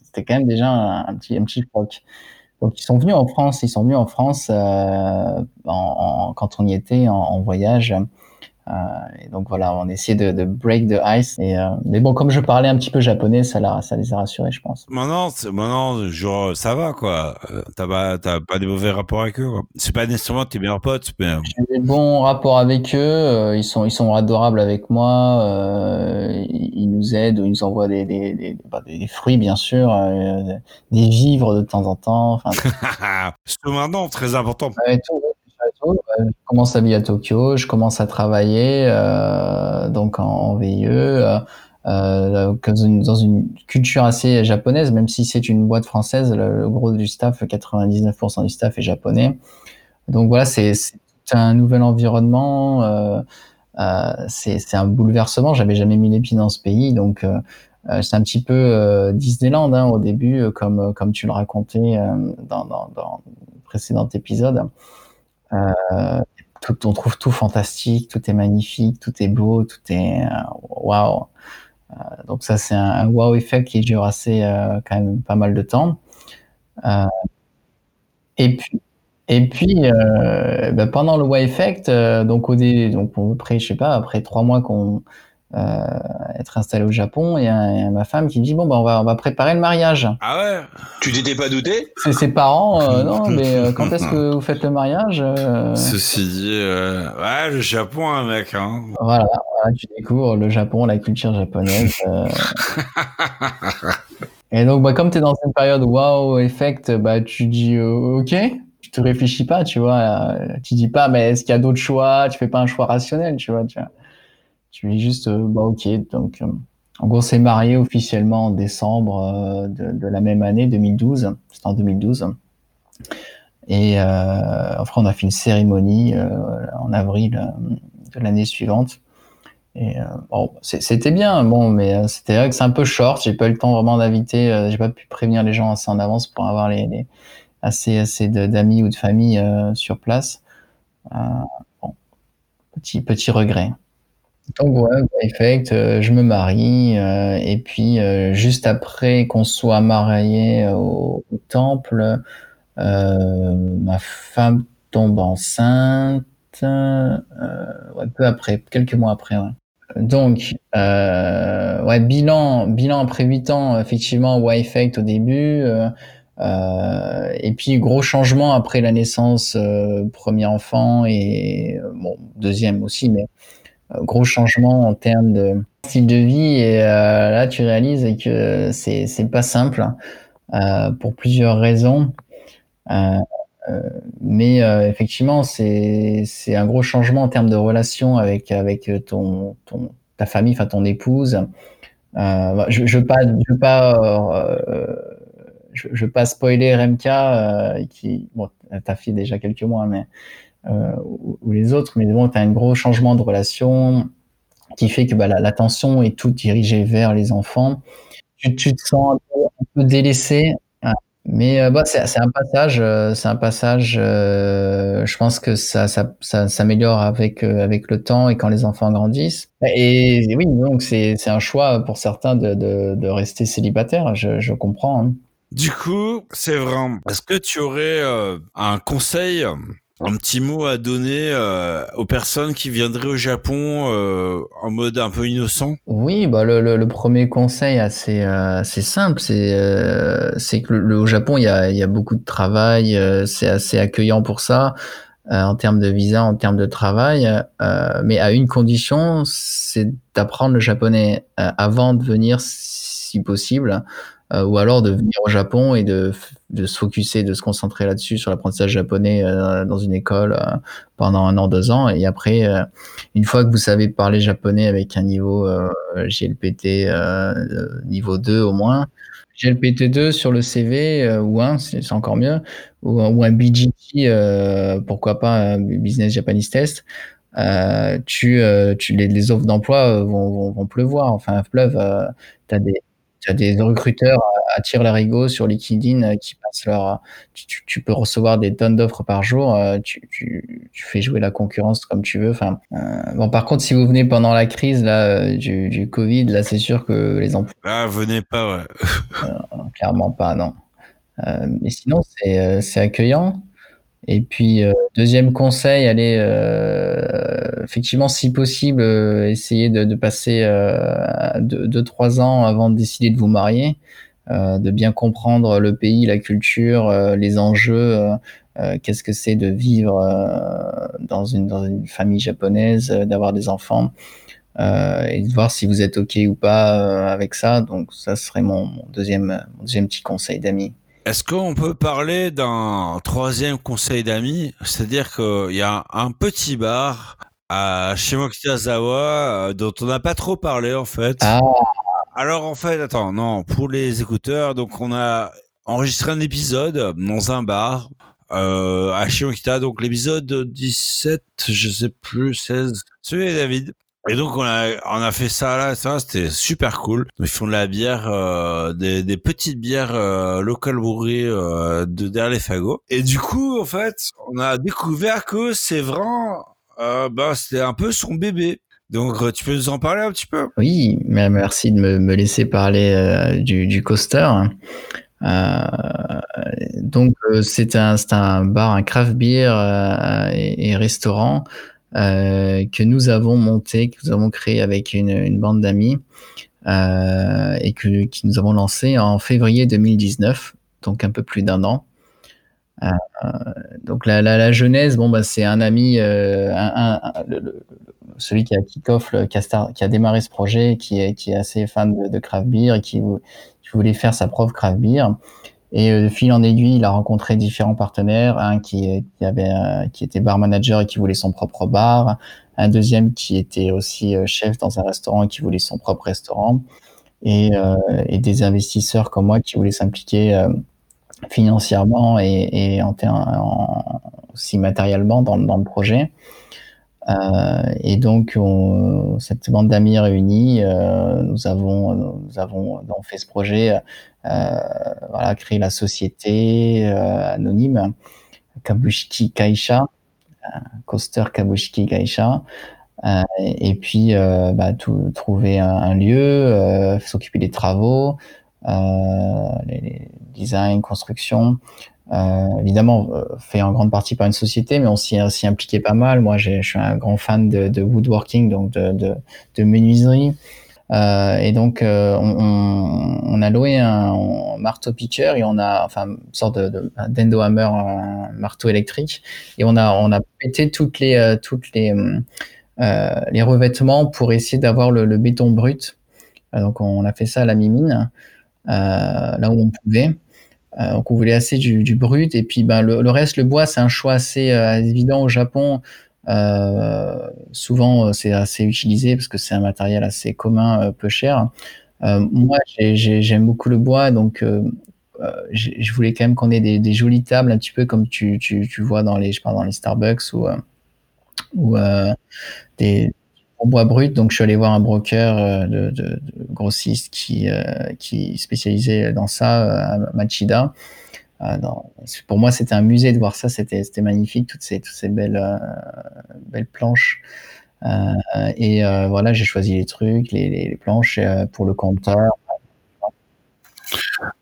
c'était quand même déjà un, un petit un petit choc. Donc ils sont venus en France, ils sont venus en France euh, en, en, quand on y était en, en voyage. Euh, et donc voilà, on essayait de, de break the ice. Et, euh, mais bon, comme je parlais un petit peu japonais, ça, l'a, ça les a rassurés, je pense. Maintenant, maintenant genre, ça va, quoi. Euh, t'as pas, t'as pas des mauvais rapports avec eux, quoi. C'est pas nécessairement tes meilleurs potes, mais... J'ai des bons rapports avec eux. ils sont, ils sont adorables avec moi. Ils nous aident, ils nous envoient des, des, des, bah, des fruits, bien sûr, des vivres de temps en temps. Enfin, c'est maintenant très important. Ouais, tout, je commence à vivre à Tokyo, je commence à travailler euh, donc en, en VIE, euh, euh, dans, une, culture assez japonaise, même si c'est une boîte française, le, gros du staff, 99% du staff est japonais. Donc voilà, c'est un nouvel environnement, c'est un bouleversement. J'avais jamais mis les pieds dans ce pays, donc c'est un petit peu Disneyland hein, au début, comme comme tu le racontais dans, dans, dans le précédent épisode. Euh, on trouve tout fantastique, tout est magnifique, tout est beau, tout est euh, waouh. Euh, donc ça c'est un, wow effect qui dure assez quand même pas mal de temps. Et puis et puis bah, pendant le wow effect, donc au dé, donc après je sais pas après trois mois qu'on être installé au Japon. Il y, a, il y a ma femme qui dit bon bah on va on va préparer le mariage. Ah ouais? Tu t'étais pas douté? C'est ses parents. Euh, non mais euh, quand est-ce que vous faites le mariage euh? Ceci dit, euh, ouais le Japon un mec. Hein. Voilà, voilà, tu découvres le Japon, la culture japonaise. euh. Et donc bah comme tu es dans une période wow effect, bah tu dis euh, ok. Tu te réfléchis pas, tu vois. Tu dis pas, mais est-ce qu'il y a d'autres choix? Tu fais pas un choix rationnel, tu vois. Tu vois. Tu dis juste, euh, bah ok. Donc, euh, en gros, s'est marié officiellement en décembre euh, de, la même année, 2012. C'était en 2012. Et après, on a fait une cérémonie en avril de l'année suivante. Et bon, c'était bien, bon, mais c'était vrai que c'est un peu short. J'ai pas eu le temps vraiment d'inviter. j'ai pas pu prévenir les gens assez en avance pour avoir assez assez d'amis ou de famille sur place. bon, petit petit regret. Donc ouais, effect, euh, je me marie euh, et puis euh, juste après qu'on soit marié au, au temple, ma femme tombe enceinte. ouais, peu après, quelques mois après. Ouais. Donc ouais, bilan, bilan après huit ans, effectivement, ouais, effect au début. Euh, et puis gros changement après la naissance, euh, premier enfant et euh, bon deuxième aussi, mais euh, gros changement en termes de style de vie. Et euh, là, tu réalises que c'est c'est pas simple euh, pour plusieurs raisons. Euh, mais effectivement, c'est c'est un gros changement en termes de relation avec avec ton ton ta famille, enfin ton épouse. Je, je veux pas je pas je, je spoiler RMK qui bon ta fille déjà quelques mois mais ou, ou les autres mais bon tu as un gros changement de relation qui fait que bah, la- l'attention est toute dirigée vers les enfants tu, te sens un peu, délaissé hein. mais euh, bah, c'est un passage euh, c'est un passage euh, je pense que ça ça, ça s'améliore avec euh, avec le temps et quand les enfants grandissent et, oui donc c'est un choix pour certains de de, rester célibataire je, comprends hein. Du coup, c'est vrai. Est-ce que tu aurais euh, un conseil, un petit mot à donner euh, aux personnes qui viendraient au Japon euh, en mode un peu innocent? Oui, bah le, le, le premier conseil assez euh, assez simple, c'est euh, c'est que le, au Japon il y a y a beaucoup de travail, euh, c'est assez accueillant pour ça euh, en termes de visa, en termes de travail, euh, mais à une condition, c'est d'apprendre le japonais euh, avant de venir si possible, euh, ou alors de venir au Japon et de de se focuser, de se concentrer là-dessus sur l'apprentissage japonais euh, dans une école euh, pendant un an, deux ans, et après euh, une fois que vous savez parler japonais avec un niveau euh, GLPT euh, niveau 2 au moins, GLPT2 sur le CV ou un, c'est c'est encore mieux, ou, ou un BGT, pourquoi pas un Business Japanese Test, tu, tu les, les offres d'emploi vont, vont, vont pleuvoir, enfin pleuvent. Euh, t'as des T'as des recruteurs à, à tir larigot sur LinkedIn euh, qui passent leur. Tu, tu, tu peux recevoir des tonnes d'offres par jour. euh, tu, tu, tu fais jouer la concurrence comme tu veux. Enfin, euh, bon, par contre, si vous venez pendant la crise là euh, du, du Covid, là, c'est sûr que les emplois. Ah, venez pas, ouais. Euh, clairement pas, non. Euh, mais sinon, euh, c'est accueillant. Et puis, euh, deuxième conseil, allez, euh, effectivement, si possible, euh, essayez de, passer euh, deux, deux, trois ans avant de décider de vous marier, de bien comprendre le pays, la culture, les enjeux, qu'est-ce que c'est de vivre dans, une, dans une famille japonaise, d'avoir des enfants. Et de voir si vous êtes OK ou pas avec ça. Donc, ça serait mon, mon deuxième, mon deuxième petit conseil d'amis. Est-ce qu'on peut parler d'un troisième conseil d'amis? C'est-à-dire qu'il y a un petit bar à Shimokitazawa euh, dont on n'a pas trop parlé en fait. Ah. Alors en fait, attends, non, pour les écouteurs, donc on a enregistré un épisode dans un bar euh, à Shimokita, donc l'épisode 17, je sais plus, 16, celui David. Et donc on a on a fait ça là, ça c'était super cool. Ils font de la bière, euh, des, des petites bières euh, local brewery euh, de derrière les fagots. Et du coup en fait, on a découvert que c'est vraiment, euh, ben c'était un peu son bébé. Donc tu peux nous en parler un petit peu? Oui, merci de me, me laisser parler euh, du, du coaster. Euh, donc c'est un c'est un bar, un craft beer euh, et, et restaurant euh, que nous avons monté, que nous avons créé avec une, bande d'amis euh, et que, nous avons lancé en février 2019, donc un peu plus d'un an. Euh, donc la, genèse, bon bah c'est un ami, celui qui a kick-off, qui, a démarré ce projet, qui est, assez fan de, craft beer et qui, qui, voulait faire sa propre craft beer. Et euh, de fil en aiguille, il a rencontré différents partenaires, un qui, qui avait, euh, qui était bar manager et qui voulait son propre bar, un deuxième qui était aussi euh, chef dans un restaurant et qui voulait son propre restaurant, et, euh, et des investisseurs comme moi qui voulaient s'impliquer euh, financièrement et, et en, en, aussi matériellement dans, dans le projet. Euh, et donc, on, cette bande d'amis réunis, euh, nous avons, nous avons fait ce projet, euh, créé la société anonyme Kabushiki Kaisha, Coaster Kabushiki Kaisha, et, puis bah, tout, trouver un, lieu, s'occuper des travaux, design, construction. Euh, évidemment, euh, fait en grande partie par une société, mais on s'y impliqué pas mal. Moi, je suis un grand fan de, de woodworking, donc de, de, de menuiserie. Euh, et donc, euh, on, on, a loué un, marteau piqueur et on a, enfin, une sorte de, de d'endo hammer, marteau électrique, et on a, on a pété toutes les, euh, toutes les, euh, les revêtements pour essayer d'avoir le, le, béton brut. Euh, donc, on a fait ça à la mimine, là où on pouvait. Donc, on voulait assez du, brut, et puis, ben, le, reste, le bois, c'est un choix assez évident au Japon. Euh, souvent, c'est assez utilisé parce que c'est un matériel assez commun, euh, peu cher. Euh, moi, j'aime beaucoup le bois, donc je voulais quand même qu'on ait des, jolies tables, un petit peu comme tu, tu, tu vois dans les, je dans les Starbucks ou des bois brut. Donc, je suis allé voir un broker de, de, de grossiste qui, qui spécialisait dans ça, à Machida. Euh, pour moi, c'était un musée de voir ça. C'était magnifique, toutes ces, belles, euh, belles planches. Euh, et voilà, j'ai choisi les trucs, les, les, planches pour le compteur.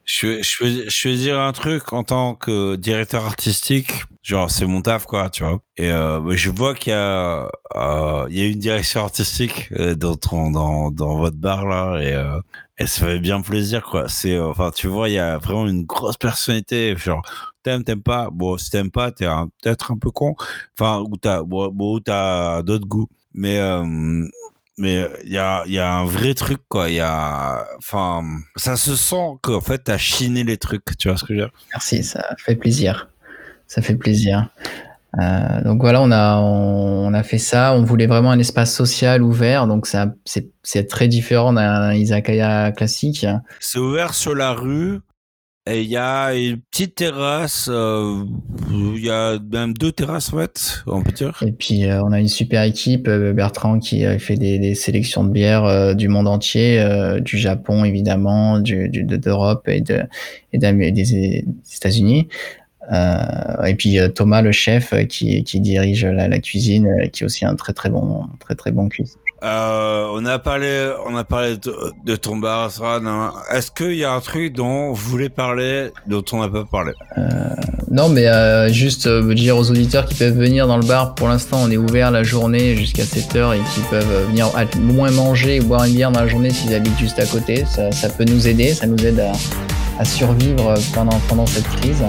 Je, je, je un truc en tant que directeur artistique, genre c'est mon taf quoi, tu vois. Et euh, je vois qu'il y a euh, il y a une direction artistique dans ton, dans dans votre bar là et euh, ça fait bien plaisir quoi. C'est enfin tu vois il y a vraiment une grosse personnalité genre t'aimes t'aimes pas. Bon si t'aimes pas t'es peut-être un peu con. Enfin ou t'as bon, bon t'as d'autres goûts. Mais euh, mais il y a, y a un vrai truc quoi. Il y a enfin ça se sent qu'en fait t'as chiné les trucs. Tu vois ce que je veux dire? Merci ça fait plaisir ça fait plaisir euh, donc voilà on a on, a fait ça on voulait vraiment un espace social ouvert donc ça c'est c'est très différent d'un izakaya classique c'est ouvert sur la rue et il y a une petite terrasse, euh, il y a même deux terrasses en fait, on peut dire. Et puis euh, on a une super équipe, Bertrand qui a fait des, des sélections de bières euh, du monde entier, du Japon évidemment, du, du d'Europe et, de, et des, des États-Unis. Et puis Thomas le chef qui, qui dirige la, la cuisine, qui est aussi un très très bon très très bon cuisinier. Euh, on a parlé, on a parlé de, de ton bar. Est-ce qu'il y a un truc dont vous voulez parler, dont on n'a pas parlé? Euh, Non, mais euh, juste euh, dire aux auditeurs qui peuvent venir dans le bar. Pour l'instant, on est ouvert la journée jusqu'à 7 heures et qui peuvent venir à moins manger ou boire une bière dans la journée s'ils habitent juste à côté. Ça, ça, peut nous aider, ça nous aide à, à survivre pendant pendant cette crise.